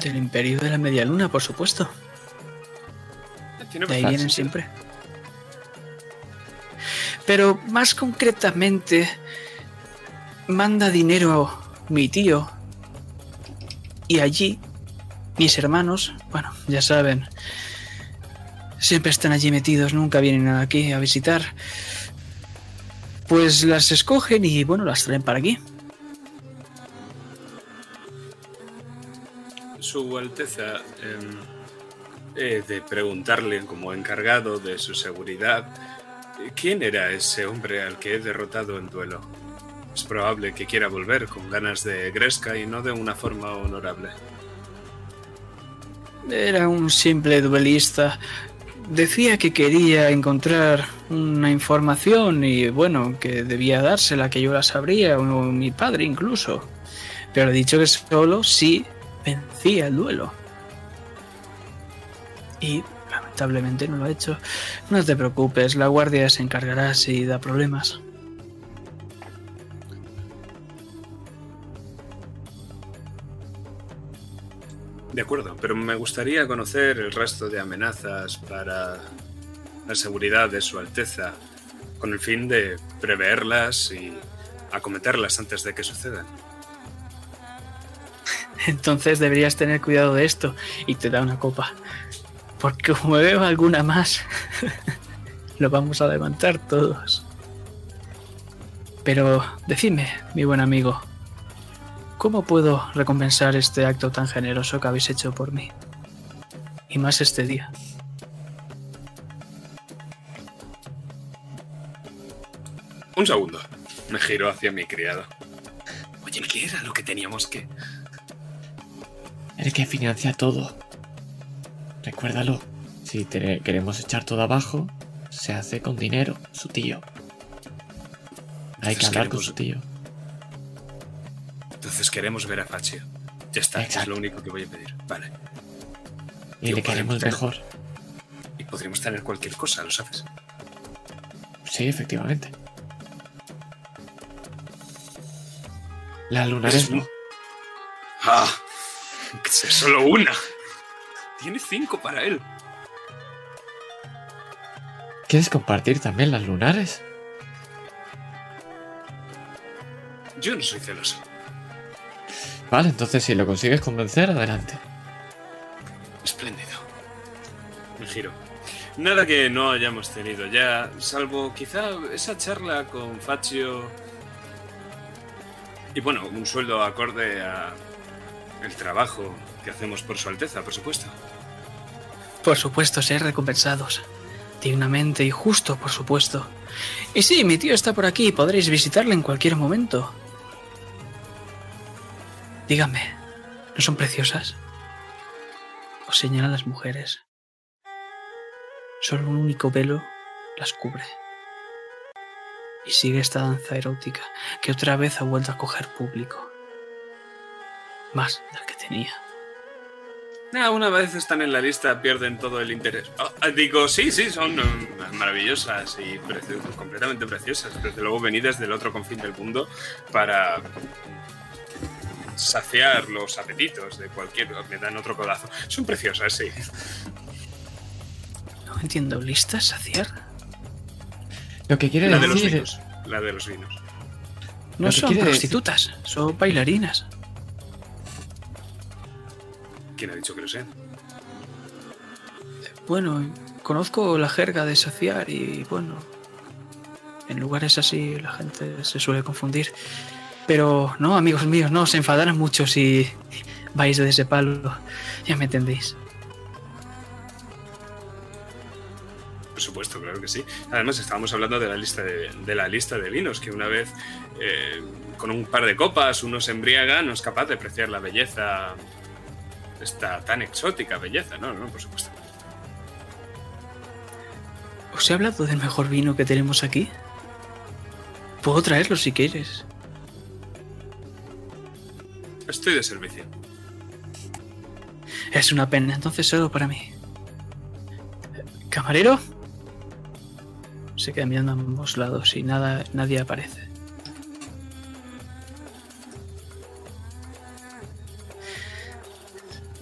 Del imperio de la media luna, por supuesto. De ahí vienen siempre. Pero más concretamente, manda dinero mi tío. Y allí, mis hermanos, bueno, ya saben, siempre están allí metidos, nunca vienen aquí a visitar. Pues las escogen y bueno, las traen para aquí. Su Alteza, he de preguntarle como encargado de su seguridad, ¿quién era ese hombre al que he derrotado en duelo? Es probable que quiera volver con ganas de Gresca y no de una forma honorable. Era un simple duelista. Decía que quería encontrar una información y bueno, que debía dársela, que yo la sabría, o mi padre incluso. Pero he dicho que solo si vencía el duelo. Y lamentablemente no lo ha hecho. No te preocupes, la guardia se encargará si da problemas. De acuerdo, pero me gustaría conocer el resto de amenazas para la seguridad de Su Alteza, con el fin de preverlas y acometerlas antes de que sucedan. Entonces deberías tener cuidado de esto y te da una copa. Porque como veo alguna más, lo vamos a levantar todos. Pero decidme, mi buen amigo, ¿cómo puedo recompensar este acto tan generoso que habéis hecho por mí? Y más este día. Un segundo. Me giro hacia mi criado. Oye, ¿qué era lo que teníamos que...? El que financia todo. Recuérdalo. Si te queremos echar todo abajo, se hace con dinero, su tío. Hay que Entonces hablar con queremos- su tío. Entonces queremos ver a Faccio. Ya está, es lo único que voy a pedir. Vale. Y Tío, le queremos mejor. Y podríamos tener cualquier cosa, ¿lo sabes? Sí, efectivamente. La luna Es es no. ¡Ah! Sea solo una. Tiene cinco para él. ¿Quieres compartir también las lunares? Yo no soy celoso. Vale, entonces si lo consigues convencer, adelante. Espléndido. Me giro. Nada que no hayamos tenido ya, salvo quizá esa charla con Faccio. Y bueno, un sueldo acorde a el trabajo que hacemos por su Alteza, por supuesto. Por supuesto, ser recompensados. Dignamente y justo, por supuesto. Y sí, mi tío está por aquí, podréis visitarle en cualquier momento. Díganme, ¿no son preciosas? Os señalan las mujeres. Solo un único velo las cubre. Y sigue esta danza erótica que otra vez ha vuelto a coger público. Más del que tenía. Ah, una vez están en la lista pierden todo el interés. Ah, ah, digo, sí, sí, son mm, maravillosas y preci- completamente preciosas. Desde luego venidas del otro confín del mundo para saciar los apetitos de cualquier... Me dan otro codazo. Son preciosas, sí. No entiendo, ¿listas saciar? Lo que quiere La de los decir vinos. La de los vinos. No son decir- prostitutas, son bailarinas. ¿Quién ha dicho que lo sé? Bueno, conozco la jerga de saciar y bueno, en lugares así la gente se suele confundir. Pero no, amigos míos, no, se enfadarán mucho si vais de ese palo. Ya me entendéis. Por supuesto, claro que sí. Además, estábamos hablando de la lista de, de la lista de vinos, que una vez eh, con un par de copas uno se embriaga, no es capaz de apreciar la belleza, esta tan exótica belleza, no, no, por supuesto. ¿Os he hablado del mejor vino que tenemos aquí? Puedo traerlo si quieres. Estoy de servicio. Es una pena, entonces solo para mí. ¿Camarero? Se queda mirando a ambos lados y nada, nadie aparece.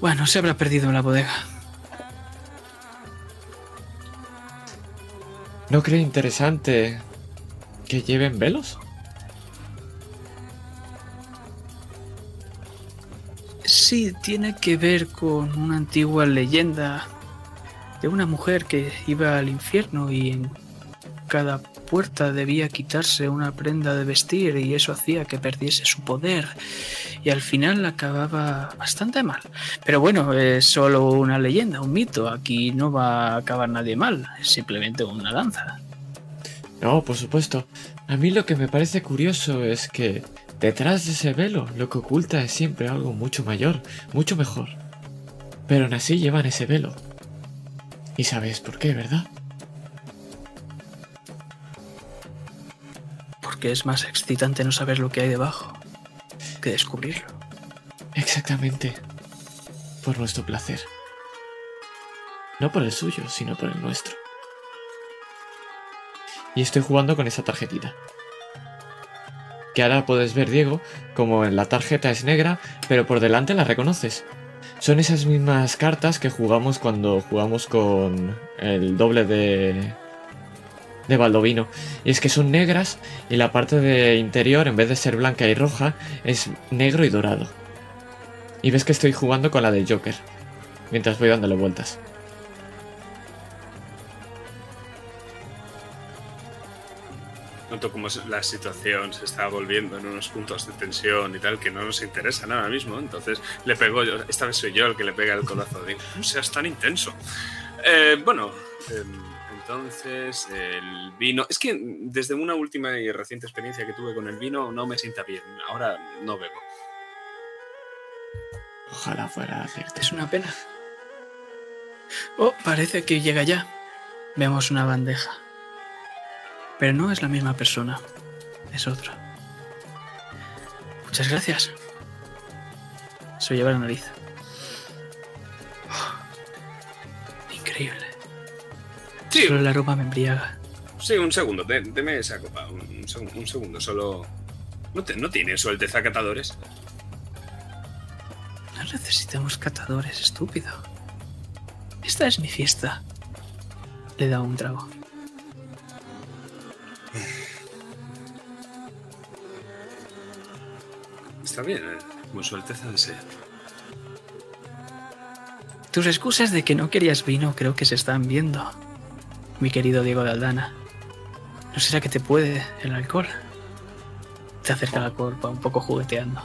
Bueno, se habrá perdido en la bodega. ¿No cree interesante que lleven velos? Tiene que ver con una antigua leyenda de una mujer que iba al infierno y en cada puerta debía quitarse una prenda de vestir y eso hacía que perdiese su poder y al final acababa bastante mal. Pero bueno, es solo una leyenda, un mito, aquí no va a acabar nadie mal, es simplemente una danza. No, por supuesto. A mí lo que me parece curioso es que detrás de ese velo lo que oculta es siempre algo mucho mayor, mucho mejor. Pero aún así llevan ese velo. Y sabes por qué, ¿verdad? Porque es más excitante no saber lo que hay debajo que descubrirlo. Exactamente. Por nuestro placer. No por el suyo, sino por el nuestro. Y estoy jugando con esa tarjetita. Que ahora puedes ver, Diego, como en la tarjeta es negra, pero por delante la reconoces. Son esas mismas cartas que jugamos cuando jugamos con el doble de. de Baldovino. Y es que son negras y la parte de interior, en vez de ser blanca y roja, es negro y dorado. Y ves que estoy jugando con la de Joker. Mientras voy dándole vueltas. Noto como la situación se está volviendo en unos puntos de tensión y tal que no nos interesan ahora mismo. Entonces le pego yo. Esta vez soy yo el que le pega el codazo. Digo, no seas tan intenso. Eh, bueno, eh, entonces el vino. Es que desde una última y reciente experiencia que tuve con el vino no me sienta bien. Ahora no bebo. Ojalá fuera cierto. Es una pena. Oh, parece que llega ya. Vemos una bandeja. Pero no es la misma persona. Es otra. Muchas gracias. Se lleva la nariz. Oh, increíble. Sí, Solo la ropa me embriaga. sí, un segundo. de- deme esa copa. Un, un seg- un segundo. Solo. ¿No, te- ¿No tiene su alteza catadores? necesitamos catadores, estúpido. Esta es mi fiesta. Le da un trago. Está bien, eh, como su alteza desea. Tus excusas de que no querías vino creo que se están viendo, mi querido Diego de Aldana. ¿No será que te puede el alcohol? Te acerca la copa un poco jugueteando.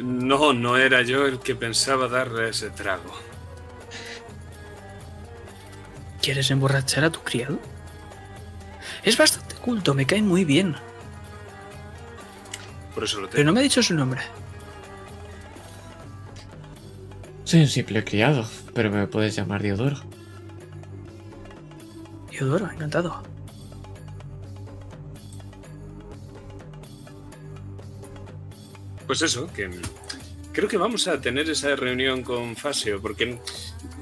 No, no era yo el que pensaba darle ese trago. ¿Quieres emborrachar a tu criado? Es bastante culto, me cae muy bien. Por eso lo Pero tengo. no me ha dicho su nombre. Soy un simple criado, pero me puedes llamar Diodoro. Teodoro, encantado. Pues eso, que creo que vamos a tener esa reunión con Fasio, porque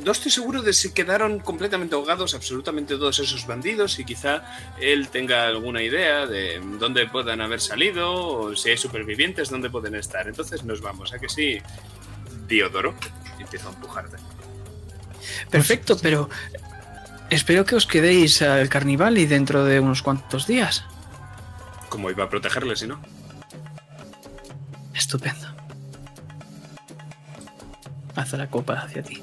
no estoy seguro de si quedaron completamente ahogados absolutamente todos esos bandidos y quizá él tenga alguna idea de dónde puedan haber salido o si hay supervivientes, dónde pueden estar. Entonces nos vamos, ¿a que sí? Diodoro, y empiezo a empujarte. Perfecto, pero espero que os quedéis al carnival y dentro de unos cuantos días. ¿Cómo iba a protegerle si no? Estupendo. Haz la copa hacia ti.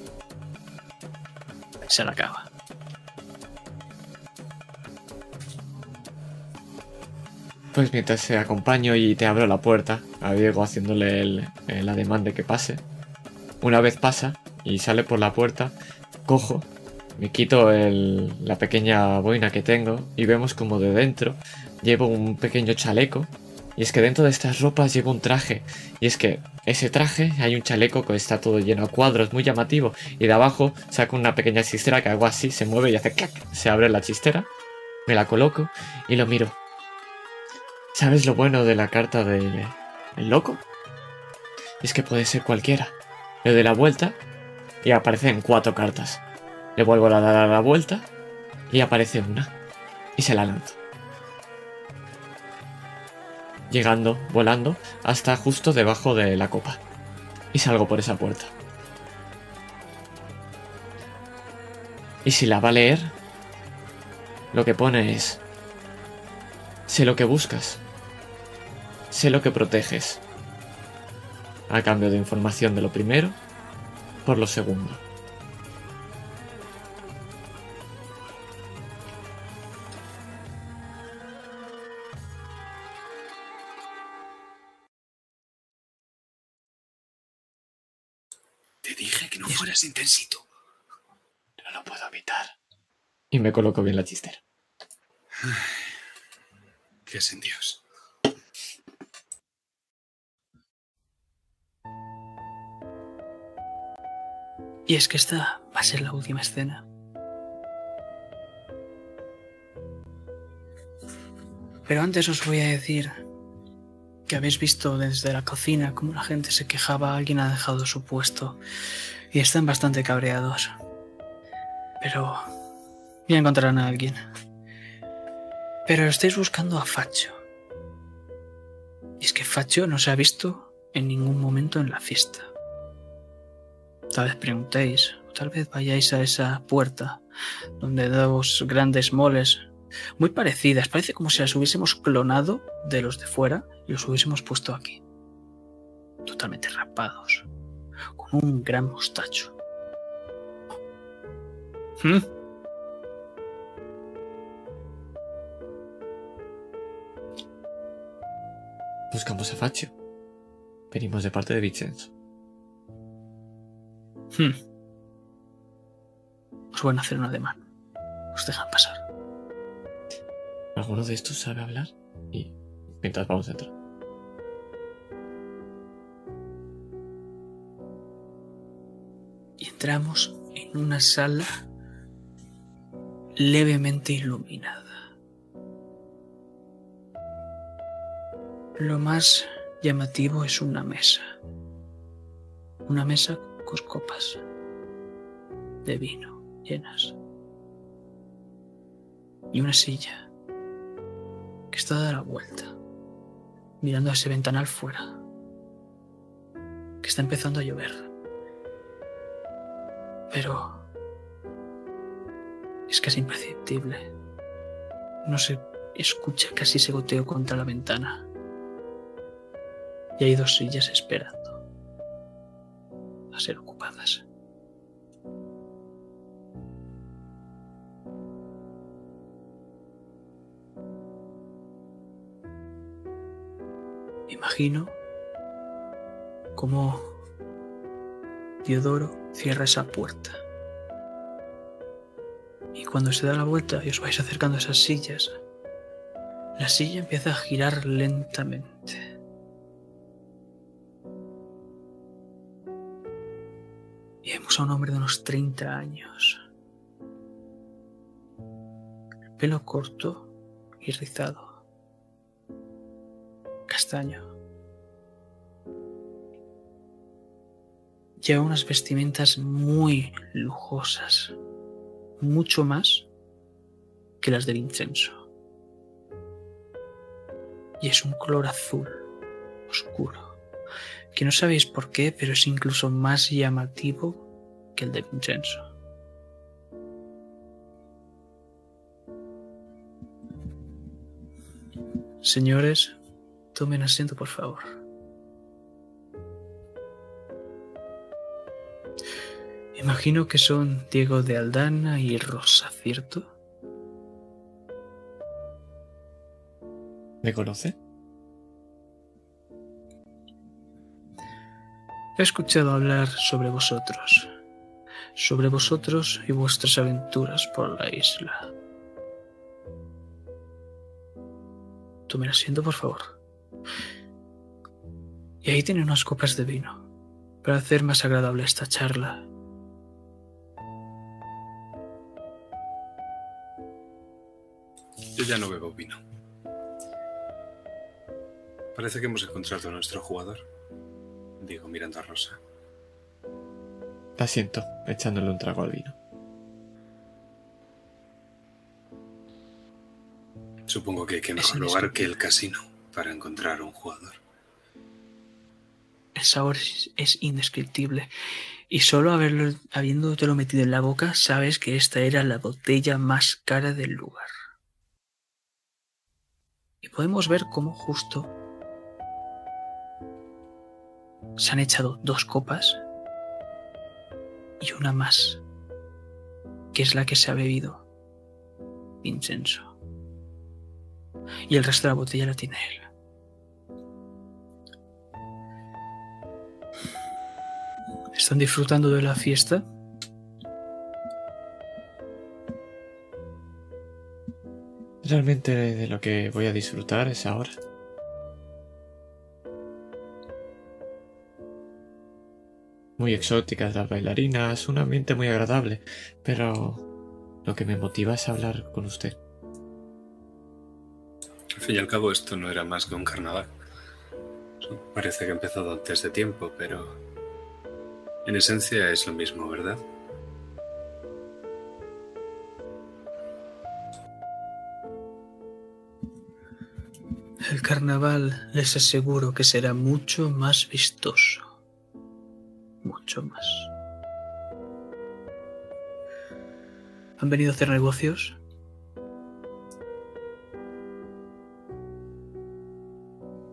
Se la acaba. Pues mientras te acompaño y te abro la puerta a Diego haciéndole el, el ademán de que pase. Una vez pasa y sale por la puerta, cojo, me quito el- la pequeña boina que tengo y vemos como de dentro llevo un pequeño chaleco. Y es que dentro de estas ropas llevo un traje. Y es que ese traje hay un chaleco que está todo lleno a cuadros, muy llamativo. Y de abajo saco una pequeña chistera que hago así, se mueve y hace clac. Se abre la chistera, me la coloco y lo miro. ¿Sabes lo bueno de la carta del el loco? Es que puede ser cualquiera. Le doy la vuelta y aparecen cuatro cartas. Le vuelvo a dar la vuelta y aparece una. Y se la lanzo. Llegando, volando, hasta justo debajo de la copa. Y salgo por esa puerta. Y si la va a leer, lo que pone es... Sé lo que buscas. Sé lo que proteges. A cambio de información de lo primero, por lo segundo. Fueras intensito. No lo puedo evitar. Y me coloco bien la chistera. ¿Qué es en Dios? Y es que esta va a ser la última escena. Pero antes os voy a decir que habéis visto desde la cocina cómo la gente se quejaba, alguien ha dejado su puesto y están bastante cabreados. Pero ya encontrarán a alguien. Pero estáis buscando a Facho. Y es que Facho no se ha visto en ningún momento en la fiesta. Tal vez preguntéis, o tal vez vayáis a esa puerta donde dos grandes moles muy parecidas, parece como si las hubiésemos clonado de los de fuera y los hubiésemos puesto aquí. Totalmente rapados, un gran mostacho. ¿Mm? Buscamos a Faccio. Venimos de parte de Vincenzo. Hmm. Os van a hacer un ademán. Os dejan pasar. ¿Alguno de estos sabe hablar? Y mientras vamos dentro. Y entramos en una sala levemente iluminada. Lo más llamativo es una mesa. Una mesa con copas de vino llenas. Y una silla que está dada la vuelta, mirando a ese ventanal fuera, que está empezando a llover. Pero es casi imperceptible. No se escucha casi ese goteo contra la ventana. Y hay dos sillas esperando a ser ocupadas. Imagino cómo Diodoro cierra esa puerta. Y cuando se da la vuelta y os vais acercando a esas sillas, la silla empieza a girar lentamente. Y vemos a un hombre de unos 30 años. El pelo corto y rizado. Castaño. Lleva unas vestimentas muy lujosas. Mucho más que las del incenso y es un color azul oscuro, que no sabéis por qué, pero es incluso más llamativo que el de Vincenzo. Señores, tomen asiento, por favor. Imagino que son Diego de Aldana y Rosa, ¿cierto? ¿Me conoce? He escuchado hablar sobre vosotros, sobre vosotros y vuestras aventuras por la isla. Tomen asiento, por favor. Y ahí tienen unas copas de vino, para hacer más agradable esta charla. Yo ya no bebo vino. Parece que hemos encontrado a nuestro jugador. Digo, mirando a Rosa. Asiento, echándole un trago al vino. Supongo que qué mejor lugar que el casino para encontrar a un jugador. El sabor es, es indescriptible. Y solo haberlo, habiéndotelo metido en la boca, sabes que esta era la botella más cara del lugar. Y podemos ver cómo justo se han echado dos copas y una más, que es la que se ha bebido Vincenzo. Y el resto de la botella la tiene él. ¿Están disfrutando de la fiesta? Realmente de lo que voy a disfrutar es ahora. Muy exóticas las bailarinas, un ambiente muy agradable, pero lo que me motiva es hablar con usted. Al fin y al cabo, esto no era más que un carnaval. Parece que ha empezado antes de tiempo, pero en esencia es lo mismo, ¿verdad? Carnaval les aseguro que será mucho más vistoso. Mucho más. ¿Han venido a hacer negocios?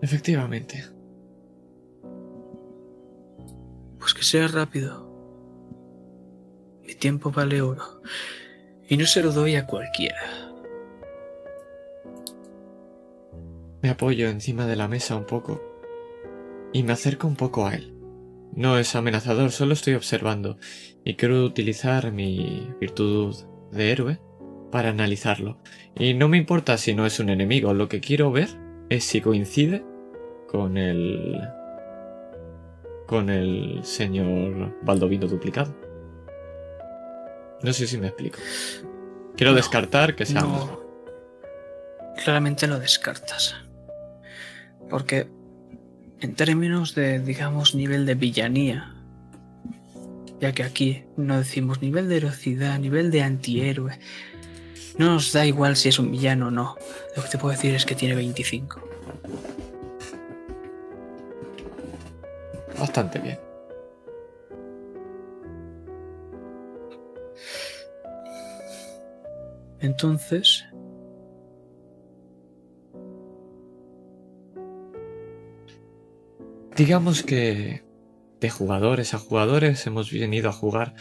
Efectivamente. Pues que sea rápido. Mi tiempo vale oro. Y no se lo doy a cualquiera. Me apoyo encima de la mesa un poco y me acerco un poco a él. No es amenazador, solo estoy observando y quiero utilizar mi virtud de héroe para analizarlo. Y no me importa si no es un enemigo, lo que quiero ver es si coincide con el con el señor Baldovino duplicado. No sé si me explico. Quiero No, descartar que sea no. Claramente lo descartas. Porque en términos de, digamos, nivel de villanía, ya que aquí no decimos nivel de heroicidad, nivel de antihéroe, no nos da igual si es un villano o no. Lo que te puedo decir es que tiene 25. bastante bien. Entonces, Digamos que de jugadores a jugadores hemos venido a jugar,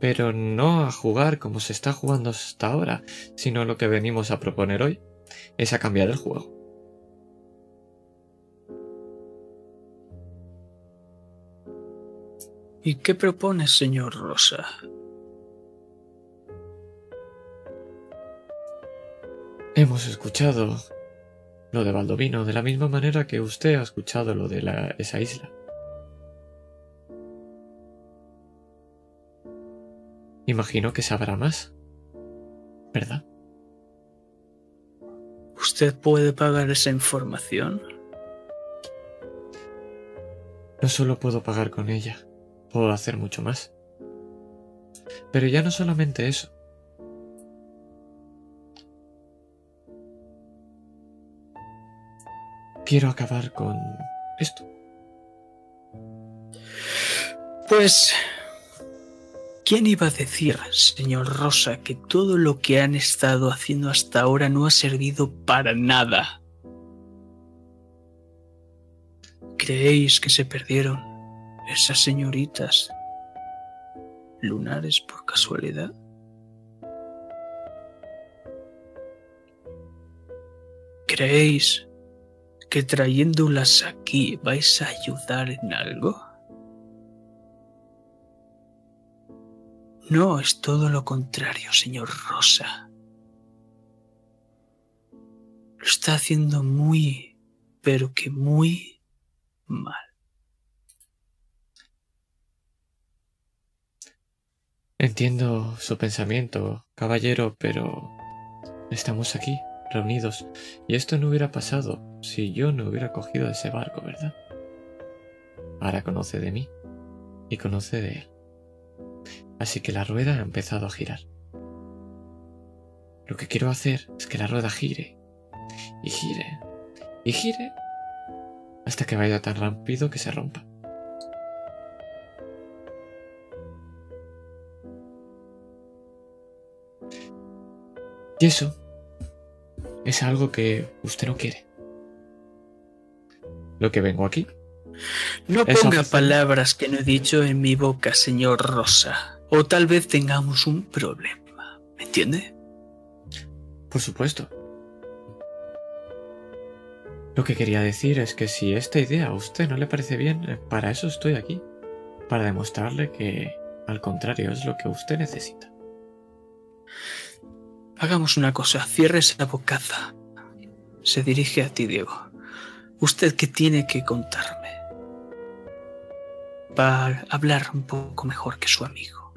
pero no a jugar como se está jugando hasta ahora, sino lo que venimos a proponer hoy es a cambiar el juego. ¿y qué propone, señor Rosa? Hemos escuchado lo de Baldovino de la misma manera que usted ha escuchado lo de la- esa isla. Imagino que sabrá más, ¿verdad? ¿Usted puede pagar esa información? No solo puedo pagar con ella, puedo hacer mucho más. Pero ya no solamente eso. Quiero acabar con esto. Pues, ¿quién iba a decir, señor Rosa, que todo lo que han estado haciendo hasta ahora no ha servido para nada? ¿Creéis que se perdieron esas señoritas lunares por casualidad? ¿Creéis que trayéndolas aquí vais a ayudar en algo? No, es todo lo contrario, señor Rosa. Lo está haciendo muy, pero que muy mal. Entiendo su pensamiento, caballero, pero estamos aquí, reunidos, y esto no hubiera pasado si yo no hubiera cogido ese barco, ¿verdad? Ahora conoce de mí y conoce de él. Así que la rueda ha empezado a girar. Lo que quiero hacer es que la rueda gire y gire y gire hasta que vaya tan rápido que se rompa. Y eso es algo que usted no quiere. Lo que vengo aquí No Esa ponga oficina- palabras que no he dicho en mi boca, señor Rosa. O tal vez tengamos un problema. ¿Me entiende? Por supuesto. Lo que quería decir es que si esta idea a usted no le parece bien, eh, para eso estoy aquí. Para demostrarle que, al contrario, es lo que usted necesita. Hagamos una cosa. Cierre esa bocaza. Se dirige a ti, Diego. ¿Usted qué tiene que contarme? Para hablar un poco mejor que su amigo.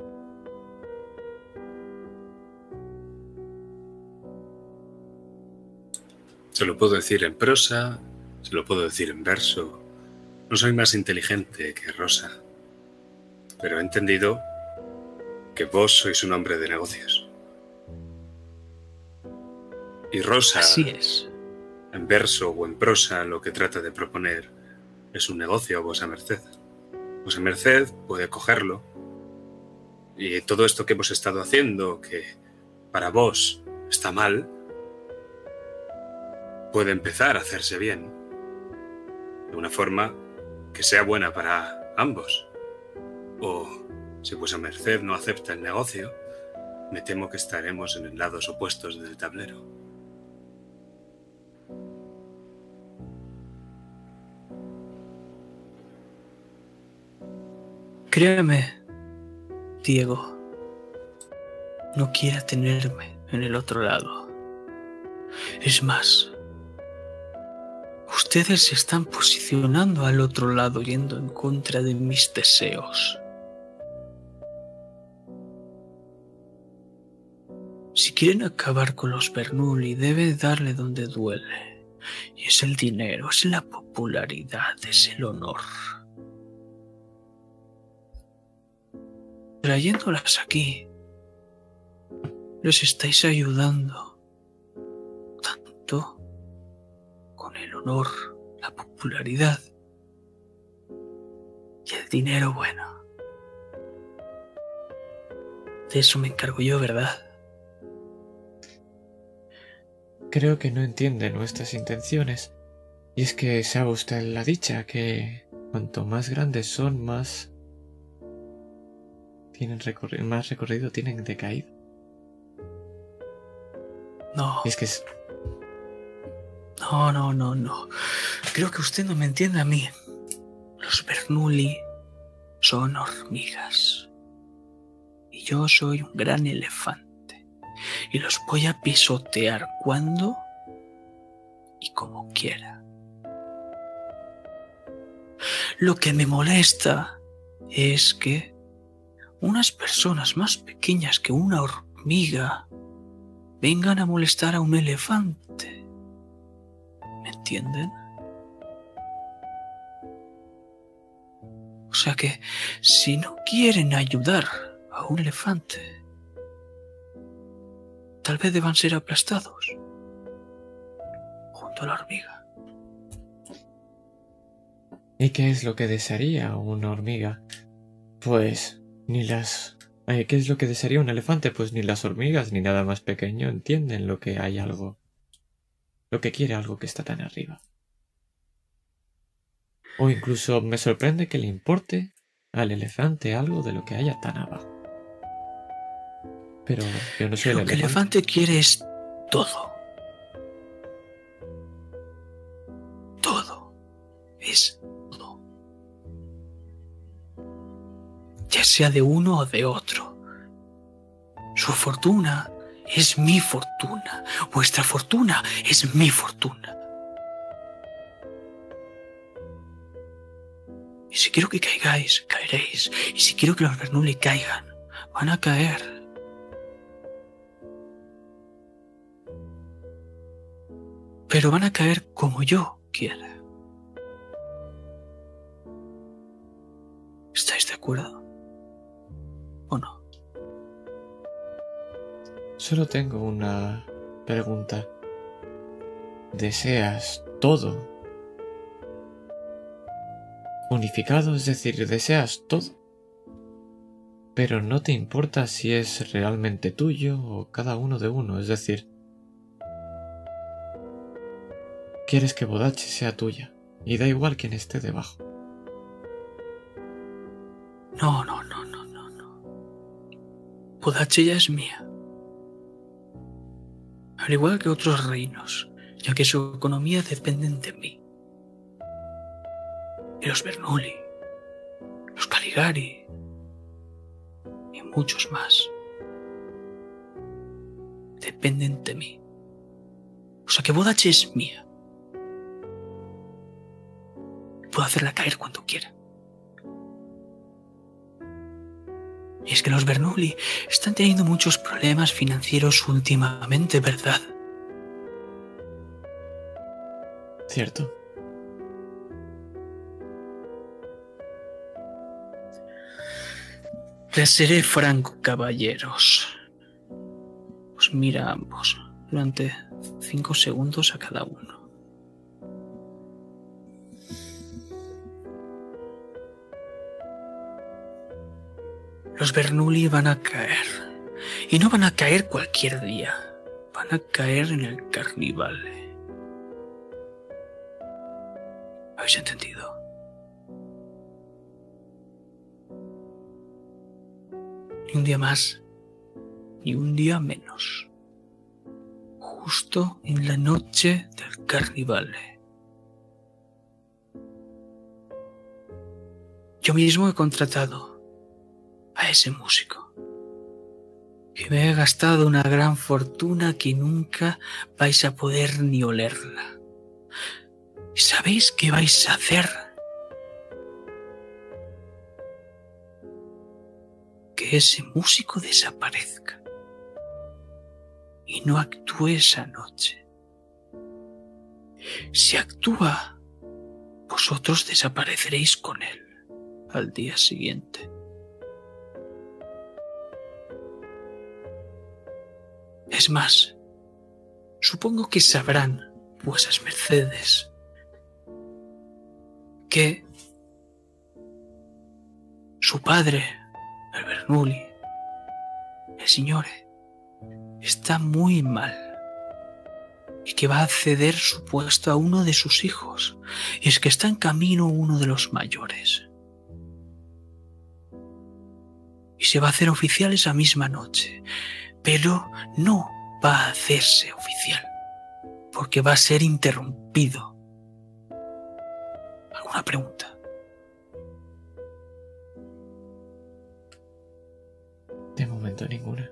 Se lo puedo decir en prosa, se lo puedo decir en verso. No soy más inteligente que Rosa, pero he entendido que vos sois un hombre de negocios. Y Rosa, Así es. En verso o en prosa, lo que trata de proponer es un negocio a vuesa merced. Vuesa merced puede cogerlo y todo esto que hemos estado haciendo, que para vos está mal, puede empezar a hacerse bien. De una forma que sea buena para ambos. O, si vuesa merced no acepta el negocio, me temo que estaremos en lados opuestos del tablero. Créame, Diego, no quiera tenerme en el otro lado. Es más, ustedes se están posicionando al otro lado yendo en contra de mis deseos. Si quieren acabar con los Bernoulli, debe darle donde duele. Y es el dinero, es la popularidad, es el honor. Trayéndolas aquí, les estáis ayudando tanto con el honor, la popularidad y El dinero bueno. De eso me encargo yo, ¿verdad? Creo que no entiende nuestras intenciones. Y es que sabe usted la dicha que cuanto más grandes son, más tienen más recorrido tienen de caída. No. Es que es... No, no, no, no. Creo que usted no me entiende a mí. Los Bernoulli son hormigas. Y yo soy un gran elefante. Y los voy a pisotear cuando y como quiera. Lo que me molesta es que unas personas más pequeñas que una hormiga vengan a molestar a un elefante. ¿Me entienden? O sea que si no quieren ayudar a un elefante, tal vez deban ser aplastados junto a la hormiga. ¿Y qué es lo que desearía una hormiga? Pues ni las... eh, ¿Qué es lo que desearía un elefante? Pues ni las hormigas ni nada más pequeño entienden lo que hay algo... Lo que quiere algo que está tan arriba. O incluso me sorprende que le importe al elefante algo de lo que haya tan abajo. Pero yo no soy Lo el que el elefante. elefante quiere es todo. Todo. Es Ya sea de uno o de otro. Su fortuna es mi fortuna. Vuestra fortuna es mi fortuna. Y si quiero que caigáis, caeréis. Y si quiero que los Bernoulli caigan, van a caer. pero van a caer como yo quiera. ¿Estáis de acuerdo? ¿O no? Solo tengo una pregunta. ¿Deseas todo? Unificado, es decir, deseas todo. Pero no te importa si es realmente tuyo o cada uno de uno, es decir, quieres que Bodache sea tuya y da igual quien esté debajo. No, no, no, no, no, no. Podache ya es mía. Al igual que otros reinos, ya que su economía dependen de mí. Y los Bernoulli, los Caligari y muchos más dependen de mí. O sea que Bodache es mía. Puedo hacerla caer cuando quiera. Es que los Bernoulli están teniendo muchos problemas financieros últimamente, ¿verdad? ¿Cierto? Les seré franco, caballeros. Os mira a ambos durante cinco segundos a cada uno. Los Bernoulli van a caer. Y no van a caer cualquier día. Van a caer en el carnival. ¿Habéis entendido? Ni un día más, ni un día menos. Justo en la noche del carnival. Yo mismo he contratado a ese músico. Y me he gastado una gran fortuna que nunca vais a poder ni olerla. ¿Y sabéis qué vais a hacer? Que ese músico desaparezca y no actúe esa noche. Si actúa, vosotros desapareceréis con él al día siguiente. Es más, supongo que sabrán vuesas mercedes que su padre, el Bernoulli, el Signore, está muy mal y que va a ceder su puesto a uno de sus hijos. Y es que está en camino uno de los mayores. Y se va a hacer oficial esa misma noche. Pero no va a hacerse oficial. Porque va a ser interrumpido. ¿Alguna pregunta? De momento ninguna.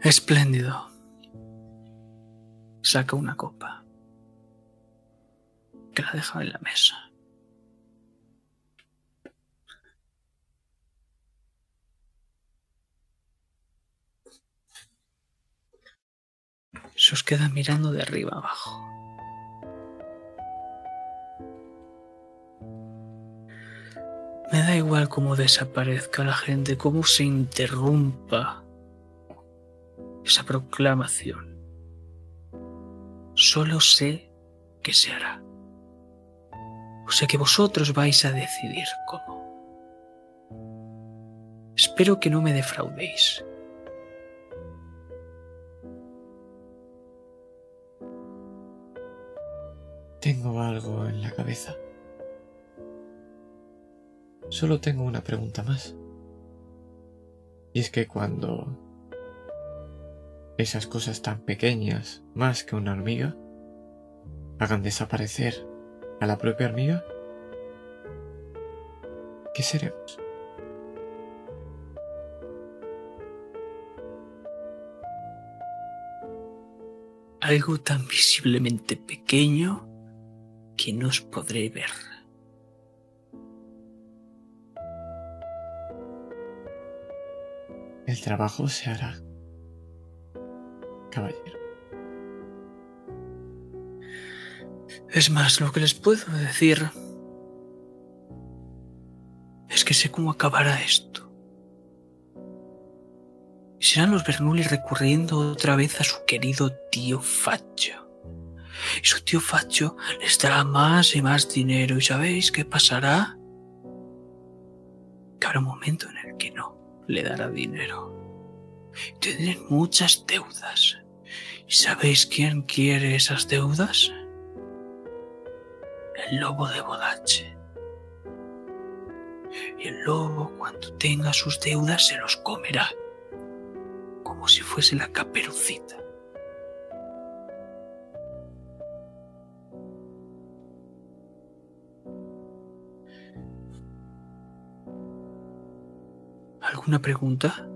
Espléndido. Saca una copa. Que la deja en la mesa. Se os queda mirando de arriba abajo. Me da igual cómo desaparezca la gente, cómo se interrumpa esa proclamación. Solo sé que se hará. O sé que vosotros vais a decidir cómo. Espero que no me defraudéis. Tengo algo en la cabeza. Solo tengo una pregunta más. Y es que cuando esas cosas tan pequeñas, más que una hormiga, hagan desaparecer a la propia hormiga, ¿qué seremos? Algo tan visiblemente pequeño que no os podré ver. El trabajo se hará, caballero. Es más, lo que les puedo decir es que sé cómo acabará esto. Y serán los Bernoulli recurriendo otra vez a su querido tío Faccio. Y su tío Faccio les dará más y más dinero. ¿Y sabéis qué pasará? Que habrá un momento en el que no le dará dinero. Tendrán muchas deudas. ¿Y sabéis quién quiere esas deudas? El lobo de Bodache. Y el lobo, cuando tenga sus deudas, se los comerá. Como si fuese la caperucita. ¿Alguna pregunta?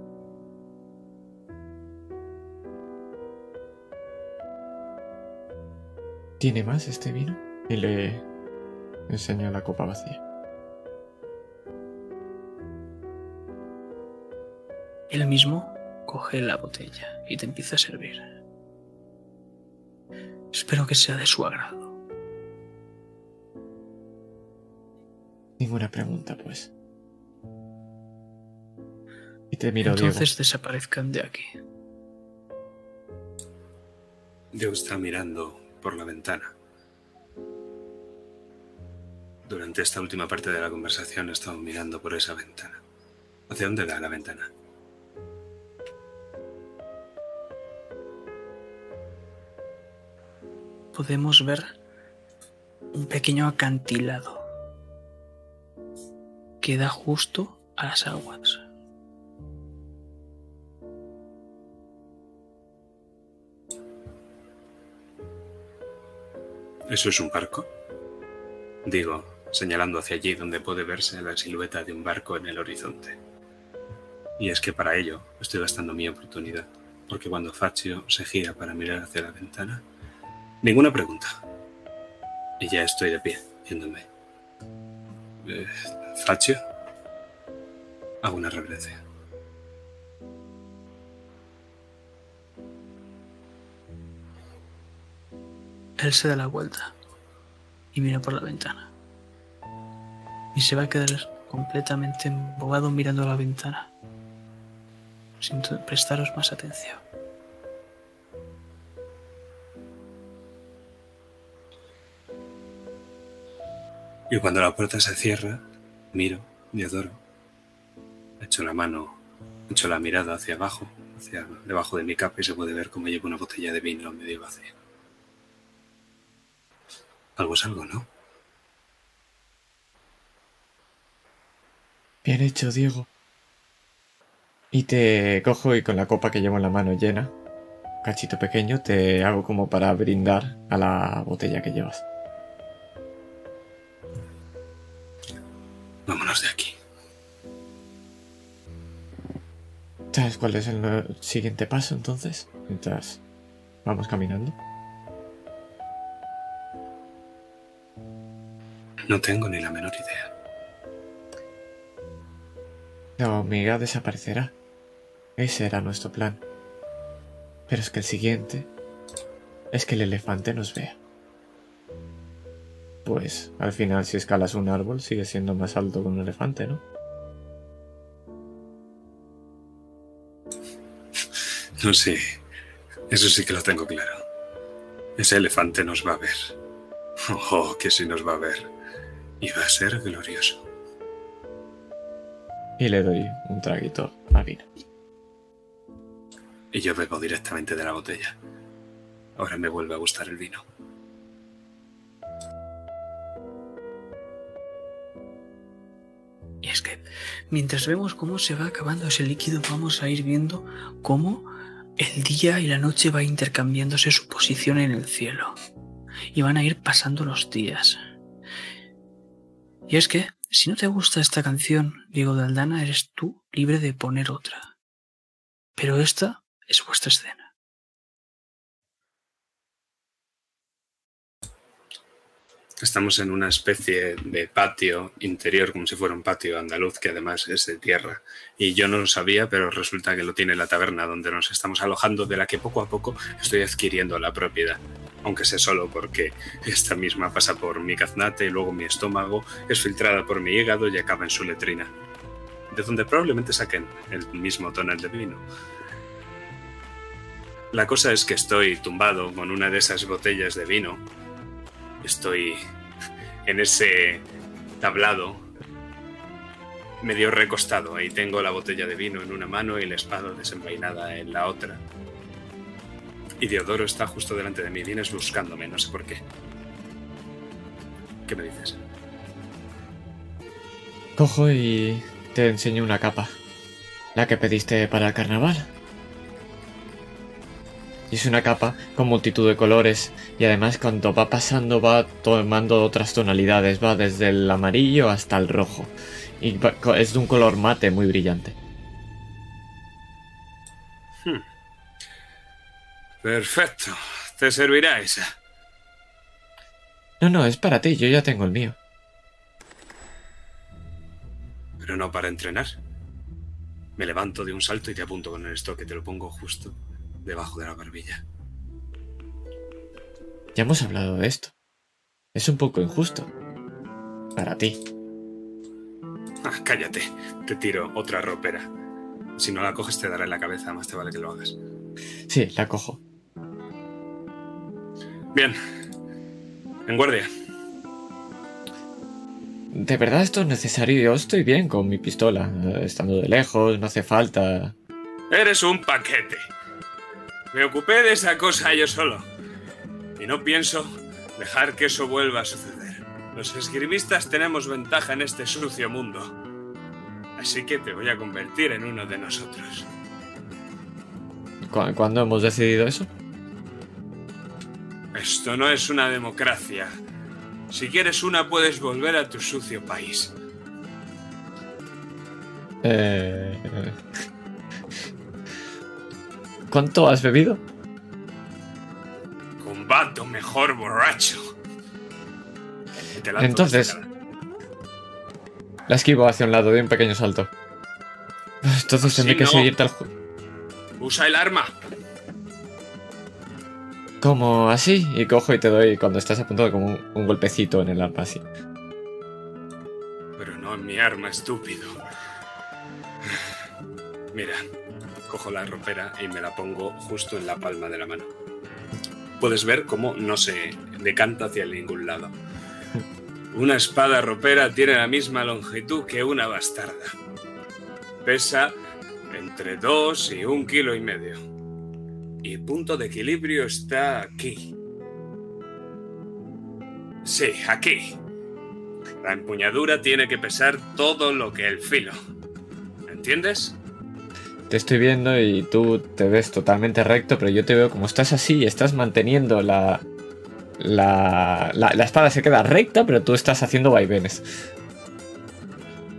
¿Tiene más este vino? Y le enseño la copa vacía. Él mismo coge la botella y te empieza a servir. Espero que sea de su agrado. Ninguna pregunta, pues. Y te miro, Entonces desaparezcan de aquí. Diego está mirando por la ventana. Durante esta última parte de la conversación he estado mirando por esa ventana. ¿Hacia dónde da la ventana? Podemos ver un pequeño acantilado que da justo a las aguas. ¿Eso es un barco? Digo, señalando hacia allí donde puede verse la silueta de un barco en el horizonte. Y es que para ello estoy gastando mi oportunidad, porque cuando Faccio se gira para mirar hacia la ventana, ninguna pregunta. Y ya estoy de pie, viéndome. Eh, Faccio, hago una reverencia. Él se da la vuelta y mira por la ventana. Y se va a quedar completamente embobado mirando la ventana, sin prestaros más atención. Y cuando la puerta se cierra, miro, Diodoro. Echo la mano, echo la mirada hacia abajo, hacia debajo de mi capa y se puede ver cómo llevo una botella de vino medio vacía. Algo es algo, ¿no? Bien hecho, Diego. Y te cojo y con la copa que llevo en la mano llena, cachito pequeño, te hago como para brindar a la botella que llevas. Vámonos de aquí. ¿Sabes cuál es el siguiente paso entonces? Mientras vamos caminando. No tengo ni la menor idea. La hormiga desaparecerá. Ese era nuestro plan. Pero es que el siguiente es que el elefante nos vea. Pues al final si escalas un árbol sigue siendo más alto que un elefante, ¿no? No sé. Eso sí que lo tengo claro. Ese elefante nos va a ver. Oh, que sí nos va a ver. Y va a ser glorioso. Y le doy un traguito a vino. Y yo bebo directamente de la botella. Ahora me vuelve a gustar el vino. Y es que mientras vemos cómo se va acabando ese líquido, vamos a ir viendo cómo el día y la noche va intercambiándose su posición en el cielo. Y van a ir pasando los días. Y es que, si no te gusta esta canción, Diego de Aldana, eres tú libre de poner otra. Pero esta es vuestra escena. Estamos en una especie de patio interior, como si fuera un patio andaluz, que además es de tierra. Y yo no lo sabía, pero resulta que lo tiene la taberna donde nos estamos alojando, de la que poco a poco estoy adquiriendo la propiedad. Aunque sé solo porque esta misma pasa por mi gaznate y luego mi estómago, es filtrada por mi hígado y acaba en su letrina. De donde probablemente saquen el mismo tonel de vino. La cosa es que estoy tumbado con una de esas botellas de vino Estoy en ese tablado medio recostado. Ahí tengo la botella de vino en una mano y la espada desenvainada en la otra. Y Diodoro está justo delante de mí. Vienes buscándome, no sé por qué. ¿Qué me dices? Cojo y te enseño una capa. La que pediste para el carnaval. Y es una capa con multitud de colores y además cuando va pasando va tomando otras tonalidades, va desde el amarillo hasta el rojo. Y es de un color mate muy brillante. Perfecto. Te servirá esa. No, no, es para ti, yo ya tengo el mío. Pero no para entrenar. Me levanto de un salto y te apunto con el estoque. Te lo pongo justo debajo de la barbilla. Ya hemos hablado de esto. Es un poco injusto. Para ti. Ah, cállate. Te tiro otra ropera. Si no la coges te dará en la cabeza. Más te vale que lo hagas. Sí, la cojo. Bien. En guardia. ¿De verdad esto es necesario? Yo estoy bien con mi pistola. Estando de lejos, no hace falta. Eres un paquete. Me ocupé de esa cosa yo solo. Y no pienso dejar que eso vuelva a suceder. Los escribistas tenemos ventaja en este sucio mundo. Así que te voy a convertir en uno de nosotros. ¿Cu- ¿Cuándo hemos decidido eso? Esto no es una democracia. Si quieres una puedes volver a tu sucio país. Eh... ¿Cuánto has bebido? Combato mejor borracho. Entonces-. La esquivo hacia un lado de un pequeño salto. Entonces tendré que no. seguirte al ju- Usa el arma. Como así, y cojo y te doy cuando estás a punto de como un, un golpecito en el arma así. Pero no en mi arma, estúpido. Mira, cojo la ropera y me la pongo justo en la palma de la mano. Puedes ver cómo no se decanta hacia ningún lado. Una espada ropera tiene la misma longitud que una bastarda. Pesa entre 2 y un kilo y medio. Y el punto de equilibrio está aquí. Sí, aquí. La empuñadura tiene que pesar todo lo que el filo. ¿Entiendes? Te estoy viendo y tú te ves totalmente recto, pero yo te veo como estás así y estás manteniendo la, la, la, espada se queda recta, pero tú estás haciendo vaivenes.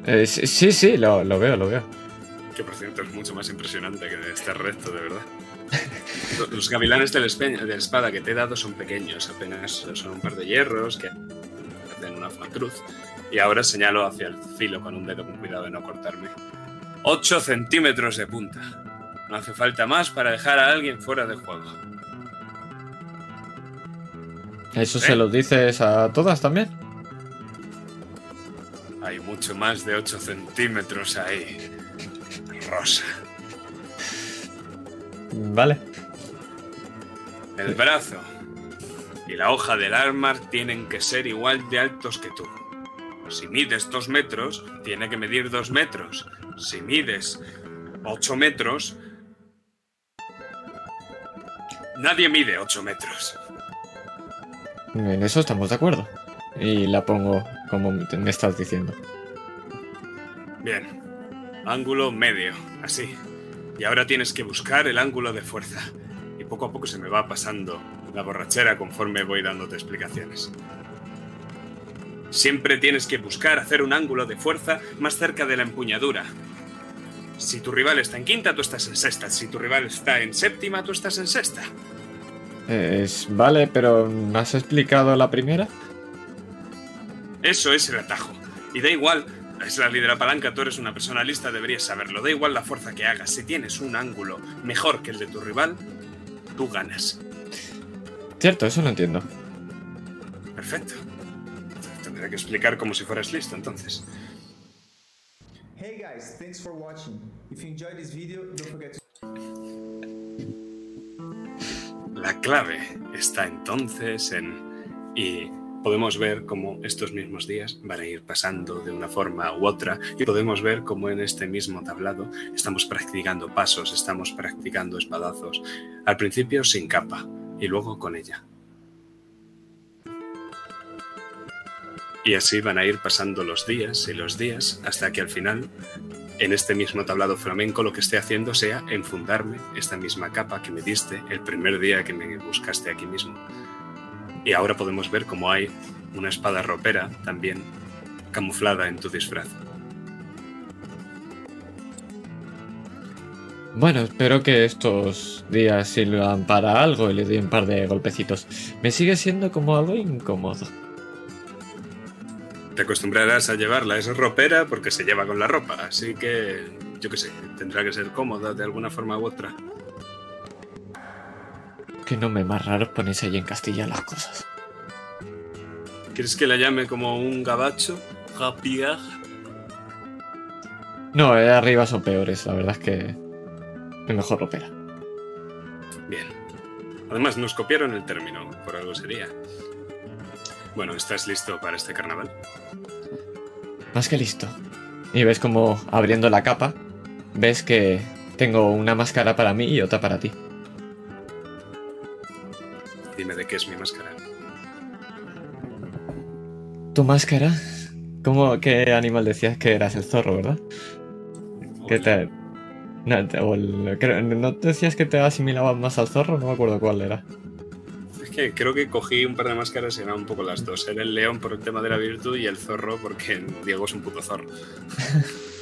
Eh, sí, sí, lo, veo, lo veo. Que por cierto es mucho más impresionante que este recto, de verdad. Los gavilanes de la espada que te he dado son pequeños, apenas son un par de hierros que hacen una cruz. Y ahora señalo hacia el filo con un dedo con cuidado de no cortarme. 8 centímetros de punta. No hace falta más para dejar a alguien fuera de juego. ¿Eso ¿Eh? se lo dices a todas también? Hay mucho más de 8 centímetros ahí. Rosa. Vale. El brazo y la hoja del arma tienen que ser igual de altos que tú. Si mides dos metros, tiene que medir dos metros. Si mides ocho metros, nadie mide ocho metros. En eso estamos de acuerdo. Y la pongo como me estás diciendo. Bien. Ángulo medio, así. Y ahora tienes que buscar el ángulo de fuerza. Y poco a poco se me va pasando la borrachera conforme voy dándote explicaciones. Siempre tienes que buscar hacer un ángulo de fuerza más cerca de la empuñadura. Si tu rival está en quinta, tú estás en sexta. Si tu rival está en séptima, tú estás en sexta. Es, vale, pero ¿me has explicado la primera? Eso es el atajo. Y da igual, es la líder palanca, tú eres una persona lista, deberías saberlo. Da igual la fuerza que hagas. Si tienes un ángulo mejor que el de tu rival, tú ganas. Cierto, eso lo entiendo. Perfecto. Tendré que explicar como si fueras listo entonces. Hey guys, thanks for watching. If you enjoyed this video, don't forget to La clave está entonces en... Y podemos ver cómo estos mismos días van a ir pasando de una forma u otra y podemos ver cómo en este mismo tablado estamos practicando pasos, estamos practicando espadazos. Al principio sin capa y luego con ella. Y así van a ir pasando los días y los días hasta que al final, en este mismo tablado flamenco, lo que esté haciendo sea enfundarme esta misma capa que me diste el primer día que me buscaste aquí mismo. Y ahora podemos ver cómo hay una espada ropera también camuflada en tu disfraz. Bueno, espero que estos días sirvan para algo y le doy un par de golpecitos. Me sigue siendo como algo incómodo. Te acostumbrarás a llevarla, es ropera porque se lleva con la ropa, así que yo qué sé, tendrá que ser cómoda de alguna forma u otra. Que no me más raro ponerse ahí en Castilla las cosas. ¿Quieres que la llame como un gabacho? No, eh, arriba son peores, la verdad es que es mejor ropera. Bien. Además, nos copiaron el término, por algo sería. Bueno, ¿estás listo para este carnaval? Más que listo. Y ves como abriendo la capa, ves que tengo una máscara para mí y otra para ti. Dime de qué es mi máscara. ¿Tu máscara? ¿Cómo, ¿Qué animal decías que eras el zorro, verdad? ¿Qué te... No, te- o el- creo- ¿no decías que te asimilabas más al zorro? No me acuerdo cuál era. Que creo que cogí un par de máscaras y eran un poco las dos. Era el león por el tema de la virtud y el zorro porque Diego es un puto zorro.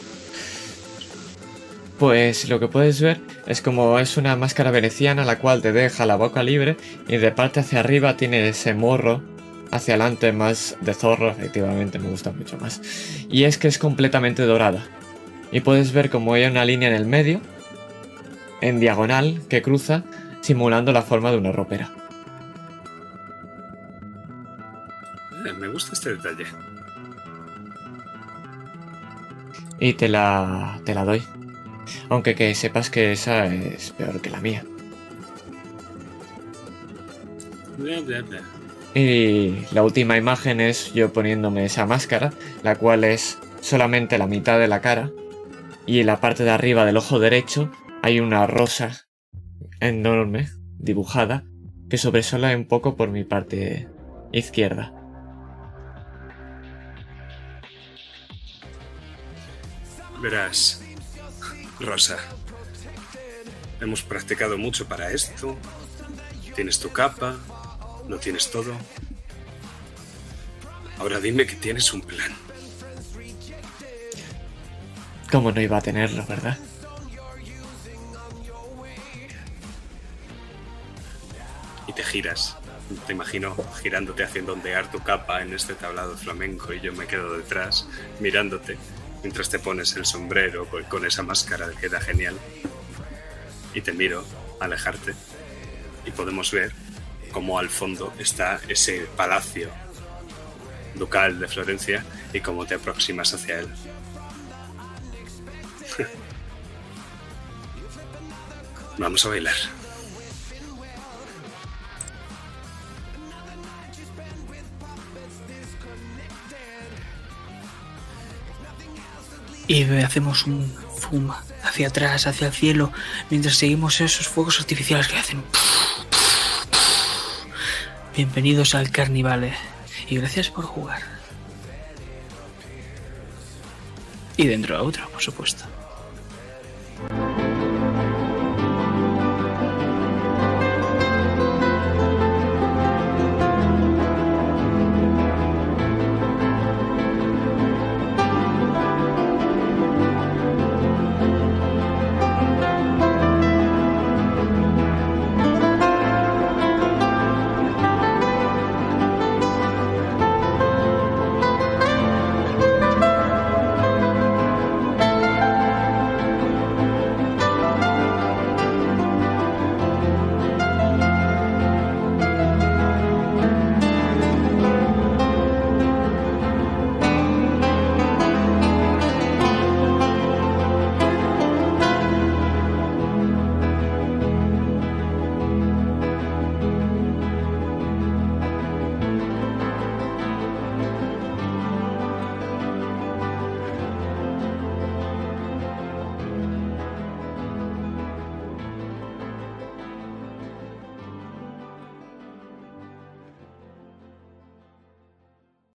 Pues lo que puedes ver es como es una máscara veneciana la cual te deja la boca libre y de parte hacia arriba tiene ese morro hacia adelante más de zorro, efectivamente me gusta mucho más. Y es que es completamente dorada. Y puedes ver como hay una línea en el medio, en diagonal, que cruza, simulando la forma de una ropera. Me gusta este detalle. Y te la, te la doy. Aunque que sepas que esa es peor que la mía. Bla, bla, bla. Y la última imagen es yo poniéndome esa máscara, la cual es solamente la mitad de la cara. Y en la parte de arriba del ojo derecho hay una rosa enorme, dibujada, que sobresala un poco por mi parte izquierda. Verás, Rosa, hemos practicado mucho para esto. Tienes tu capa, lo tienes todo. Ahora dime que tienes un plan. ¿Cómo no iba a tenerlo, verdad? Y te giras. Te imagino girándote haciendo ondear tu capa en este tablado flamenco y yo me quedo detrás mirándote mientras te pones el sombrero con, esa máscara que queda genial. Y te miro alejarte y podemos ver cómo al fondo está ese palacio ducal de Florencia y cómo te aproximas hacia él. Vamos a bailar. Y hacemos un zoom hacia atrás, hacia el cielo, mientras seguimos esos fuegos artificiales que hacen. Bienvenidos al Carnivale y gracias por jugar. Y dentro de otro, por supuesto.